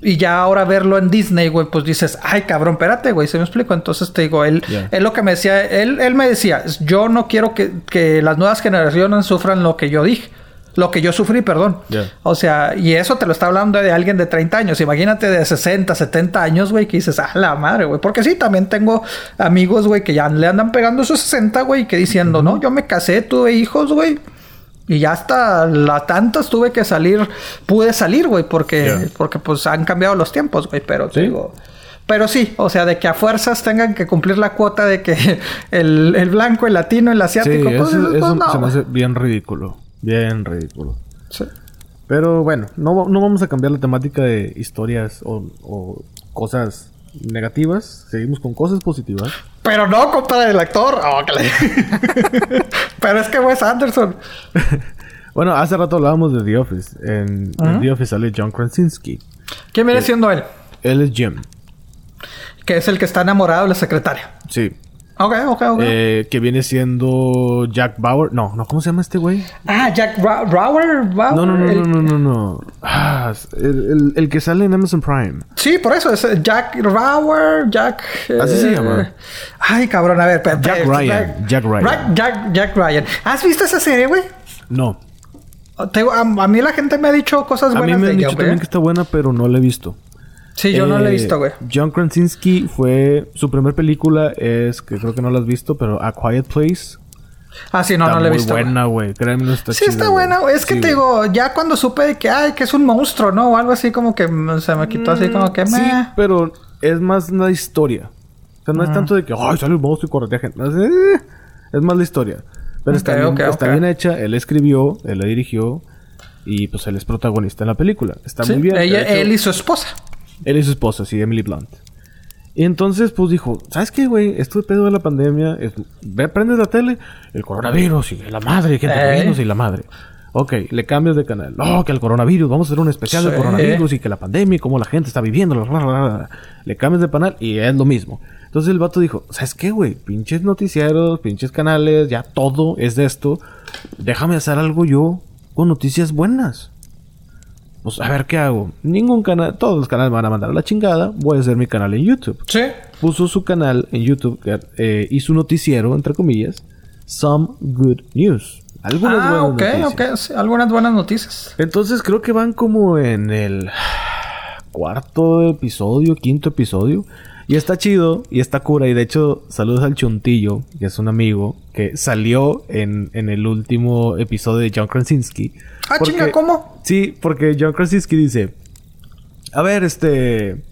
y ya ahora verlo en Disney, güey, pues dices, ay, cabrón, espérate, güey, se me explico. Entonces te digo, él, él lo que me decía, él, él me decía, yo no quiero que, que las nuevas generaciones sufran lo que yo dije. Lo que yo sufrí, perdón. O sea, y eso te lo está hablando de alguien de 30 años. Imagínate de 60, 70 años, güey, que dices, ah, la madre, güey. Porque sí, también tengo amigos, güey, que ya le andan pegando esos 60, güey, que diciendo, no, yo me casé, tuve hijos, güey. Y ya hasta la tantas tuve que salir, pude salir, güey, porque, porque pues han cambiado los tiempos, güey. Pero digo. Pero sí, o sea, de que a fuerzas tengan que cumplir la cuota de que (laughs) el, blanco, el latino, el asiático. pues, eso, pues, no, se me hace bien ridículo. Bien ridículo. Sí. Pero bueno, no, vamos a cambiar la temática de historias o, cosas negativas. Seguimos con cosas positivas. Pero no, compadre, el actor. Oh, (laughs) Pero es que Wes Anderson. (laughs) bueno, hace rato hablábamos de The Office. En, The Office sale John Krasinski. ¿Quién viene siendo él? Él es Jim. Que es el que está enamorado de la secretaria. Sí. Ok, ok, ok. Eh, que viene siendo Jack Bauer. No, no, ¿cómo se llama este güey? Ah, Jack Bauer. No, no, no, no, no, no, no. Ah, el, el, que sale en Amazon Prime. Sí, por eso es Jack Bauer, Jack. Así se llama. Eh, ay, cabrón, a ver. Jack Ryan. Jack Ryan. Jack, Jack Ryan. ¿Has visto esa serie, güey? No. a, mí la gente me ha dicho cosas buenas. A mí me han dicho también que está buena, pero no la he visto. Sí, yo no la he Eh, visto, güey. John Krasinski fue... Su primer película es... Que creo que no la has visto, pero A Quiet Place. Ah, sí, no, está no la he visto. buena, güey. Créeme, no está Sí, está buena, güey. Es que Sí, te digo, ya cuando supe de que, ay, que es un monstruo, ¿no? O algo así como que mm, se me quitó así como que, Sí, meh. pero es más la historia. O sea, no es tanto de que, ay, sale el monstruo y corretea gente. Eh, es más la historia. Pero está, bien, está bien hecha. Él escribió, él la dirigió. Y pues él es protagonista en la película. Está Sí, muy bien. ella- hecho, él y su esposa. Él y su esposa, sí, Emily Blunt. Y entonces, pues dijo, ¿sabes qué, güey? Esto de pedo de la pandemia, es, ve, prendes la tele, el coronavirus y la madre, gente Ey. muriéndose y la madre. Ok, le cambias de canal. No, que el coronavirus, vamos a hacer un especial del Sí. coronavirus y que la pandemia y cómo la gente está viviendo. bla, bla, bla. Le cambias de canal y es lo mismo. Entonces el vato dijo, ¿sabes qué, güey? Pinches noticieros, pinches canales, ya todo es de esto. Déjame hacer algo yo con noticias buenas. Pues a ver qué hago. Ningún canal, todos los canales me van a mandar a la chingada. Voy a hacer mi canal en YouTube. Sí. Puso su canal en YouTube eh, y su noticiero, entre comillas, Some Good News. Algunas Ah, buenas noticias. ok. sí, algunas buenas noticias. Entonces creo que van como en el cuarto episodio, quinto episodio. Y está chido y está cura. Y de hecho, saludos al Chuntillo, que es un amigo que salió en, en el último episodio de John Krasinski. Ah, Porque- chinga, ¿cómo? Sí, porque John Krasinski dice: A ver, este.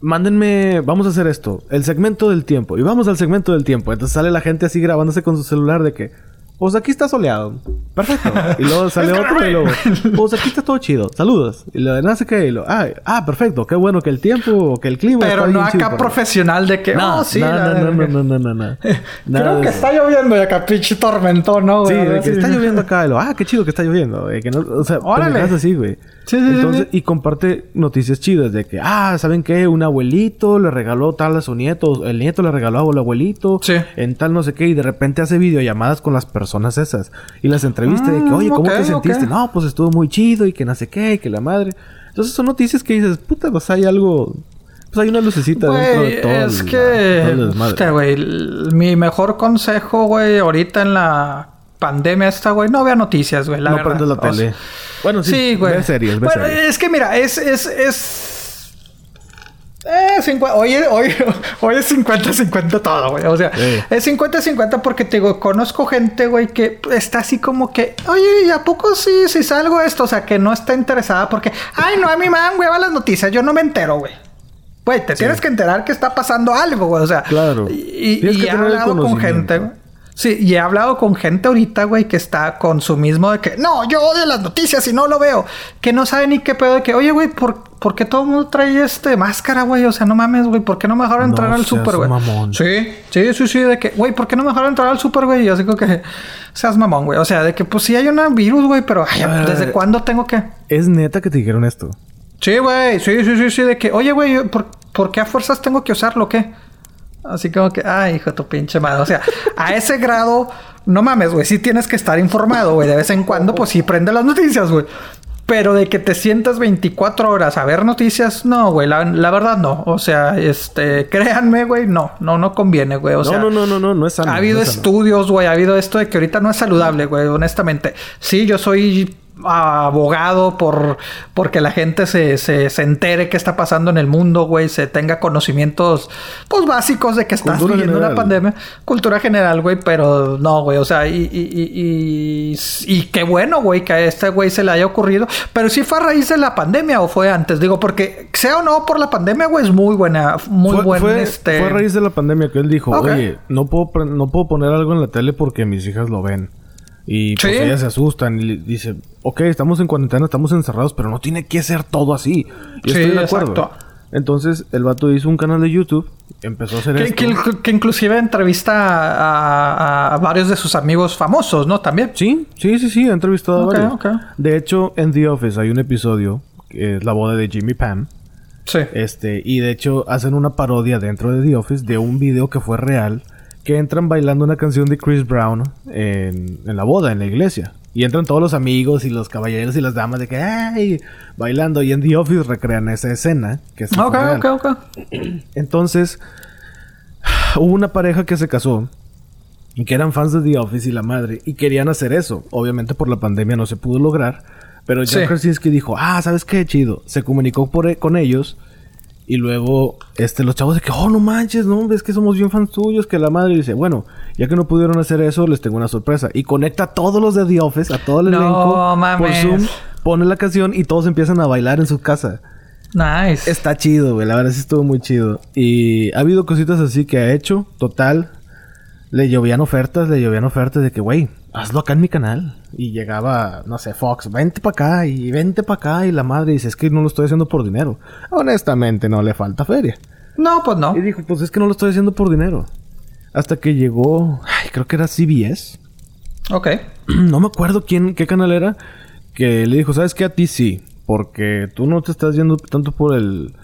Mándenme, vamos a hacer esto, el segmento del tiempo. Y vamos al segmento del tiempo. Entonces sale la gente así grabándose con su celular de que, pues aquí está soleado. Perfecto. Y luego (laughs) sale otro y luego, pues aquí está todo chido. Saludos. Y lo de qué. Y lo, ah, ah, perfecto. Qué bueno que el tiempo, que el clima. Pero no acá por ahí". profesional de que, No, oh, sí. no, no, no, no, no, no. (laughs) Nada Creo que está lloviendo y acá pinche tormentón, ¿no, Sí, de que Sí. está lloviendo acá. Y lo, ah, qué chido que está lloviendo. que no, o sea, Órale. pendejadas así, güey. Sí, sí, Entonces, y comparte noticias chidas de que, ah, ¿saben qué? Un abuelito le regaló tal a su nieto. El nieto le regaló al abuelito. Sí. En tal no sé qué. Y de repente hace videollamadas con las personas esas. Y las entrevista de que, Mm, oye, ¿cómo te sentiste? No, pues estuvo muy chido. Y que no sé qué. Y que la madre. Entonces son noticias que dices, puta, pues hay algo... Pues hay una lucecita dentro de todo. es el- que... güey, mi mejor consejo, güey, ahorita en la pandemia esta, güey, no vea noticias, güey, la no verdad. prendes la O sea, tele. bueno, sí. Sí, güey. Ve series, ve bueno, series. es que mira, es... es, es... Eh, hoy, hoy, hoy es 50-50 (laughs) todo, güey. O sea, Sí. es 50-50 porque te digo, conozco gente, güey, que está así como que, oye, ¿y a poco sí, sí salgo esto? O sea, que no está interesada porque, ay, no, a mí me dan hueva las noticias, yo no me entero, güey. Güey, te tienes que enterar que está pasando algo, güey. O sea, Claro. Y, y he hablado con gente, güey. Sí, y he hablado con gente ahorita, güey, que está con su mismo de que, no, yo odio las noticias y no lo veo. Que no sabe ni qué pedo de que, oye, güey, ¿por, por qué todo el mundo trae este máscara, güey? O sea, no mames, güey, ¿por qué no mejor entrar No al súper, güey? Sí, sí, sí, sí, de que, güey, ¿por qué no mejor entrar al súper, güey? Y así como que, seas mamón, güey. O sea, de que, pues sí hay un virus, güey, pero, ay, ¿desde eh, cuándo tengo que...? Es neta que te dijeron esto. Sí, güey, sí, sí, sí, sí, de que, oye, güey, ¿por, ¿por qué a fuerzas tengo que usarlo qué? Así como que, ay, hijo de tu pinche madre. O sea, a ese grado, no mames, güey, sí tienes que estar informado, güey. De vez en cuando, pues sí prende las noticias, güey. Pero de que te sientas 24 horas a ver noticias, no, güey, la, la verdad no. O sea, este, créanme, güey, no, no, no conviene, güey. O no, sea, no, no, no, no, no es sano. ha habido no es sano. estudios, güey, ha habido esto de que ahorita no es saludable, güey, honestamente. Sí, yo soy abogado por porque la gente se, se, se entere qué está pasando en el mundo, güey, se tenga conocimientos pues básicos de que estás Cultura viviendo una pandemia, cultura general, güey, pero no, güey, o sea, y, y, y, y, qué bueno, güey, que a este güey se le haya ocurrido, pero sí fue a raíz de la pandemia o fue antes, digo, porque sea o no por la pandemia, güey, es muy buena, muy fue, buen fue- este fue a raíz de la pandemia que él dijo, oye, no puedo, no puedo poner algo en la tele porque mis hijas lo ven. Y pues Sí. ellas se asustan y dice, ok, estamos en cuarentena, estamos encerrados, pero no tiene que ser todo así. Y Sí, estoy de acuerdo. exacto. Entonces, el vato hizo un canal de YouTube, empezó a hacer Que, esto. que- que inclusive entrevista a, a varios de sus amigos famosos, ¿no? También. Sí, sí, sí, sí, ha entrevistado a varios. De hecho, en The Office hay un episodio, que es la boda de Jimmy Pam. Sí. Este, y de hecho hacen una parodia dentro de The Office de un video que fue real, que entran bailando una canción de Chris Brown en, en la boda, en la iglesia. Y entran todos los amigos y los caballeros y las damas de que, ¡ay! Bailando. Y en The Office recrean esa escena. Que fue Ok, ok, ok. Entonces, hubo una pareja que se casó y que eran fans de The Office y la madre y querían hacer eso. Obviamente por la pandemia no se pudo lograr, pero John Sí. Krasinski dijo, ah, ¿sabes qué? Chido. Se comunicó por e- con ellos Y luego, este, los chavos de que, oh, no manches, no, es que somos bien fans tuyos, que la madre dice, bueno, ya que no pudieron hacer eso, les tengo una sorpresa. Y conecta a todos los de The Office, a todo el No elenco, mames. por Zoom, pone la canción y todos empiezan a bailar en su casa. Nice. Está chido, güey, la verdad sí estuvo muy chido. Y ha habido cositas así que ha hecho, total. Le llovían ofertas, le llovían ofertas de que, güey, hazlo acá en mi canal. Y llegaba, no sé, Fox, vente para acá y vente para acá. Y la madre dice, es que no lo estoy haciendo por dinero. Honestamente, no le falta feria. No, pues no. Y dijo, pues es que no lo estoy haciendo por dinero. Hasta que llegó, ay, creo que era CBS. Ok. (clears throat) no me acuerdo quién, qué canal era. Que le dijo, ¿sabes qué? A ti sí. Porque tú no te estás yendo tanto por el...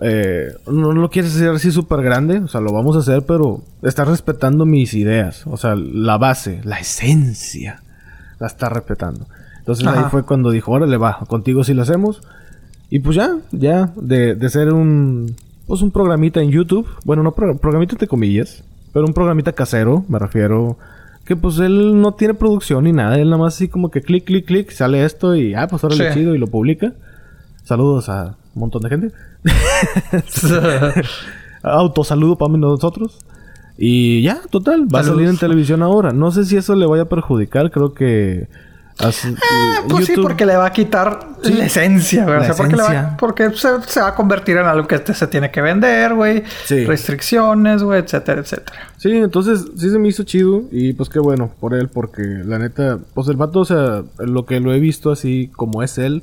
eh, no lo quieres hacer así súper grande. O sea, lo vamos a hacer, pero estás respetando mis ideas. O sea, la base, la esencia. La estás respetando. Entonces ahí fue cuando dijo, órale, va, contigo sí lo hacemos. Y pues ya, ya, de, de ser un... Pues un programita en YouTube. Bueno, no pro- programita entre comillas. Pero un programita casero, me refiero. Que pues él no tiene producción ni nada. Él nada más así como que clic, clic, clic. Sale esto y ah, pues ahora Sí. chido y lo publica. Saludos a un montón de gente. (laughs) Autosaludo para nosotros. Y ya, total, va a salir en televisión ahora. No sé si eso le vaya a perjudicar, creo que... así- Pues sí, YouTube- porque le va a quitar Sí. la esencia, güey. O sea, porque, va- porque se, se va a convertir en algo que se tiene que vender, güey. Sí. Restricciones, güey, etcétera, etcétera. Sí, entonces sí se me hizo chido y pues qué bueno por él porque la neta, pues el vato, o sea, lo que lo he visto así como es él,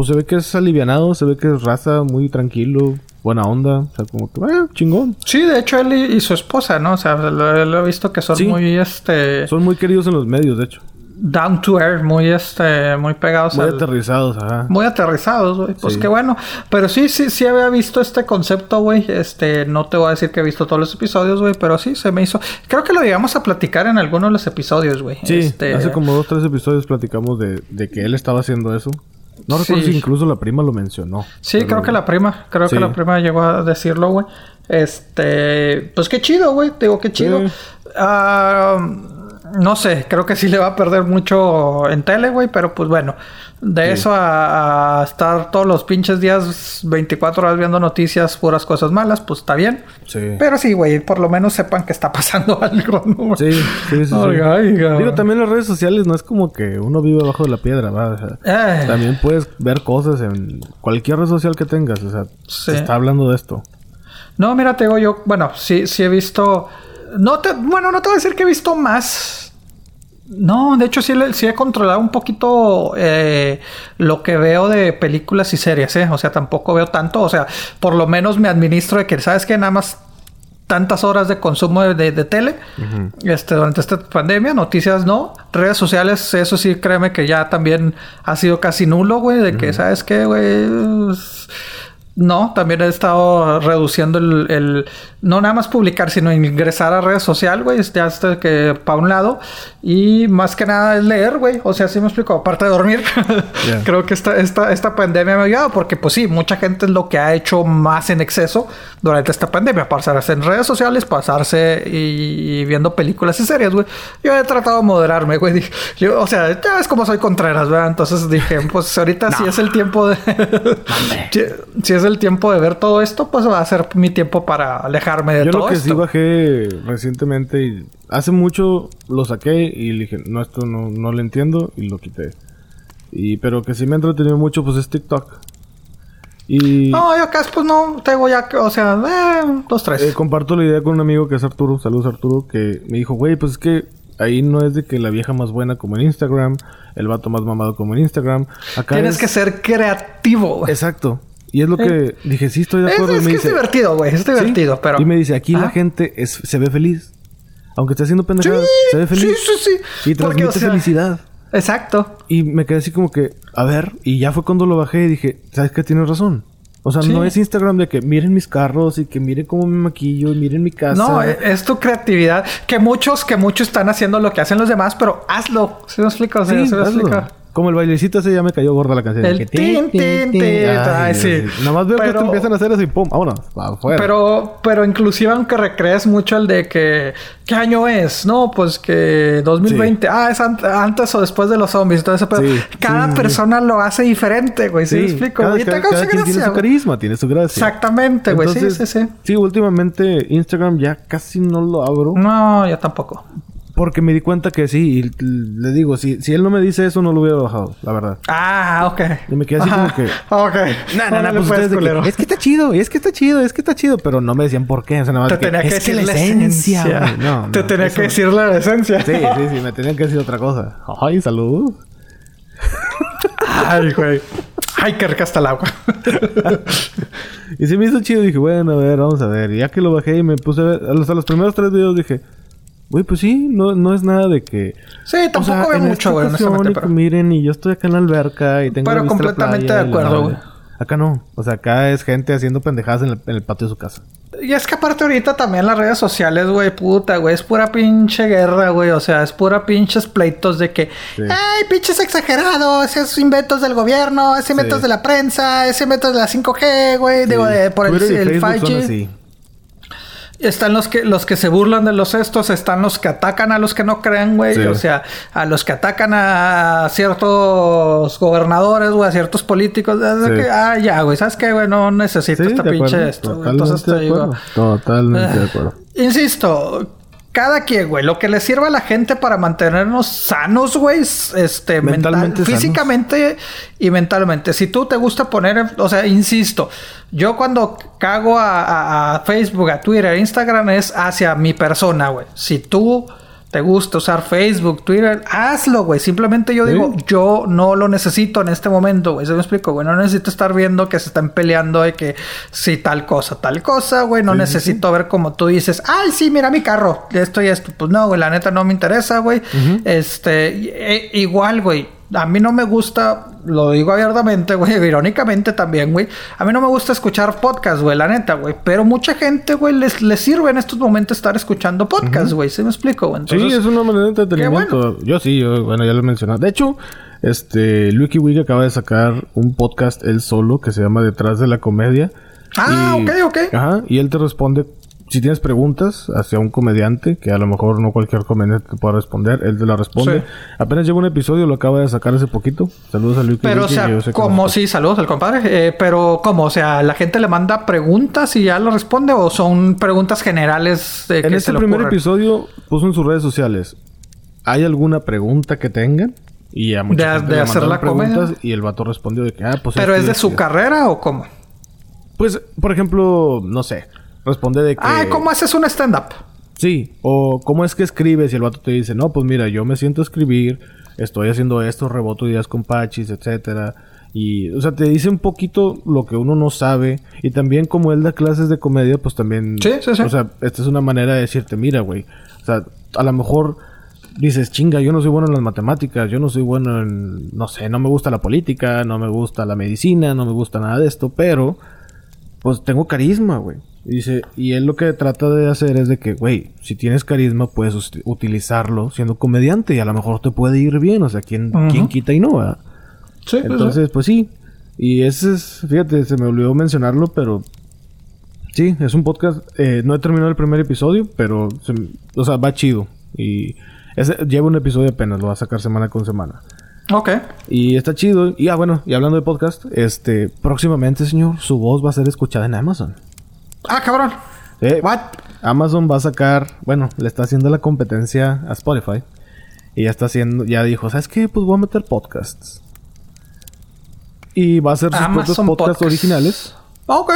pues se ve que es alivianado, se ve que es raza, muy tranquilo, buena onda, o sea, como que, eh, chingón. Sí, de hecho, él y, y su esposa, ¿no? O sea, lo, lo he visto que son Sí. muy, este... Son muy queridos en los medios, de hecho. Down to earth, muy, este... Muy pegados Muy al- aterrizados, ajá. Muy aterrizados, güey. Pues Sí. qué bueno. Pero sí, sí, sí había visto este concepto, güey. Este, no te voy a decir que he visto todos los episodios, güey, pero sí se me hizo. Creo que lo llegamos a platicar en alguno de los episodios, güey. Sí, Este, hace como dos, tres episodios platicamos de, de que él estaba haciendo eso. No Sí. recuerdo si incluso la prima lo mencionó. Sí, pero- creo que la prima, creo Sí. que la prima llegó a decirlo, güey. Este, pues qué chido, güey. Te digo qué chido. Sí. Ah, no sé, creo que sí le va a perder mucho en tele, güey, pero pues bueno, de Sí. eso a, a estar todos los pinches días 24 horas viendo noticias, puras cosas malas, pues está bien. Sí. Pero sí, güey, por lo menos sepan que está pasando (laughs) algo, ¿no? Sí, sí, sí. sí. Oiga, oiga. Digo, también las redes sociales no es como que uno vive abajo de la piedra, ¿va? O sea, Eh. También puedes ver cosas en cualquier red social que tengas. O sea, se está hablando de esto. No, mira, te digo yo, bueno, sí, sí he visto. No te, bueno, no te voy a decir que he visto más. No, de hecho sí, he controlado un poquito eh, lo que veo de películas y series, ¿eh? O sea, tampoco veo tanto. O sea, por lo menos me administro de que, ¿sabes qué? Nada más tantas horas de consumo de, de- de tele este, durante esta pandemia. Noticias no. Redes sociales, eso sí, créeme que ya también ha sido casi nulo, güey. De que, ¿sabes qué, güey? No, también he estado reduciendo el, el- no nada más publicar, sino ingresar a redes sociales, güey, ya hasta que para un lado y más que nada es leer, güey, o sea, sí me explico, aparte de dormir, (laughs) Ya. creo que esta, esta, esta pandemia me ha ayudado porque pues sí, mucha gente es lo que ha hecho más en exceso durante esta pandemia, pasarse en redes sociales, pasarse y, y viendo películas y series, güey. Yo he tratado de moderarme, güey, dije, yo, o sea, ya ves cómo soy Contreras, ¿verdad? Entonces dije, pues ahorita sí es el tiempo de... (laughs) si, si es el tiempo de ver todo esto, pues va a ser mi tiempo para de Yo todo lo que esto. sí bajé recientemente y hace mucho lo saqué y le dije, no, esto no, no lo entiendo y lo quité. Y, pero que sí me ha entretenido mucho, pues es TikTok. Y No, yo acá pues no tengo ya, o sea, eh, dos, tres. eh, comparto la idea con un amigo que es Arturo, saludos Arturo, que me dijo, güey, pues es que ahí no es de que la vieja más buena como en Instagram, el vato más mamado como en Instagram. Acá Tienes es- que ser creativo. Exacto. Y es lo que dije, sí, estoy de Es, acuerdo. es y me que es dice, divertido, güey. Es "Sí". divertido, pero. Y me dice, aquí la gente es, se ve feliz. Aunque esté haciendo Sí, pendejadas, se ve feliz. sí, sí, sí. Y Porque, transmite o sea, felicidad. Exacto. Y me quedé así como que, a ver, y ya fue cuando lo bajé y dije, ¿sabes qué? Tienes razón. O sea, Sí. no es Instagram de que miren mis carros y que miren cómo me maquillo y miren mi casa. No, e- es tu creatividad. Que muchos, que muchos están haciendo lo que hacen los demás, pero hazlo. ¿Sí me explico? Sí, ¿sí me explico? Como el bailecito ese ya me cayó gorda la canción. El Que tin, tin, tin. Ay, sí. Nomás veo que te empiezan a hacer así, pum, vámonos, afuera. Pero, pero inclusive aunque recrees mucho el de que... ¿Qué año es? No, pues que 2020. Ah, es an- antes o después de los zombies. Entonces, pero Sí, cada sí, sí. persona lo hace diferente, güey. ¿Sí, me explico? cada, y te cada- cada quien tiene su carisma, tiene su gracia. Exactamente, güey. Sí, sí, sí. Sí, últimamente Instagram ya casi no lo abro. No, yo tampoco. Porque me di cuenta que sí, y le digo, si, si él no me dice eso, no lo hubiera bajado, la verdad. Ah, ok. Y me quedé así como que- (laughs) Ok. No, no, no, pues pues, ustedes de que, es que está chido, es que está chido, es que está chido, pero no me decían por qué, o sea, nada más Te que, tenía que es que decir la la esencia, esencia. güey. No, Te no, tenía eso- que decir la esencia. Sí, sí, sí, me tenían que decir otra cosa. Ay, salud. Ay, güey. Ay, qué rica está el agua. (laughs) Y se me hizo chido, dije, bueno, a ver, vamos a ver. Y ya que lo bajé y me puse a ver, hasta los primeros tres videos dije, güey, pues sí, no, no es nada de que... Sí, o tampoco sea, veo mucho, güey, honestamente. Pero... miren, y yo estoy acá en la alberca y tengo Pero completamente playa de acuerdo, güey. Acá no. O sea, acá es gente haciendo pendejadas en el, en el patio de su casa. Y es que aparte ahorita también las redes sociales, güey, puta, güey, es pura pinche guerra, güey. O sea, es pura pinches pleitos de que, Sí. ay, pinches exagerados, esos inventos del gobierno, esos inventos Sí. de la prensa, esos inventos de la 5G, güey, digo, Sí. de, por el, y el Facebook son 5G. así. Están los que, los que se burlan de los estos, están los que atacan a los que no creen, güey. Sí. O sea, a los que atacan a ciertos gobernadores, güey, a ciertos políticos. Sí. que, ah, ya, güey, ¿sabes qué, güey? No necesito Sí, esta pinche acuerdo. esto. Totalmente Entonces te digo. Totalmente de acuerdo. Insisto, cada quien, güey, lo que le sirva a la gente para mantenernos sanos, güey, este, mental- Mentalmente físicamente y mentalmente. Si tú te gusta poner, o sea, insisto, yo cuando cago a, a- a Facebook, a Twitter, a Instagram es hacia mi persona, güey. Si tú te gusta usar Facebook, Twitter, hazlo, güey. Simplemente yo Sí. digo, yo no lo necesito en este momento, güey. ¿Se me explico, güey? No necesito estar viendo que se están peleando de que si tal cosa, tal cosa, güey. No Sí, sí, necesito ver como tú dices, ay, sí, mira mi carro, esto y esto. Pues no, güey, la neta no me interesa, güey. Este, e- igual, güey. A mí no me gusta, lo digo abiertamente, güey, (laughs) irónicamente también, güey. A mí no me gusta escuchar podcast, güey, la neta, güey. Pero mucha gente, güey, les, les sirve en estos momentos estar escuchando podcast, güey. ¿Sí me explico, güey? Sí, es una manera de entretenimiento. Yo sí, yo, bueno, ya lo he mencionado. De hecho, este, Lucky Wig acaba de sacar un podcast él solo que se llama Detrás de la Comedia. Ah, Y- ok, ok. Ajá, y él te responde si tienes preguntas hacia un comediante, que a lo mejor no cualquier comediante te pueda responder, él te la responde. Sí. Apenas lleva un episodio, lo acaba de sacar hace poquito. Saludos a Lucky Pero, o sea, sé como sí, saludos al compadre. eh, pero, ¿cómo? O sea, ¿la gente le manda preguntas y ya lo responde? ¿O son preguntas generales de En este primer episodio puso en sus redes sociales, ¿hay alguna pregunta que tengan? Y a mucha De- gente de le hacer la comedia. preguntas y el vato respondió de que, ah, pues ¿Pero es de su carrera o cómo? Pues, por ejemplo, no sé, responde de que... Ah, ¿cómo haces un stand-up? Sí, o cómo es que escribes y el vato te dice, no, pues mira, yo me siento a escribir, estoy haciendo esto, reboto ideas con pachis, etcétera. Y, o sea, te dice un poquito lo que uno no sabe. Y también como él da clases de comedia, pues también... Sí, sí, sí. O sea, esta es una manera de decirte, mira, güey. O sea, a lo mejor dices, chinga, yo no soy bueno en las matemáticas, yo no soy bueno en, no sé, no me gusta la política, no me gusta la medicina, no me gusta nada de esto, pero pues tengo carisma, güey. Y Dice, y él lo que trata de hacer es de que, güey, si tienes carisma, puedes utilizarlo siendo comediante y a lo mejor te puede ir bien. O sea, ¿quién. ¿quién quita y no? verdad? Sí, Entonces, pues sí. Y ese es, fíjate, se me olvidó mencionarlo, pero sí, es un podcast. eh, no he terminado el primer episodio, pero, se o sea, va chido. Y ese, lleva un episodio apenas, lo va a sacar semana con semana. Ok. Y está chido. Y ah, bueno, y hablando de podcast, este, próximamente, señor, su voz va a ser escuchada en Amazon. Ah, cabrón. What? Amazon va a sacar, bueno, le está haciendo la competencia a Spotify. Y ya está haciendo, ya dijo, ¿sabes qué? Pues voy a meter podcasts. Y va a hacer sus propios podcasts Podcast. originales. Ok.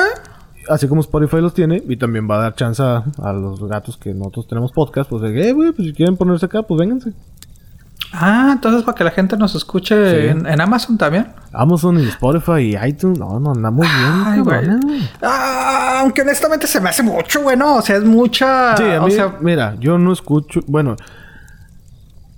Así como Spotify los tiene. Y también va a dar chance a, a los gatos que nosotros tenemos podcast. Pues de, eh, güey, pues si quieren ponerse acá, pues vénganse. Ah, entonces para que la gente nos escuche Sí. en, en Amazon también. Amazon y Spotify y iTunes. No, no, andamos Ay, bien, güey. cabrón. Ah, aunque honestamente se me hace mucho, güey, ¿no? O sea, es mucha. Sí, a o mí, sea, mira, yo no escucho, bueno,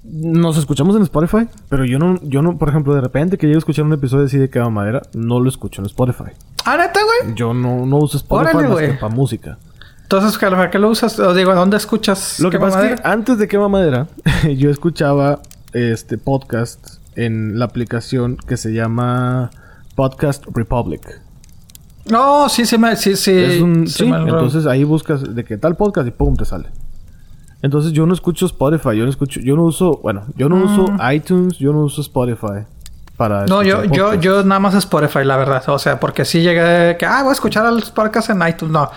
nos escuchamos en Spotify, pero yo no, yo no, por ejemplo, de repente que llego a escuchar un episodio así de Cava Madera, no lo escucho en Spotify. ah, neta, güey. Yo no, no uso Spotify Órale, más que para música. Entonces, ¿para qué lo usas? O digo, ¿dónde escuchas? Lo que pasa es que antes de Quema Madera, (laughs) yo escuchaba este podcast en la aplicación que se llama Podcast Republic. No, sí, sí, me, sí, sí. Es un, sí me- entonces ahí buscas de qué tal podcast y pum, te sale. Entonces yo no escucho Spotify, yo no escucho, yo no uso, bueno, yo no uso iTunes, yo no uso Spotify para Mm. No, yo, yo, yo nada más Spotify, la verdad. O sea, porque sí llegué que, ah, voy a escuchar los podcasts en iTunes. No.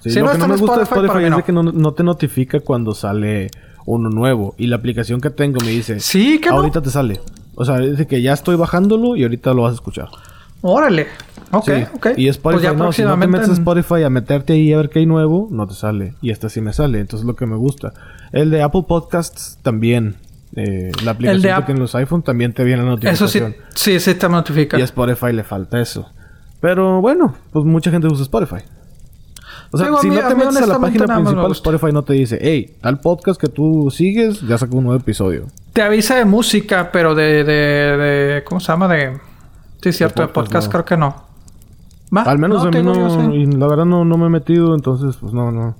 Sí, si lo no que no me gusta Spotify, Spotify es no. que no, no te notifica cuando sale uno nuevo. Y la aplicación que tengo me dice... Sí, que no. Ahorita te sale. O sea, dice que ya estoy bajándolo y ahorita lo vas a escuchar. Órale. Ok, Sí. ok. Y Spotify Pues ya no. Si no te metes a Spotify a meterte ahí a ver qué hay nuevo, no te sale. Y este sí me sale. Entonces es lo que me gusta. El de Apple Podcasts también. Eh, la aplicación que tienen los iPhone también te viene la Eso sí, notificación. sí, sí te notifica. Y a Spotify le falta eso. Pero bueno, pues mucha gente usa Spotify. O sea, Digo, si mí- no te metes a la página principal, gusta. Spotify no te dice, hey, tal podcast que tú sigues ya sacó un nuevo episodio. Te avisa de música, pero de, de, de ¿cómo se llama? De, sí, cierto, de podcast, no. creo que no. Al menos no, a mí no, sí. y la verdad no, no me he metido, entonces pues no, no.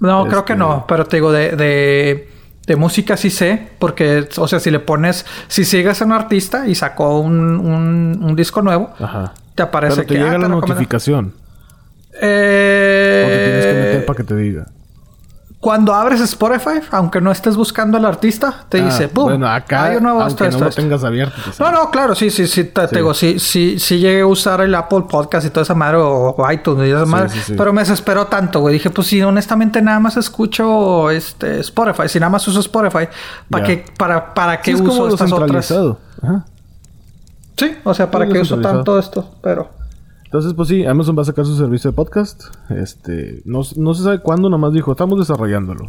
No, creo que Este- no, pero te digo, de, de, de música sí sé, porque, o sea, si le pones, si sigues a un artista y sacó un, un, un disco nuevo, Ajá. te aparece Pero te que llega ah, la te recomiendo. Eh, O te tienes que meter para que te diga. Cuando abres Spotify, aunque no estés buscando al artista, te Ah, dice, ¡pum! Bueno, acá, hay un nuevo aunque esto, no esto, lo esto". tengas abierto. No, no, claro, sí, sí, sí, te, te Sí. digo, sí, sí, sí llegué a usar el Apple Podcast y toda esa madre o, o iTunes y esa Sí, madre, sí, sí. pero me desesperó tanto, güey. Dije, pues si honestamente nada más escucho este Spotify, si nada más uso Spotify, ¿para qué, para, para qué Sí, es como uso lo estas otras? Ajá. Sí, o sea, ¿para Sí, qué uso tanto esto? Pero. Entonces, pues sí, Amazon va a sacar su servicio de podcast. Este, no, no se sabe cuándo, nomás dijo, estamos desarrollándolo.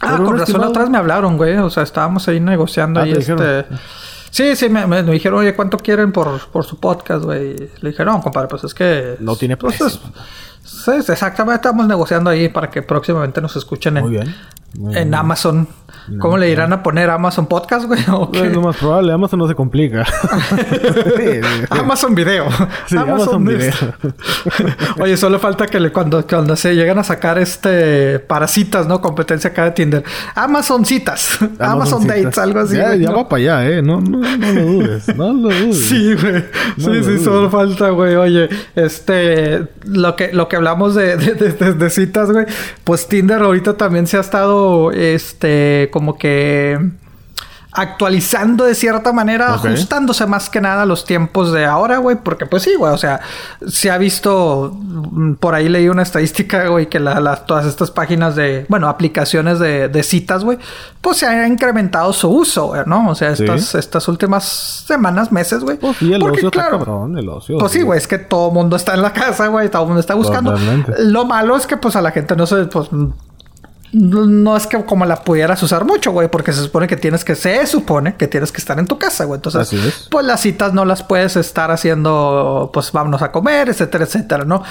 Ah, Pero con razón estimado- atrás me hablaron, güey. O sea, estábamos ahí negociando Ah, ahí ¿te este. dijeron? Sí, sí, me, me dijeron, oye, ¿cuánto quieren por, por su podcast, güey? Le dije, no, compadre, pues es que. No tiene pues, precio. sí, exactamente, estamos negociando ahí para que próximamente nos escuchen en, Muy bien. Muy en bien. Amazon. ¿Cómo le irán a poner Amazon Podcast, güey? Es lo más probable, Amazon no se complica. (laughs) Amazon Video. Sí, Amazon Video. este. (laughs) Oye, solo falta que le- cuando, cuando se llegan a sacar este para citas, ¿no? Competencia acá de Tinder. Amazon citas. Amazon, citas. Dates, algo así. Ya, güey, ya ¿no? va para allá, eh. No, no, no lo dudes. No lo dudes. Sí, güey. No sí, sí, dudes. solo falta, güey. Oye, este, lo que, lo que hablamos de, de, de- de- de citas, güey, pues Tinder ahorita también se ha estado, este, como que actualizando de cierta manera, ajustándose más que nada a los tiempos de ahora, güey, porque pues sí, güey, o sea, se ha visto, mm, por ahí leí una estadística, güey, que la- todas estas páginas de, bueno, aplicaciones de, de citas, güey, pues se ha incrementado su uso, güey, ¿no? O sea, Sí. estas, últimas semanas, meses, güey. Pues sí, el Porque, ocio está claro, cabrón, el ocio. Pues sí, güey, es que todo el mundo está en la casa, güey, todo el mundo está buscando. Totalmente. Lo malo es que pues a la gente no se, pues, no es que como la pudieras usar mucho, güey, porque se supone que tienes que, se supone que tienes que estar en tu casa, güey. Entonces, Así es. pues las citas no las puedes estar haciendo, pues vámonos a comer, etcétera, etcétera, ¿no?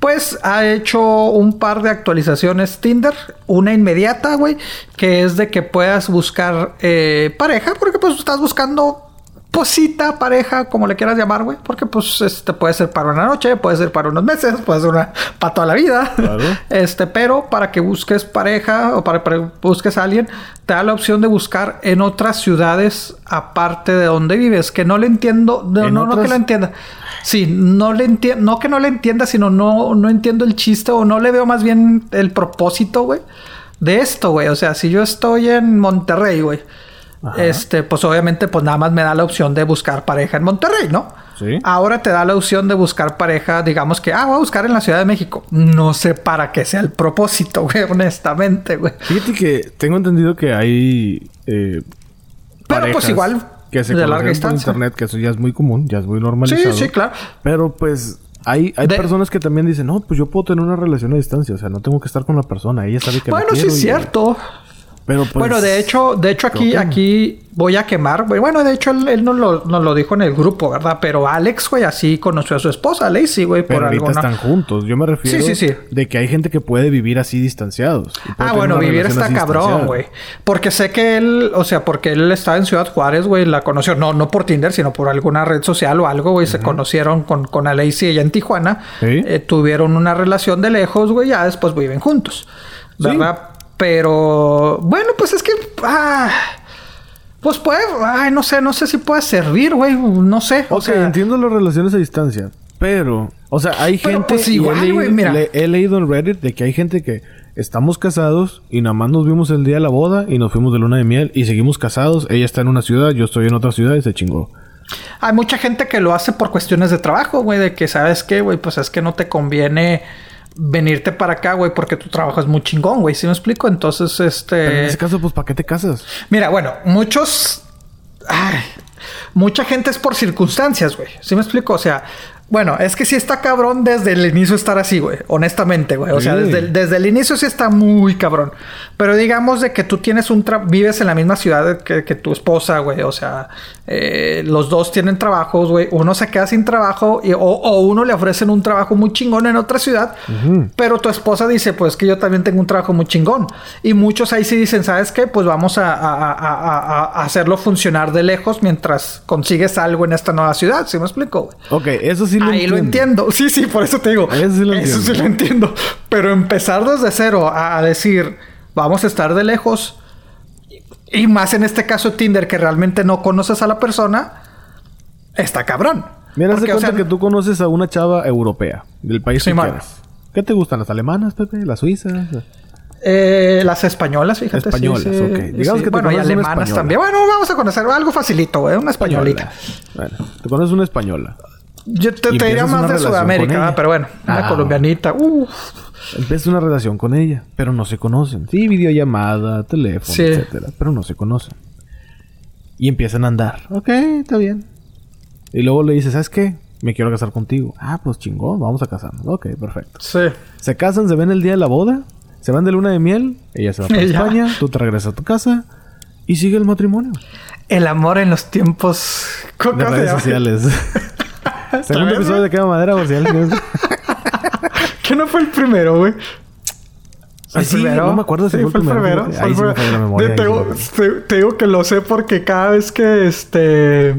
Pues ha hecho un par de actualizaciones Tinder, una inmediata, güey, que es de que puedas buscar eh, pareja, porque pues estás buscando posita, pareja, como le quieras llamar, güey. Porque, pues, este puede ser para una noche, puede ser para unos meses, puede ser una, para toda la vida. Claro. (laughs) Este, pero para que busques pareja o para que busques a alguien, te da la opción de buscar en otras ciudades aparte de donde vives. Que no le entiendo, no, ¿En no, no que otras? lo entienda. Sí, no le entiendo, no que no le entienda, sino no, no entiendo el chiste o no le veo más bien el propósito, güey, de esto, güey. O sea, si yo estoy en Monterrey, güey. Ajá. Este, pues obviamente, pues nada más me da la opción de buscar pareja en Monterrey, ¿no? Sí. Ahora te da la opción de buscar pareja, digamos que, ah, voy a buscar en la Ciudad de México. No sé para qué sea el propósito, (laughs) güey, honestamente, güey. Fíjate que tengo entendido que hay. Eh, Pero pues igual, Que se de larga por distancia. internet, que eso ya es muy común, ya es muy Sí, normalizado. sí, claro. Pero pues. Hay, hay De- personas que también dicen, no, pues yo puedo tener una relación a distancia, o sea, no tengo que estar con la persona, ella sabe que Bueno, sí es y- cierto. Pero pues. bueno, de hecho, de hecho aquí, aquí voy a quemar, güey. Bueno, de hecho él, él nos, lo, nos lo dijo en el grupo, ¿verdad? Pero Alex, güey, así conoció a su esposa, Lacey, güey, por ahorita alguna... están juntos. Yo me refiero Sí, sí, sí. de que hay gente que puede vivir así distanciados. Ah, bueno, vivir está cabrón, güey. Porque sé que él, o sea, porque él estaba en Ciudad Juárez, güey, la conoció, no, no por Tinder, sino por alguna red social o algo, güey. Se conocieron con, con Alexi ella en Tijuana. Sí. Eh, tuvieron una relación de lejos, güey, ya después viven juntos. ¿Verdad? Pero, bueno, pues es que. Ah, Pues puede, ay, no sé, no sé si puede servir, güey, no sé. O sea, entiendo las relaciones a distancia, pero, o sea, hay gente, pues, igual, he, leído, güey, mira. le- he leído en Reddit de que hay gente que estamos casados y nada más nos vimos el día de la boda y nos fuimos de luna de miel y seguimos casados. Ella está en una ciudad, yo estoy en otra ciudad y se chingó. Hay mucha gente que lo hace por cuestiones de trabajo, güey, de que sabes qué, güey, pues es que no te conviene venirte para acá, güey, porque tu trabajo es muy chingón, güey, ¿sí me explico? Entonces, Pero en este... ese caso, pues, ¿para qué te casas? Mira, bueno, muchos... Ay, mucha gente es por circunstancias, güey. ¿Sí me explico? O sea, bueno, es que sí está cabrón desde el inicio estar así, güey. Honestamente, güey. O sea, Sí. desde el, desde el inicio sí está muy cabrón. Pero digamos de que tú tienes un... tra- vives en la misma ciudad que, que tu esposa, güey. O sea, eh, los dos tienen trabajos, güey. Uno se queda sin trabajo y- o, o uno le ofrecen un trabajo muy chingón en otra ciudad. Pero tu esposa dice, pues que yo también tengo un trabajo muy chingón. Y muchos ahí sí dicen, ¿sabes qué? Pues vamos a, a- a- a- a hacerlo funcionar de lejos mientras consigues algo en esta nueva ciudad. ¿Sí me explico, güey? Ok, eso sí lo Ahí lo entiendo. Sí, sí, por eso te digo. Eso sí lo Eso sí entiendo. lo entiendo. Pero empezar desde cero a, decir, vamos a estar de lejos. Y más en este caso Tinder, que realmente no conoces a la persona, está cabrón. Mira, de Porque, o cuenta sea, que tú conoces a una chava europea, del país Sí, que quieras. ¿Qué te gustan? ¿Las alemanas, Pepe? ¿Las suizas? eh, las españolas, fíjate. sí, Españolas, sí, ok. Digamos sí. que te Bueno, y alemanas también. Bueno, vamos a conocer algo facilito, güey. Una españolita. Bueno, te conoces una española. Yo te, diría más de Sudamérica. ¿verdad? pero bueno, una Ah. colombianita. Uf. Empiezas una relación con ella, pero no se conocen. Sí, videollamada, teléfono, Sí. etcétera, pero no se conocen. Y empiezan a andar. Ok, está bien. Y luego le dices, ¿sabes qué? Me quiero casar contigo. Ah, pues chingón, vamos a casarnos. Ok, perfecto. Sí. Se casan, se ven el día de la boda, se van de luna de miel, ella se va (laughs) para. España, tú te regresas a tu casa y sigue el matrimonio. El amor en los tiempos. ¿Cómo De redes sociales. (laughs) (laughs) Segundo episodio de Quema Madera, por si alguien... (laughs) ¿Qué no fue el primero, güey? Ah, sí, no me acuerdo si Sí, fue el primero. fue el Ahí sí me primero. falla la memoria, Te, ahí sí digo- me te- te digo que lo sé porque cada vez que este.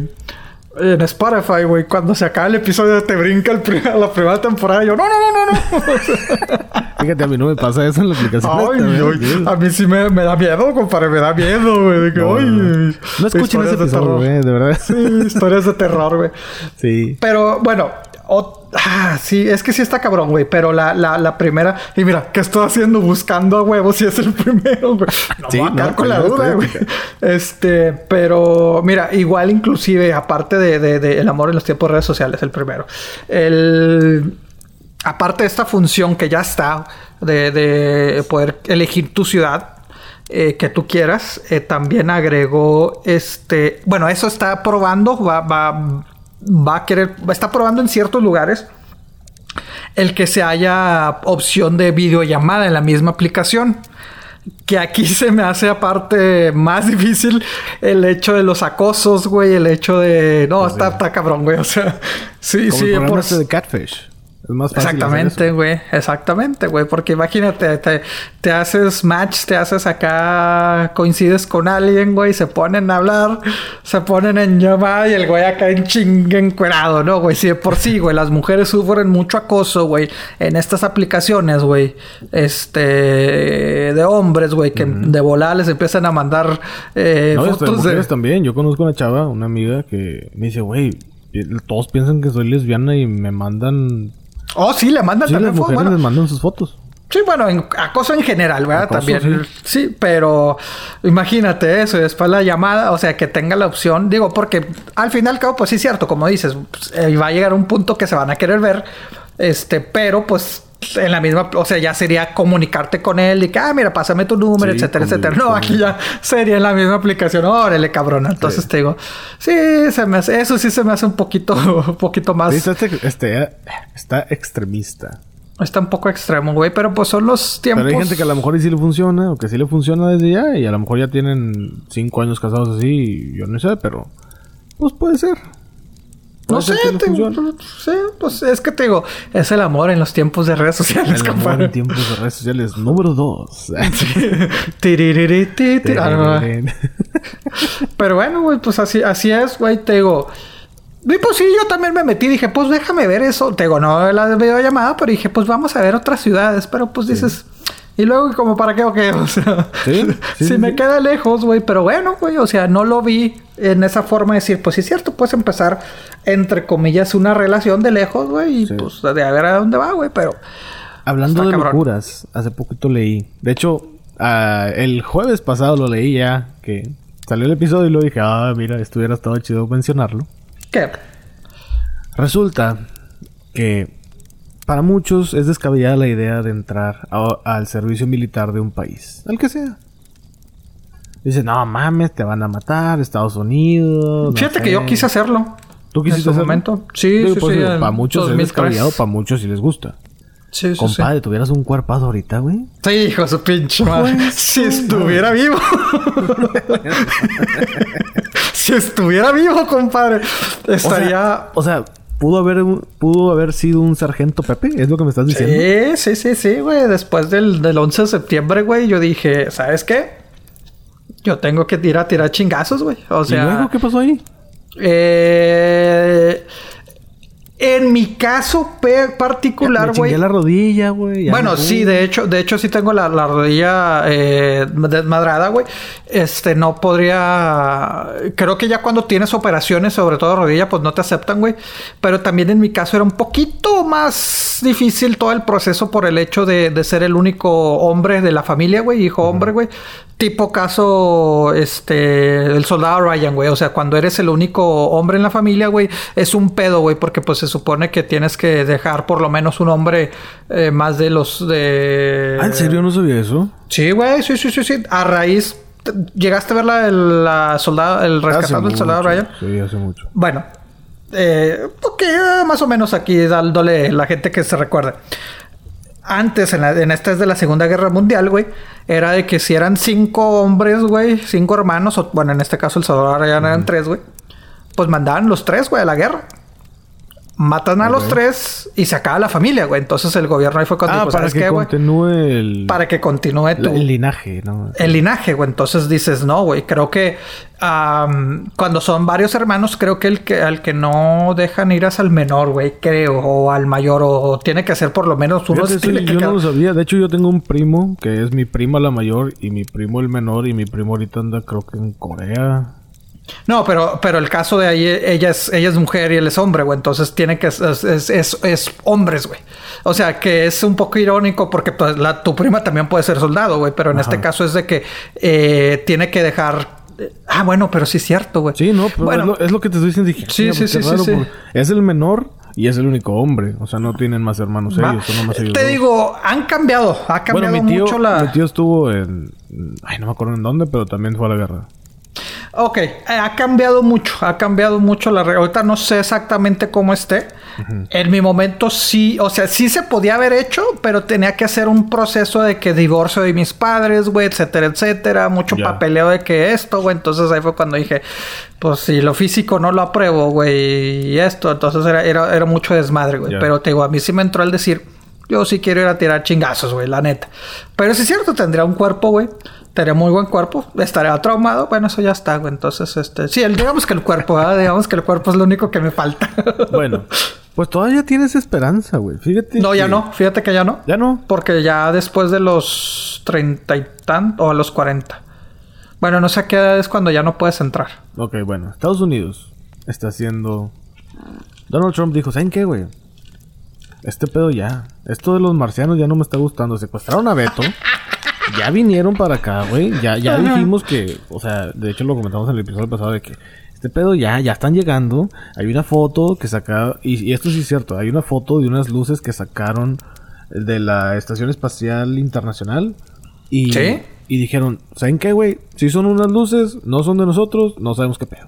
En Spotify, güey, cuando se acaba el episodio te brinca el pri- la primera temporada y yo, no, no, no, no, no. (laughs) Fíjate, a mí no me pasa eso en la aplicación. Ay, ay, a mí sí me, me da miedo, compadre, me da miedo, güey. No, no, no. Escuchen ese episodio, güey, de verdad. Sí, historias de terror, güey. Sí. Pero bueno, o- ah, sí, es que sí está cabrón, güey. Pero la, la, la primera, y mira, ¿qué estoy haciendo buscando a huevos si es el (laughs) primero, güey? No Sí, me voy a quedar no, con la duda, güey. Este, pero mira, igual, inclusive, aparte de, de- de el amor en los tiempos de redes sociales, el primero. El. Aparte de esta función que ya está de, de poder elegir tu ciudad, eh, que tú quieras. Eh, también agregó este. Bueno, eso está probando. Va, va, va a querer. Está probando en ciertos lugares. El que se haya opción de videollamada en la misma aplicación. Que aquí (laughs) se me hace aparte más difícil el hecho de los acosos, güey. El hecho de. No, está, está cabrón, güey. O sea, (laughs) sí, Como sí. el por- este de Catfish. Es más fácil Exactamente, güey. Exactamente, güey. Porque imagínate, te, te haces match, te haces acá, coincides con alguien, güey, se ponen a hablar, se ponen en llamada y el güey acá en chingue encuerado, ¿no, güey? Si de por sí, güey, las mujeres sufren mucho acoso, güey, en estas aplicaciones, güey, este, de hombres, güey, que de volada les empiezan a mandar eh, No, de fotos de... mujeres también. Yo conozco una chava, una amiga, que me dice, güey, todos piensan que soy lesbiana y me mandan... Oh, sí, le mandan Sí, también las fotos. mujeres Bueno, les mandan sus fotos. Sí, bueno, en acoso en general, ¿verdad? Acoso, También. Sí. pero imagínate eso, y después la llamada, o sea, que tenga la opción, digo, porque al final, cabo, pues sí es cierto, como dices, pues, eh, va a llegar un punto que se van a querer ver, este, pero pues en la misma, o sea, ya sería comunicarte con él y que, ah, mira, pásame tu número, Sí, etcétera, etcétera. No, aquí ya sería en la misma aplicación, órale, cabrón. Entonces Sí. te digo, sí, se me hace, eso sí se me hace un poquito, (laughs) un poquito más. Sí, este- este, está extremista. Está un poco extremo, güey, pero pues son los tiempos. Pero hay gente que a lo mejor sí le funciona, o que sí le funciona desde ya, y a lo mejor ya tienen cinco años casados así, y yo no sé, pero pues puede ser. No sé, te- sí, pues es que te digo, es el amor en los tiempos de redes sociales, El amor en tiempos de redes sociales, número dos. Pero bueno, güey, pues así, así es, güey, te digo. Y pues sí, yo también me metí, dije, pues déjame ver eso. Te digo, no la videollamada, pero dije, pues vamos a ver otras ciudades. Pero pues dices, Y luego, como para qué o qué, (laughs) o sea, Sí, sí, (laughs) si sí, me sí. queda lejos, güey, pero bueno, güey, o sea, no lo vi en esa forma de decir, pues sí es cierto, puedes empezar, entre comillas, una relación de lejos, güey, y Sí. pues de a ver a dónde va, güey, pero... Hablando de cabrón. locuras, hace poquito leí. De hecho, ah, el jueves pasado lo leí ya, que salió el episodio y lo dije, ah, mira, estuviera estado chido mencionarlo. ¿Qué? Resulta que para muchos es descabellada la idea de entrar al servicio militar de un país, el que sea. Dicen, no mames, te van a matar, Estados Unidos. no Fíjate sé". que yo quise hacerlo. ¿Tú quisiste en su momento. Sí, Digo, sí, pues, sí. para muchos es 2003. descabellado, para muchos sí les gusta. Sí, sí, sí. Compadre, tuvieras un cuerpazo ahorita, güey. Sí, hijo de su pinche madre. Pues, si estuviera vivo. (laughs) si estuviera vivo, compadre. O Estaría. sea, o sea, pudo haber pudo haber sido un sargento Pepe, es lo que me estás diciendo. Sí, sí, sí, sí, güey. Después del, del 11 de septiembre, güey, yo dije, ¿sabes qué? Yo tengo que ir a tirar chingazos, güey. O ¿Y sea, luego qué pasó ahí? eh, en mi caso particular, güey. la rodilla, güey. Bueno, no sí, de hecho, de hecho sí tengo la, la rodilla eh, desmadrada, güey. Este, no podría. Creo que ya cuando tienes operaciones, sobre todo rodilla, pues no te aceptan, güey. Pero también en mi caso era un poquito más difícil todo el proceso por el hecho de, de ser el único hombre de la familia, güey, hijo hombre, güey. Tipo caso, este, el soldado Ryan, güey. O sea, cuando eres el único hombre en la familia, güey, es un pedo, güey, porque pues se supone que tienes que dejar por lo menos un hombre eh, más de los de... Ah, ¿en serio no sabía eso? Sí, güey, sí, sí, sí, sí. A raíz, te- ¿llegaste a ver la, la soldado, el rescatado del soldado Ryan? Sí, hace mucho. Bueno, eh, ok, eh, más o menos aquí dándole la gente que se recuerde. Antes, en, la, en esta es de la Segunda Guerra Mundial, güey, era de que si eran cinco hombres, güey, cinco hermanos, o bueno, en este caso el soldado Ryan eran tres, güey, pues mandaban los tres, güey, a la guerra. Matan a los tres y se acaba la familia, güey. Entonces el gobierno ahí fue cuando Ah, dijo, para ¿sabes que qué, güey? continúe el, Para que continúe tu, el linaje, ¿no? el linaje, güey. Entonces dices, no, güey. Creo que cuando son varios hermanos, creo que el que al que no dejan ir es al menor, güey. Creo. O al mayor. O tiene que ser por lo menos uno. Fíjate, sí, que yo no lo sabía. De hecho, yo tengo un primo que es mi prima la mayor y mi primo el menor. Y mi primo ahorita anda, creo que en Corea. No, pero, pero el caso de ahí, ella es, ella es mujer y él es hombre, güey. Entonces tiene que es, es, es, es- es hombres, güey. O sea que es un poco irónico porque pues, la, tu prima también puede ser soldado, güey. Pero en Ajá. este caso es de que eh, tiene que dejar. Ah, bueno, pero sí es cierto, güey. Sí, no, pero Bueno, es, lo, es lo que te estoy diciendo. Dije, Sí, "Mira, sí, pues, sí, sí, raro, sí. Es el menor y es el único hombre. O sea, no tienen más hermanos Va. ellos. Son nomás ellos Te dos. digo, han cambiado. Ha cambiado bueno, mi tío, mucho la. mi tío estuvo en... Ay, no me acuerdo en dónde, pero también fue a la guerra. Ok, eh, ha cambiado mucho, ha cambiado mucho la regla. Ahorita no sé exactamente cómo esté. En mi momento sí, o sea, sí se podía haber hecho, pero tenía que hacer un proceso de que divorcio de mis padres, güey, etcétera, etcétera. Mucho papeleo de que esto, güey. Entonces ahí fue cuando dije, pues si lo físico no lo apruebo, güey, y esto. Entonces era, era, era mucho desmadre, güey. Pero te digo, a mí sí me entró el decir, yo sí quiero ir a tirar chingazos, güey, la neta. Pero sí es cierto, tendría un cuerpo, güey. Tendría muy buen cuerpo. Estaría traumado. Bueno, eso ya está, güey. Entonces, este... Sí, el- digamos que el cuerpo, ¿verdad? Digamos que el cuerpo es lo único que me falta. (laughs) Bueno, pues todavía tienes esperanza, güey. Fíjate. no, ya no. Fíjate que ya no. Ya no. Porque ya después de los treinta y tantos... O a los cuarenta. Bueno, no sé a qué edad es cuando ya no puedes entrar. Ok, bueno. Estados Unidos está haciendo... Donald Trump dijo, ¿saben qué, güey? Este pedo ya. Esto de los marcianos ya no me está gustando. Secuestraron a Beto. Ya vinieron para acá, güey. Ya, ya dijimos que... O sea, de hecho lo comentamos en el episodio pasado de que... Este pedo ya, ya están llegando. Hay una foto que sacaron... Y, y esto sí es cierto. Hay una foto de unas luces que sacaron de la Estación Espacial Internacional. Y, ¿Sí? y dijeron, ¿saben qué, güey? Si son unas luces, no son de nosotros, no sabemos qué pedo.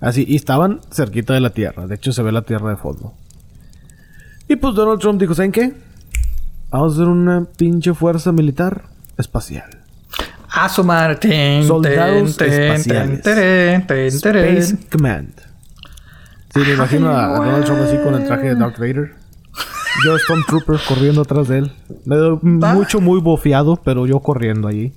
Así, y estaban cerquita de la Tierra. De hecho, se ve la Tierra de fondo. Y pues Donald Trump dijo, ¿saben qué? Vamos a hacer una pinche fuerza militar espacial. A su madre. Ten, Soldados ten, espaciales. ten, ten. Space Command. Sí, me imagino a, a Ay, Donald Trump así con el traje de Darth Vader. Yo, Stormtrooper, corriendo atrás de él. Me doy mucho, muy bofeado, pero yo corriendo allí.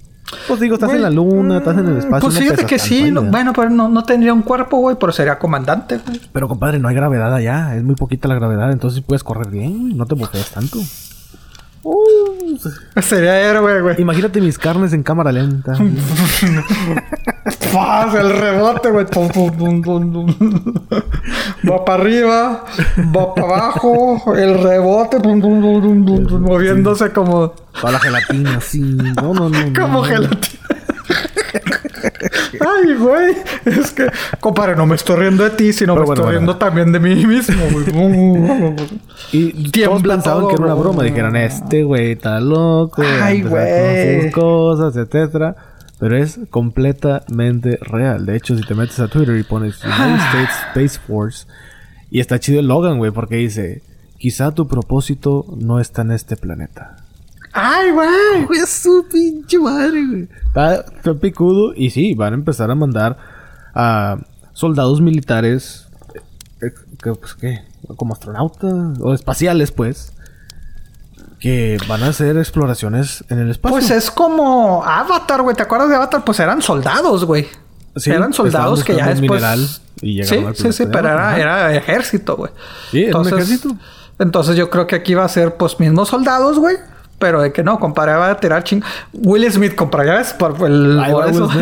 Pues digo, estás en la luna, estás en el espacio. Pues fíjate que sí. bueno, pero no, no tendría un cuerpo, güey. Pero sería comandante, güey. Pero compadre, no hay gravedad allá. Es muy poquita la gravedad, entonces puedes correr bien. No te bofeas tanto. Uh, Sería héroe, güey. imagínate mis carnes en cámara lenta. ¡Faz! El rebote, güey. Va para arriba, va para abajo, el rebote, moviéndose como, Toda la gelatina. No, no, no. no, (laughs) como no. gelatina. Ay, güey. Es que, compadre, no me estoy riendo de ti, sino Pero me bueno, estoy bueno. riendo también de mí mismo, güey. (laughs) Y todos pensaban que era una broma. Dijeron, este güey está loco. Ay, güey. sus cosas, etcétera. Pero es completamente real. De hecho, si te metes a Twitter y pones Ah. United States Space Force... Y está chido el Logan, güey, porque dice... Quizá tu propósito no está en este planeta. Ay, güey. Güey, es su pinche madre, güey. Está, está picudo. Y sí, van a empezar a mandar a soldados militares. eh, eh, que, pues, ¿qué? Como astronautas o espaciales, pues. Que van a hacer exploraciones en el espacio. Pues es como Avatar, güey. ¿Te acuerdas de Avatar? Pues eran soldados, güey. Sí, eran soldados que ya después... y sí, al sí, sí, pero era, era ejército, güey. Sí, era un ejército. Entonces yo creo que aquí va a ser, pues, mismos soldados, güey. Pero de que no, compadre, va a tirar ching... Will Smith, ves, por el... Por eso. (laughs)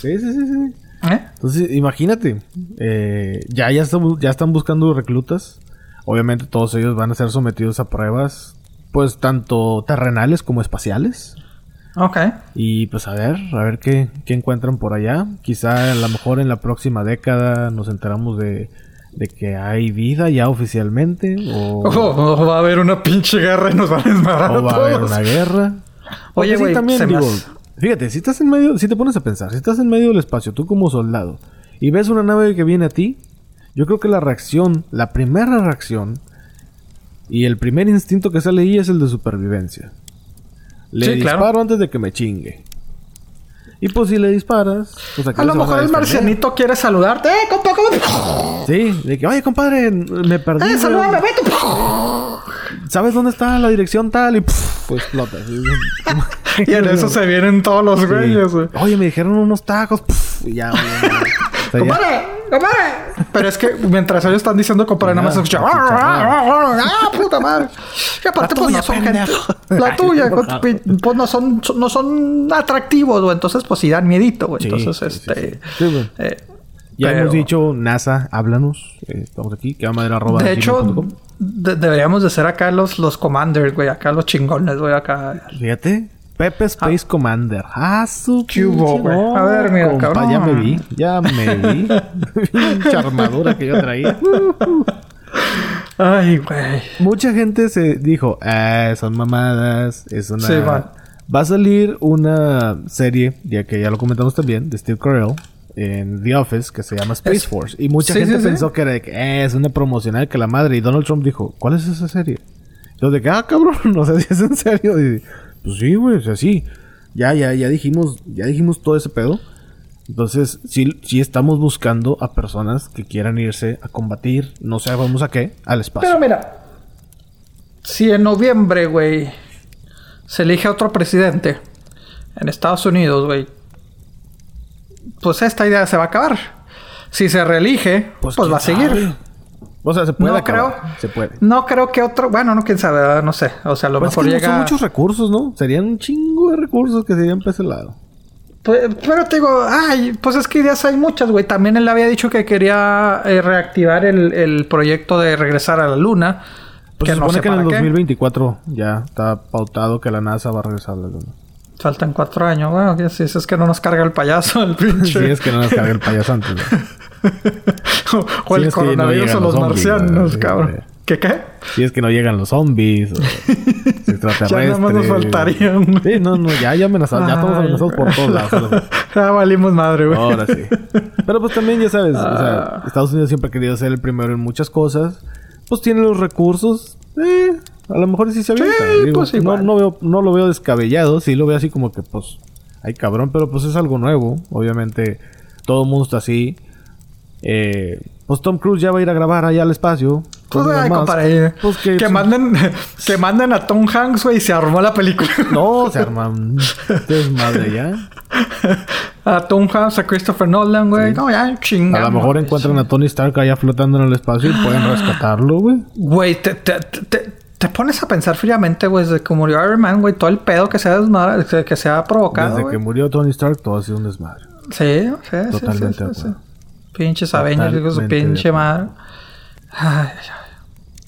Sí, sí, sí, sí. ¿Eh? Entonces, imagínate, eh, ya, ya, están, ya están buscando reclutas. Obviamente todos ellos van a ser sometidos a pruebas, pues tanto terrenales como espaciales. Ok. Y pues a ver, a ver qué, qué encuentran por allá. Quizá a lo mejor en la próxima década nos enteramos de, de que hay vida ya oficialmente. O, Oh, va a haber una pinche guerra y nos van a o va a haber una guerra. Oye, sí, güey, también digo, fíjate, si estás en medio, si te pones a pensar, si estás en medio del espacio, tú como soldado, y ves una nave que viene a ti, yo creo que la reacción, la primera reacción, y el primer instinto que sale ahí es el de supervivencia. Le Sí, claro. disparo antes de que me chingue. Y pues si le disparas, pues aquí A lo mejor el marcianito quiere saludarte. ¡Eh, compa, cómo Sí, de que, oye, compadre, me perdí. ¡Eh, salúdame, vete! ¿Sabes dónde está la dirección tal? Y pff, pues explota. (laughs) Y en eso se vienen todos los Sí. güeyes, güey. Oye, me dijeron unos tacos. y ya, güey. ¡Compadre! ¡Compadre! Pero es que mientras ellos están diciendo compadre, nada más se escucha. ¡Ah, puta madre! Y aparte, pues no son gente. La tuya, pues no son, no son atractivos, güey. Entonces, pues sí dan miedito, güey. Entonces, este. sí. Sí, güey. eh, Ya pero- hemos dicho, NASA, háblanos. Eh, estamos aquí, que va a madre arroba De hecho, de- deberíamos de ser acá los, los commanders, güey. Acá los chingones, güey. Acá. Fíjate. Pepe Space Commander. Ah, su ¿Qué hubo, pinche- güey? A ver, mira, compa, cabrón. Ya me vi, ya me vi. (laughs) Pinche armadura que yo traía. Ay, güey. Mucha gente se dijo, ah, son mamadas, es una... Sí, va. Va a salir una serie, ya que ya lo comentamos también, de Steve Carell en The Office, que se llama Space Es- Force. Y mucha Sí, gente sí, sí. pensó que era de que "Eh, es una promocional que la madre. Y Donald Trump dijo, ¿cuál es esa serie? Yo de que, ah, cabrón, (laughs) no sé si es en serio. Y, pues sí, güey, o sea, sí. Ya, ya, ya dijimos, ya dijimos todo ese pedo. Entonces, sí, sí estamos buscando a personas que quieran irse a combatir, no sabemos a qué, al espacio. Pero mira, si en noviembre, güey, se elige a otro presidente en Estados Unidos, güey, pues esta idea se va a acabar. Si se reelige, pues, quién va a seguir. sabe. O sea, se puede No acabar. creo. Se puede. No creo que otro, bueno, no quién sabe, no sé, o sea, a lo Pues es mejor que no llega. son muchos recursos, ¿no? Serían un chingo de recursos que serían para ese lado. Pues, pero te digo, ay, pues es que ideas hay muchas, güey. También él había dicho que quería eh, reactivar el, el proyecto de regresar a la luna. Pues que se no supone sé que en el para qué. 2024 ya está pautado que la NASA va a regresar a la luna. Faltan cuatro años, bueno, que si (laughs) es que no nos carga el payaso, el pinche. Si es que no nos cargue el payaso antes. ¿no? (laughs) (laughs) o el no coronavirus o los los zombies, marcianos, cabrón. ¿Qué qué? Si es que no llegan los zombies o (laughs) extraterrestres. Ya nada más nos faltarían. Sí, no, no, ya, ya amenazados. Ya estamos Ay. amenazados por todos lados. (laughs) Ya valimos madre, güey. Ahora sí. Pero pues también ya sabes, o Ah. sea, Estados Unidos siempre ha querido ser el primero en muchas cosas. Pues tiene los recursos. Eh, a lo mejor sí se avienta. Sí, Digo, pues no, no, veo, no lo veo descabellado. Sí lo veo así como que pues... Ay, cabrón, pero pues es algo nuevo. Obviamente todo el mundo está así. Eh, pues Tom Cruise ya va a ir a grabar allá al espacio. Pues, ay, compadre. Pues que... que manden, (laughs) que manden a Tom Hanks, güey, y se armó la película. No, se arma un (laughs) desmadre ya. a Tom Hanks, a Christopher Nolan, güey. No, ya, A chingamos. lo mejor encuentran a Tony Stark allá flotando en el espacio y pueden (gasps) rescatarlo, güey. Güey, te, te, te, te pones a pensar fríamente, güey, desde que murió Iron Man, güey, todo el pedo que se ha, desmadre- que- se ha provocado. Desde que murió Tony Stark, todo ha sido un desmadre. Sí, sí, sí, Totalmente sí, sí. Pinches Avengers, de su pinche madre. Ay, ay,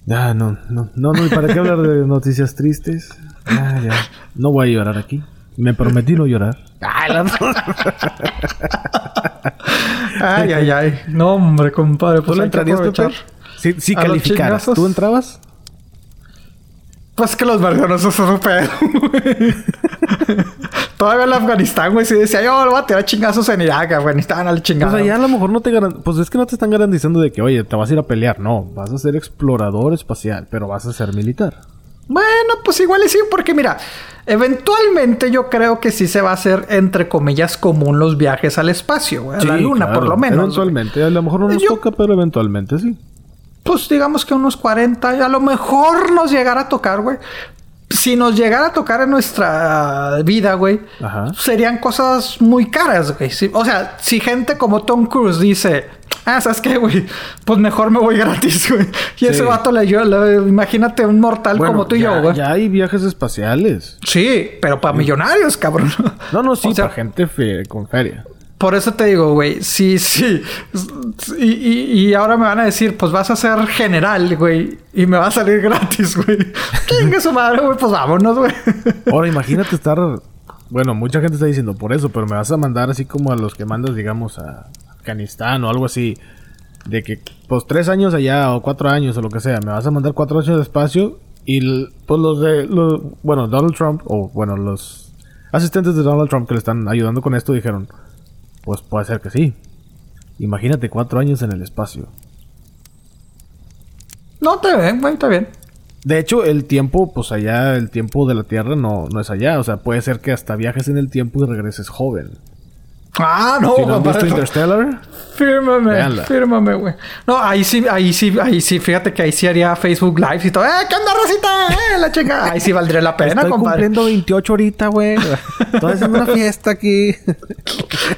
ay. Ah, no, no, no, no, ¿y para qué hablar de noticias tristes? Ah, ya. No voy a llorar aquí. Me prometí no llorar. Ah, la- Ay, ay, ay. No, hombre, compadre. ¿Tú Pues que entrarías, Pepe? Si, si calificaras. ¿tú entrabas? Pues que los marcianos son su pedo, güey. Todavía en Afganistán, güey, si decía yo, lo voy a tirar chingazos en Irak, Afganistán, al Pues chingado. allá a lo mejor no te garan... Pues es que no te están garantizando de que, oye, te vas a ir a pelear. No, vas a ser explorador espacial, pero vas a ser militar. Bueno, pues igual y sí, porque mira, eventualmente yo creo que sí se va a hacer, entre comillas, común los viajes al espacio, güey, a la Sí, luna, claro. por lo menos. güey. Eventualmente. A lo mejor no nos Yo- toca, pero eventualmente sí. Pues digamos que unos 40, y a lo mejor nos llegara a tocar, güey. Si nos llegara a tocar en nuestra vida, güey, Ajá. serían cosas muy caras, güey. O sea, si gente como Tom Cruise dice, ah, ¿sabes qué, güey? Pues mejor me voy (laughs) gratis, güey. Y ese vato le yo, imagínate un mortal Bueno, como tú y ya- yo, güey. Ya hay viajes espaciales. Sí, pero para millonarios, cabrón. No, no, sí, (laughs) O sea, para gente fe- con feria. Por eso te digo, güey, sí, sí. Y, y- y ahora me van a decir, pues vas a ser general, güey, y me va a salir gratis, güey. (laughs) Chingue su madre, güey, pues vámonos, güey. Ahora imagínate estar... Bueno, mucha gente está diciendo por eso, pero me vas a mandar así como a los que mandas, digamos, a Afganistán o algo así. De que, pues, tres años allá o cuatro años o lo que sea. Me vas a mandar cuatro años de espacio y, pues, los de... Los, bueno, Donald Trump o, bueno, los asistentes de Donald Trump que le están ayudando con esto dijeron... Pues puede ser que sí. Imagínate cuatro años en el espacio. No, está bien, güey, está bien. De hecho, el tiempo, pues allá, el tiempo de la Tierra no, no es allá. O sea, puede ser que hasta viajes en el tiempo y regreses joven. Ah, no, si no han visto. Interstellar, Fírmame, Véanla. fírmame, güey. No, ahí sí, ahí sí, ahí sí, fíjate que ahí sí haría Facebook Live y todo. ¡Eh, qué onda, Rosita! ¡Eh, la chinga! Ahí sí valdría la pena, estoy compadre. cumpliendo 28 ahorita, güey. Estoy haciendo una fiesta aquí. (laughs)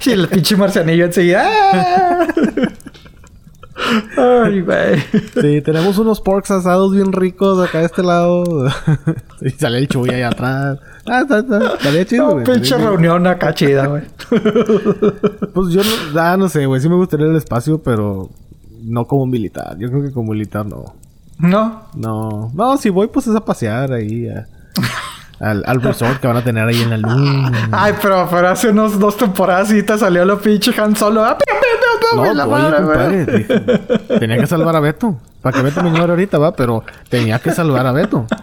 Y el pinche marcianillo enseguida. Ay, güey. Sí, tenemos unos porks asados bien ricos acá de este lado. (laughs) y sale el chuy allá atrás. Ah, está, está, estaría chido, No, güey. pinche reunión acá chida, güey. (laughs) Pues yo no, ah, no sé, güey. Sí me gustaría el espacio, pero no como militar. Yo creo que como militar no. No, No, no, si voy pues es a pasear ahí a- al, al resort que van a tener ahí en la luna. (laughs) Ay, pero, pero hace unos dos temporadas sí te salió lo pinche Han Solo. ¡Ah, (laughs) No, güey, la oye, madre, compadre, dije, tenía que salvar a Beto. Para que Beto me ignore ahorita, va, pero tenía que salvar a Beto. (laughs)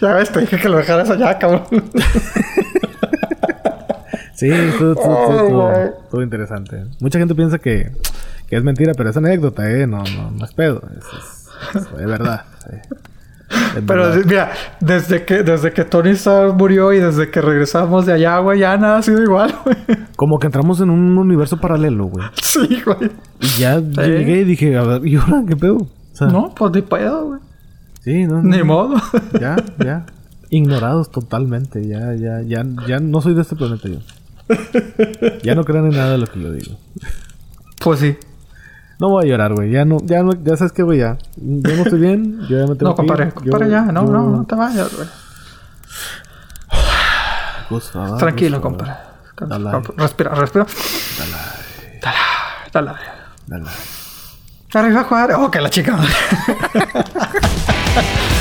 Ya ves, te dije que lo dejaras allá, cabrón. Sí, estuvo, interesante. Mucha gente piensa que, que es mentira, pero es anécdota, ¿eh? No, no, no es pedo. Es, es- es verdad. sí. Pero verdad. mira, desde que, desde que Tony Stark murió y desde que regresamos de allá, güey, ya nada ha sido igual, (laughs) güey. Como que entramos en un universo paralelo, güey. Sí, güey. Y ya llegué y dije, a ver, ¿y ahora qué pedo? O sea, No, pues ni pedo, güey. Sí, no, no. Ni modo. (laughs) Ya, ya. Ignorados totalmente. Ya, ya, ya, ya no soy de este planeta yo. Ya no crean en nada de lo que yo digo. Pues sí. No voy a llorar, güey. Ya no, ya no, ya sabes que, güey, ya. Yo no estoy bien. Yo ya me (laughs) tengo No, que ir. compadre, Yo- compadre, ya. No, yo- no, no te vayas, güey. Gustavo, Tranquilo, Gustavo. compadre. Dale. Respira, respira. Dale, dale. Dale. Arriba, jugar. Oh, que la chica. (laughs)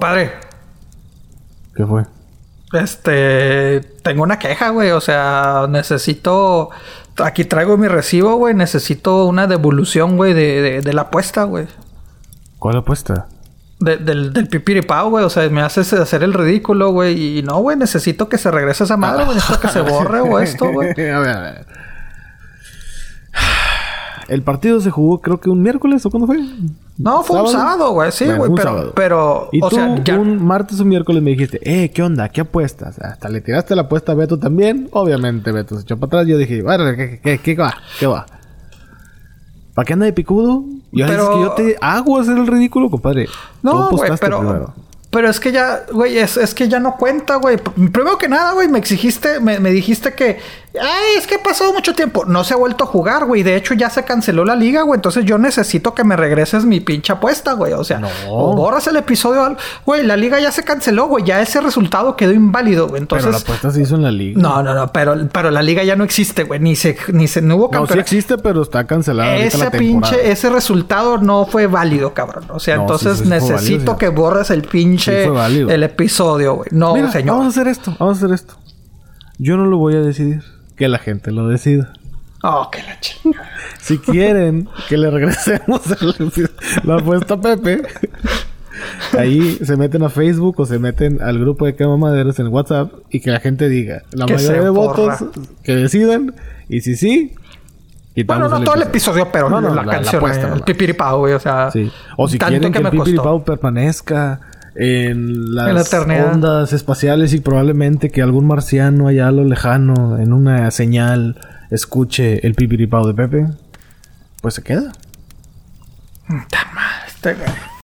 Compadre. ¿Qué fue? Este, tengo una queja, güey. O sea, necesito. Aquí traigo mi recibo, güey. Necesito una devolución, güey, de, de, la apuesta, güey. ¿Cuál apuesta? del, del pipiripao, güey. O sea, me haces hacer el ridículo, güey. Y no, güey, necesito que se regrese esa madre, güey. Necesito que se borre (laughs) o esto, güey. a ver, a ver. El partido se jugó creo que un miércoles o cuándo fue? No, fue un sábado, güey. Sí, güey. pero, pero, y tú, un martes o miércoles me dijiste, eh, ¿qué onda? ¿Qué apuestas? Hasta le tiraste la apuesta a Beto también. Obviamente Beto se echó para atrás. Yo dije, bueno, ¿qué, qué, qué va? ¿Qué va? ¿Para qué anda de picudo? Yo pero... que yo te hago hacer el ridículo, compadre. No, güey, pero... Pero es que ya, güey, es, es que ya no cuenta, güey. Primero que nada, güey, me exigiste, me, me dijiste que Ay, es que ha pasado mucho tiempo. No se ha vuelto a jugar, güey. De hecho, ya se canceló la liga, güey. Entonces yo necesito que me regreses mi pinche apuesta, güey. O sea, no. borras el episodio. Güey, la liga ya se canceló, güey. Ya ese resultado quedó inválido, güey. Entonces. Pero la apuesta se hizo en la liga. No, no, no. Pero, pero la liga ya no existe, güey. Ni se, ni se, no hubo campeonato. No, sí existe, pero está cancelada. Ese pinche, ese resultado no fue válido, cabrón. O sea, entonces necesito que borres el pinche, el episodio, güey. No, señor. Vamos a hacer esto. Vamos a hacer esto. Yo no lo voy a decidir que la gente lo decida. Oh, que la chingada. Si quieren que le regresemos la apuesta a Pepe, ahí se meten a Facebook o se meten al grupo de Quema Maderas en WhatsApp y que la gente diga la mayoría de votos que decidan y si sí. Bueno, no todo el episodio, pero no, no, la, canción, apuesta, el pipiripao, güey, o sea. Sí. O si quieren que, que el pipiripao permanezca en las ondas espaciales y probablemente que algún marciano allá a lo lejano en una señal escuche el pipiripao de Pepe, pues se queda. Está mal, está